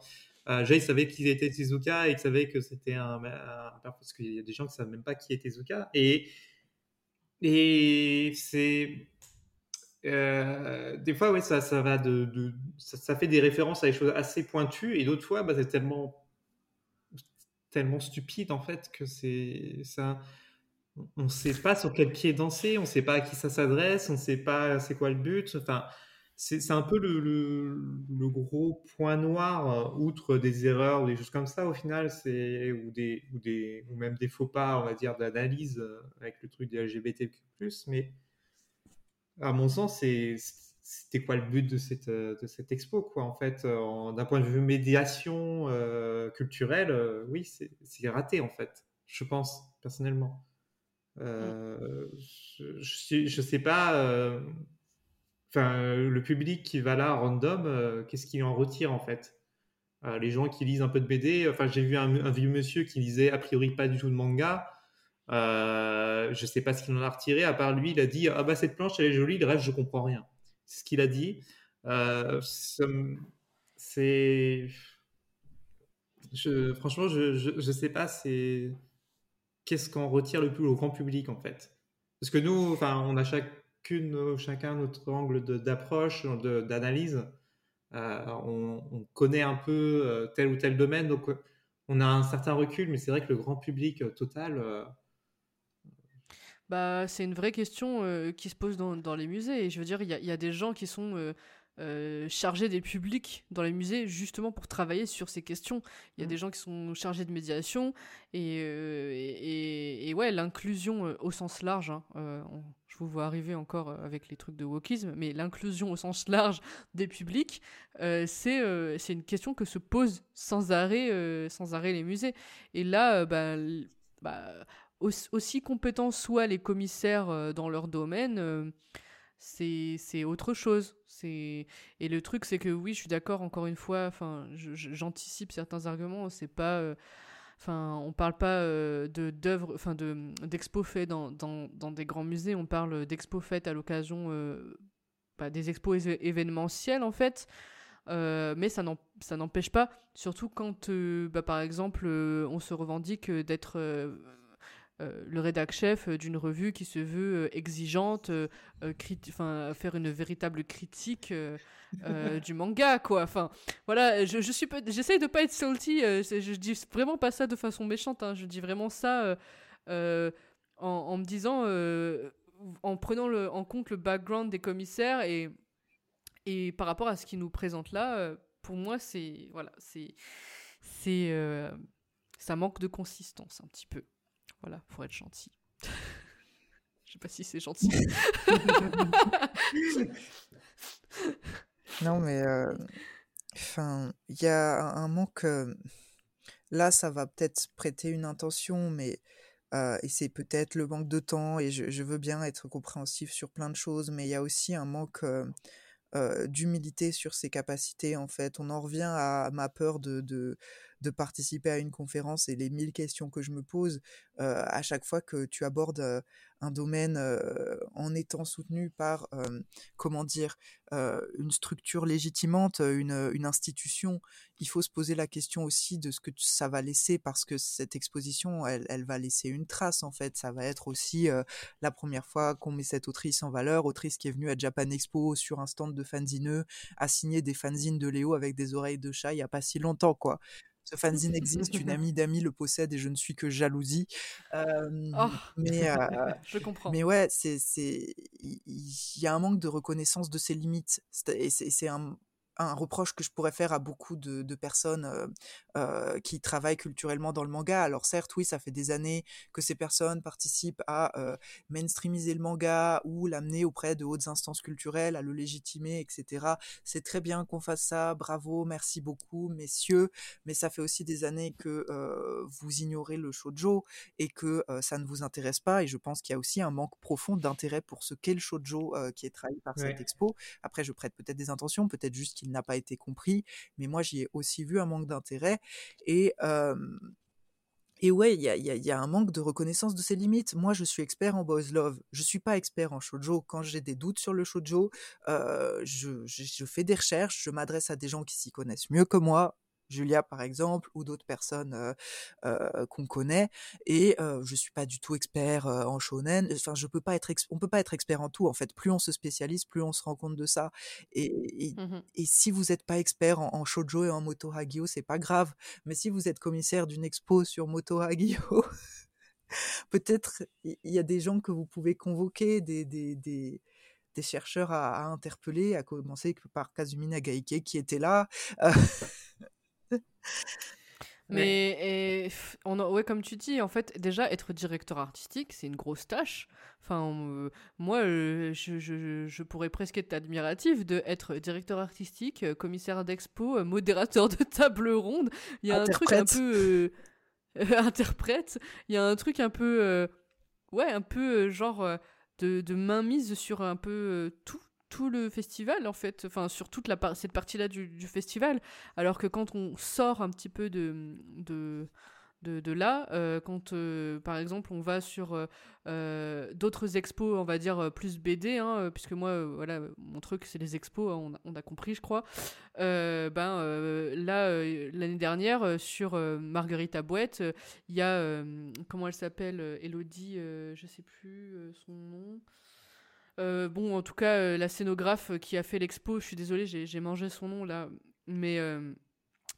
Euh, Jay savait qui était Tezuka et il savait que c'était un, parce qu'il y a des gens qui savent même pas qui est Tezuka et et c'est euh, des fois ouais ça ça va de ça, fait des références à des choses assez pointues et d'autres fois bah, c'est tellement tellement stupide en fait que c'est ça on ne sait pas sur quel pied danser, on ne sait pas à qui ça s'adresse, on ne sait pas c'est quoi le but. Enfin, c'est un peu le, le, gros point noir, euh, outre des erreurs ou des choses comme ça, au final, c'est ou, des, ou, des, ou même des faux pas, on va dire, d'analyse euh, avec le truc des LGBTQ+. Mais à mon sens, c'était quoi le but de cette, euh, de cette expo, quoi, en fait D'un point de vue médiation culturelle, oui, c'est raté, en fait, je pense, personnellement. je, je, sais pas enfin, le public qui va là random, euh, qu'est-ce qu'il en retire en fait? Euh, Les gens qui lisent un peu de BD, enfin j'ai vu un, vieux monsieur qui lisait a priori pas du tout de manga. Euh, je sais pas ce qu'il en a retiré. À part lui, il a dit ah bah cette planche elle est jolie, le reste je comprends rien. C'est ce qu'il a dit. c'est franchement, je, je, sais pas, c'est qu'est-ce qu'on retire le plus au grand public en fait? Parce que nous, on a chaque chacun notre angle d'approche, d'analyse. Euh, on, connaît un peu euh, tel ou tel domaine, donc euh, on a un certain recul, mais c'est vrai que le grand public total. Bah, c'est une vraie question qui se pose dans, les musées. Et je veux dire, il y, a des gens qui sont euh, chargés des publics dans les musées justement pour travailler sur ces questions. Il y a mmh. des gens qui sont chargés de médiation et, et, ouais, l'inclusion au sens large, hein, je vous vois arriver encore avec les trucs de wokisme, mais l'inclusion au sens large des publics, c'est c'est une question que se posent sans arrêt, sans arrêt les musées. Et là, bah, bah aussi compétents soient les commissaires dans leur domaine, c'est autre chose. Et le truc c'est que oui, je suis d'accord encore une fois. J'anticipe certains arguments. C'est pas, euh, enfin, on parle pas euh, de d'œuvres, de d'expos faits dans, dans, des grands musées. On parle d'expos faites à l'occasion euh, bah, des expos événementiels en fait. mais ça n'empêche pas, surtout quand, bah, par exemple, on se revendique d'être euh, le rédac chef euh, d'une revue qui se veut euh, exigeante, enfin faire une véritable critique du manga, quoi. Enfin, voilà, je, je suis, j'essaye de pas être salty. je dis vraiment pas ça de façon méchante. Hein, je dis vraiment ça en, en, me disant, en prenant le, en compte le background des commissaires et et par rapport à ce qu'ils nous présentent là, pour moi, c'est voilà, c'est c'est ça manque de consistance un petit peu. Voilà, pour être gentil. Je sais pas si c'est gentil. non, mais euh, enfin, il y a un manque. Euh, là, ça va peut-être prêter une intention, mais euh, et c'est peut-être le manque de temps. Et je, veux bien être compréhensif sur plein de choses, mais il y a aussi un manque d'humilité sur ses capacités. En fait, on en revient à ma peur de participer à une conférence et les mille questions que je me pose à chaque fois que tu abordes un domaine en étant soutenu par, comment dire, une structure légitimante, une, institution, il faut se poser la question aussi de ce que ça va laisser parce que cette exposition, elle, elle va laisser une trace en fait. Ça va être aussi la première fois qu'on met cette autrice en valeur, autrice qui est venue à Japan Expo sur un stand de fanzineux, a signé des fanzines de Léo avec des oreilles de chat il n'y a pas si longtemps quoi. Ce fanzine existe, une amie d'amis le possède et je ne suis que jalousie. oh, mais, je comprends. Mais ouais, c'est, il y, a un manque de reconnaissance de ses limites. Et c'est un, un reproche que je pourrais faire à beaucoup de, de personnes euh, euh, qui travaillent culturellement dans le manga. Alors certes, oui, ça fait des années que ces personnes participent à euh, mainstreamiser le manga ou l'amener auprès de hautes instances culturelles, à le légitimer, etc. C'est très bien qu'on fasse ça, bravo, merci beaucoup, messieurs. Mais ça fait aussi des années que vous ignorez le shojo et que ça ne vous intéresse pas. Et je pense qu'il y a aussi un manque profond d'intérêt pour ce qu'est le shojo euh, qui est trahi par cette expo. Après, je prête peut-être des intentions, peut-être juste n'a pas été compris, mais moi j'y ai aussi vu un manque d'intérêt et et ouais, il y a, y a, un manque de reconnaissance de ses limites. Moi, je suis expert en boys love. Je suis pas expert en shoujo. Quand j'ai des doutes sur le shoujo, je, je, fais des recherches. Je m'adresse à des gens qui s'y connaissent mieux que moi. Julia par exemple ou d'autres personnes euh, euh, qu'on connaît et euh, je suis pas du tout expert en shonen enfin je peux pas être on peut pas être expert en tout en fait plus on se spécialise plus on se rend compte de ça et, et, mmh si vous n'êtes pas expert en, en, shoujo et en moto hagio c'est pas grave mais si vous êtes commissaire d'une expo sur moto hagio peut-être il y, a des gens que vous pouvez convoquer des, des, des des chercheurs à, à, interpeller, à commencer par Kazumi Nagaike qui était là. Mais on ouais, comme tu dis, en fait, déjà être directeur artistique, c'est une grosse tâche. Enfin, moi, je, je, je, pourrais presque être admiratif de être directeur artistique, commissaire d'expo, modérateur de table ronde. Il y a un truc un peu interprète. Il y a un truc un peu ouais, un peu genre de, de mainmise sur un peu tout tout le festival en fait, enfin sur toute la cette partie-là du, festival, alors que quand on sort un petit peu de, de, de, là, euh, quand euh, par exemple on va sur euh, d'autres expos, on va dire plus BD, hein, puisque moi voilà mon truc c'est les expos, hein, on, a, on, a, compris je crois. ben là l'année dernière sur Marguerite Boîte, il y a comment elle s'appelle, Elodie, je sais plus son nom. Euh, bon, en tout cas, euh, la scénographe qui a fait l'expo, je suis désolée, j'ai mangé son nom là, mais euh,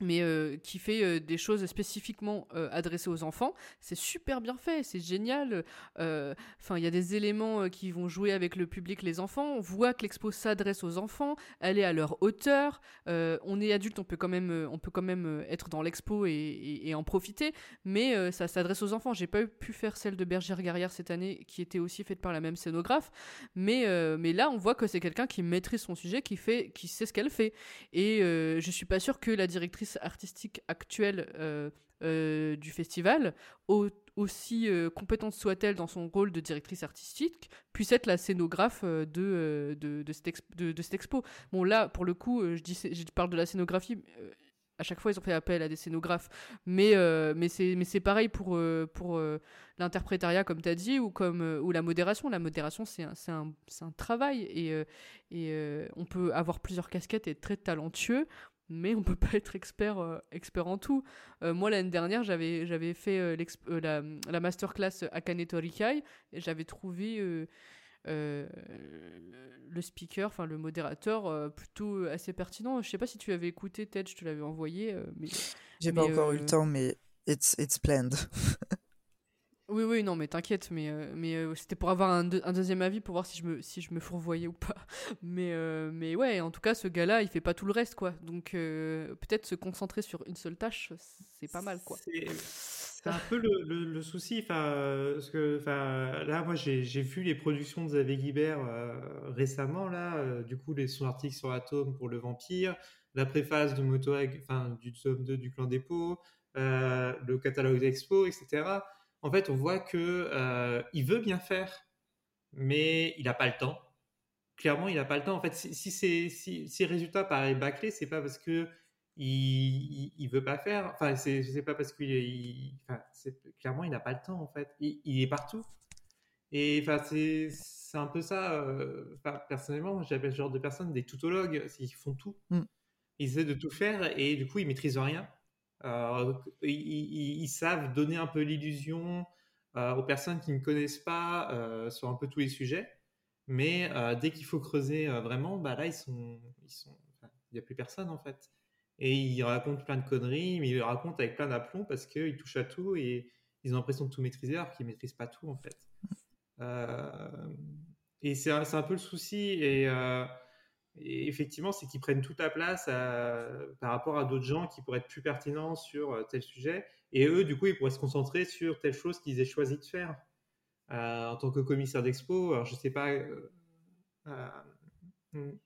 mais euh, qui fait euh, des choses spécifiquement euh, adressées aux enfants. C'est super bien fait, c'est génial. Enfin, il y a des éléments qui vont jouer avec le public, les enfants. On voit que l'expo s'adresse aux enfants, elle est à leur hauteur. on est adulte, on peut quand même, on peut quand même être dans l'expo et, en profiter, mais ça s'adresse aux enfants. J'ai pas pu faire celle de Bergère Garrière cette année, qui était aussi faite par la même scénographe, mais mais là, on voit que c'est quelqu'un qui maîtrise son sujet, qui fait, qui sait ce qu'elle fait. Et je suis pas sûre que la directrice artistique actuelle euh, euh, du festival, aussi euh, compétente soit-elle dans son rôle de directrice artistique, puisse être la scénographe de, de, de, cette, expo. Bon, là, pour le coup, je, dis, je parle de la scénographie à chaque fois ils ont fait appel à des scénographes. Mais mais c'est mais c'est pareil pour pour l'interprétariat comme tu as dit ou comme ou la modération. La modération c'est un, un, un travail. Et et on peut avoir plusieurs casquettes et être très talentueux mais on peut pas être expert, euh, expert en tout. Euh, moi, l'année dernière, j'avais, j'avais fait euh, la, la, masterclass Akane Torikai et j'avais trouvé le speaker, enfin le modérateur, plutôt assez pertinent. Je sais pas si tu avais écouté, Ted, je te l'avais envoyé. mais, J'ai pas encore eu le temps, mais it's, it's planned. Oui, oui, non, mais t'inquiète, mais, euh, euh, c'était pour avoir un, deuxième avis pour voir si je me, si fourvoyais ou pas. Mais, euh, mais ouais, en tout cas, ce gars-là, il fait pas tout le reste, quoi. Donc, peut-être se concentrer sur une seule tâche, c'est pas mal, quoi. C'est un peu le, le, souci, enfin, parce que, là, moi, j'ai vu les productions de Xavier Guibert récemment, là, du coup, son article sur Atom pour le vampire, la préface de Motoag, enfin, du tome 2 du Clan Dépôt, le catalogue d'expo, etc en fait, on voit que euh, il veut bien faire, mais il n'a pas le temps. Clairement, il n'a pas le temps. En fait, si, si, si, si résultats paraissent bâclés, c'est pas parce que il, il, veut pas faire. Enfin, c'est, pas parce qu'il, enfin, clairement, il n'a pas le temps en fait. Il, il est partout. Et enfin, c'est, c'est un peu ça. Euh, personnellement, j'appelle ce genre de personnes des toutologues. Ils font tout. Mm. Ils essaient de tout faire et du coup, ils maîtrisent rien. Euh, ils, savent donner un peu l'illusion euh, aux personnes qui ne connaissent pas sur un peu tous les sujets. Mais dès qu'il faut creuser vraiment, bah là, ils sont, ils sont, il n'y a plus personne en fait. Et ils racontent plein de conneries, mais ils le racontent avec plein d'aplomb parce qu'ils touchent à tout et ils ont l'impression de tout maîtriser alors qu'ils maîtrisent pas tout en fait. Euh, et c'est un, un, peu le souci. Euh, et, effectivement, c'est qu'ils prennent toute la place par rapport à d'autres gens qui pourraient être plus pertinents sur euh, tel sujet. Et eux, du coup, ils pourraient se concentrer sur telle chose qu'ils aient choisi de faire. en tant que commissaire d'expo, alors je sais pas,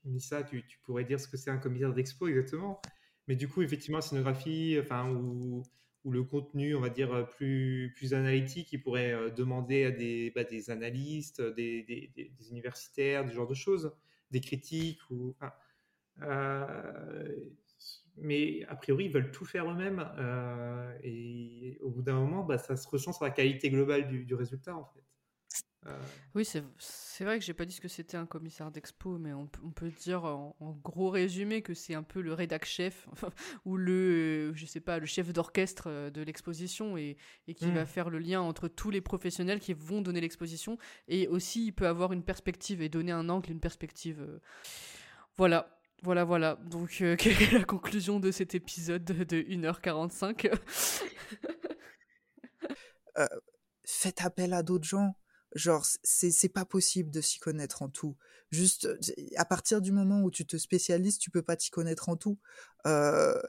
Nissa, tu, tu, pourrais dire ce que c'est un commissaire d'expo exactement. Mais du coup, effectivement, la scénographie, enfin, ou, le contenu, on va dire, plus, plus analytique, il pourrait euh, demander à des, bah, des analystes, des, des, universitaires, ce genre de choses, des critiques. Ou, euh, mais a priori, ils veulent tout faire eux-mêmes. Euh, et au bout d'un moment, bah, ça se ressent sur la qualité globale du, du résultat, en fait. Euh, oui, c'est vrai que j'ai pas dit ce que c'était un commissaire d'expo, mais on, peut dire en, gros résumé que c'est un peu le rédac chef ou le, je sais pas, le chef d'orchestre euh, de l'exposition et, qui va hmm. faire le lien entre tous les professionnels qui vont donner l'exposition et aussi il peut avoir une perspective et donner un angle, une perspective. Euh. Voilà. Voilà, voilà. Donc, quelle est la conclusion de cet épisode de 1h45 Faites appel à d'autres gens Genre, c'est pas possible de s'y connaître en tout. Juste, à partir du moment où tu te spécialises, tu peux pas t'y connaître en tout. Euh,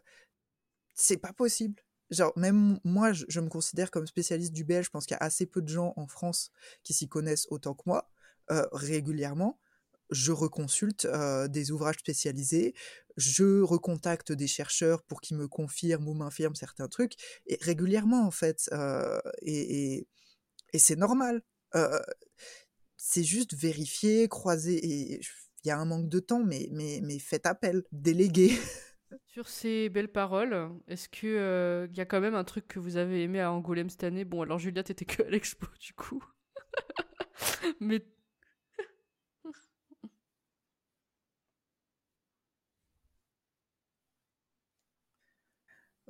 c'est pas possible. Genre, même moi, je, me considère comme spécialiste du belge. Je pense qu'il y a assez peu de gens en France qui s'y connaissent autant que moi, euh, régulièrement. Je reconsulte euh, des ouvrages spécialisés, je recontacte des chercheurs pour qu'ils me confirment ou m'infirment certains trucs, et régulièrement en fait. et, et c'est normal c'est juste vérifier, croiser, et il y a un manque de temps, mais, mais, mais faites appel, déléguez. Sur ces belles paroles, est-ce que il y a quand même un truc que vous avez aimé à Angoulême cette année? Bon, alors Julia, t'étais que à l'expo du coup. mais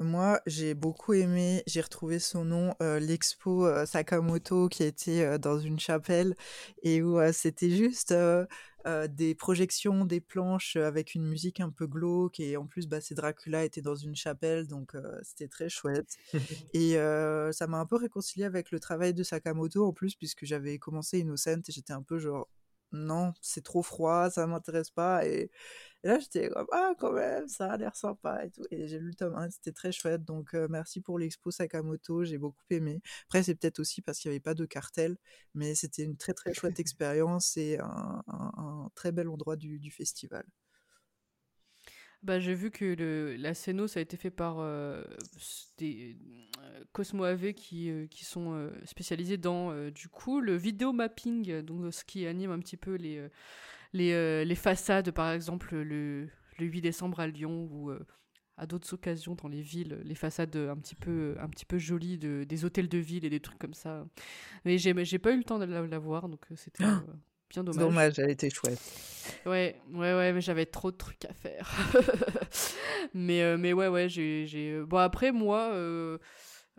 Moi, j'ai beaucoup aimé, j'ai retrouvé son nom, euh, l'expo euh, Sakamoto qui était euh, dans une chapelle et où c'était juste des projections, des planches avec une musique un peu glauque et en plus, bah, c'est Dracula était dans une chapelle donc c'était très chouette. et ça m'a un peu réconcilié avec le travail de Sakamoto en plus puisque j'avais commencé Innocent et j'étais un peu genre non, c'est trop froid, ça m'intéresse pas et et là, j'étais comme, ah, quand même, ça a l'air sympa et tout. Et j'ai lu le tome 1, c'était très chouette. Donc, euh, merci pour l'expo Sakamoto, j'ai beaucoup aimé. Après, c'est peut-être aussi parce qu'il n'y avait pas de cartel, mais c'était une très, très chouette expérience et un, très bel endroit du, festival. Bah, j'ai vu que la scéno, ça a été fait par euh, des euh, Cosmo AV qui, qui sont spécialisés dans, du coup, le vidéo mapping, donc ce qui anime un petit peu les les, euh, les façades, par exemple, le, le 8 décembre à Lyon ou euh, à d'autres occasions dans les villes, les façades un petit peu, un petit peu jolies de, des hôtels de ville et des trucs comme ça. Mais j'ai pas eu le temps de la, voir, donc euh, c'était bien dommage. Dommage, elle était chouette. Ouais, ouais, ouais, mais j'avais trop de trucs à faire. mais, mais ouais, ouais, j'ai. Bon, après, moi.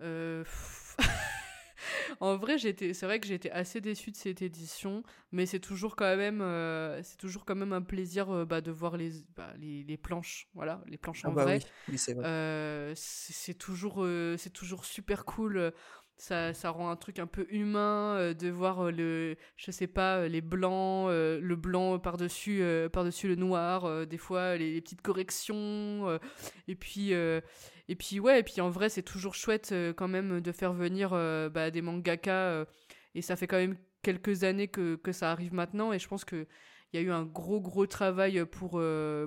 en vrai, j'étais, c'est vrai que j'étais assez déçue de cette édition, mais c'est toujours quand même, euh, c'est toujours quand même un plaisir euh, bah, de voir les, bah, les, les, planches, voilà, les planches ah en bah vrai. Oui. c'est euh, c'est toujours, c'est toujours super cool. Ça, rend un truc un peu humain de voir le je sais pas les blancs le blanc par dessus par dessus le noir des fois les, les, petites corrections et puis et puis ouais, et puis en vrai c'est toujours chouette euh, quand même de faire venir euh, bah, des mangaka euh, et ça fait quand même quelques années que, que ça arrive maintenant et je pense que il y a eu un gros gros travail pour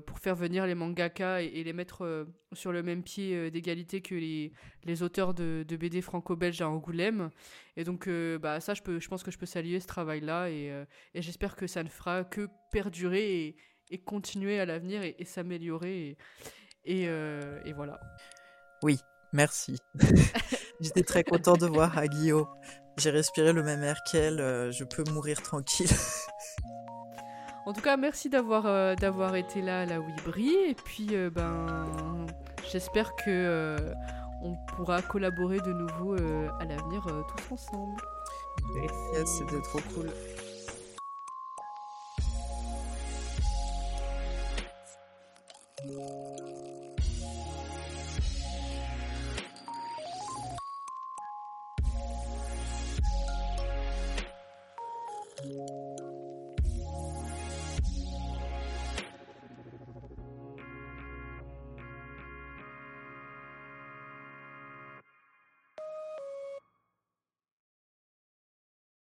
pour faire venir les mangaka et, les mettre sur le même pied d'égalité que les, les auteurs de, BD franco-belges à Angoulême et donc bah ça je peux je pense que je peux saluer ce travail là et, et j'espère que ça ne fera que perdurer et, continuer à l'avenir et, s'améliorer Et, euh, et voilà. Oui, merci. J'étais très content de voir Agio. J'ai respiré le même air qu'elle, euh, je peux mourir tranquille. En tout cas, merci d'avoir euh, d'avoir été là à la Wibri. Et puis, euh, ben, j'espère que euh, on pourra collaborer de nouveau euh, à l'avenir euh, tous ensemble. Merci. Yes, C'était trop cool.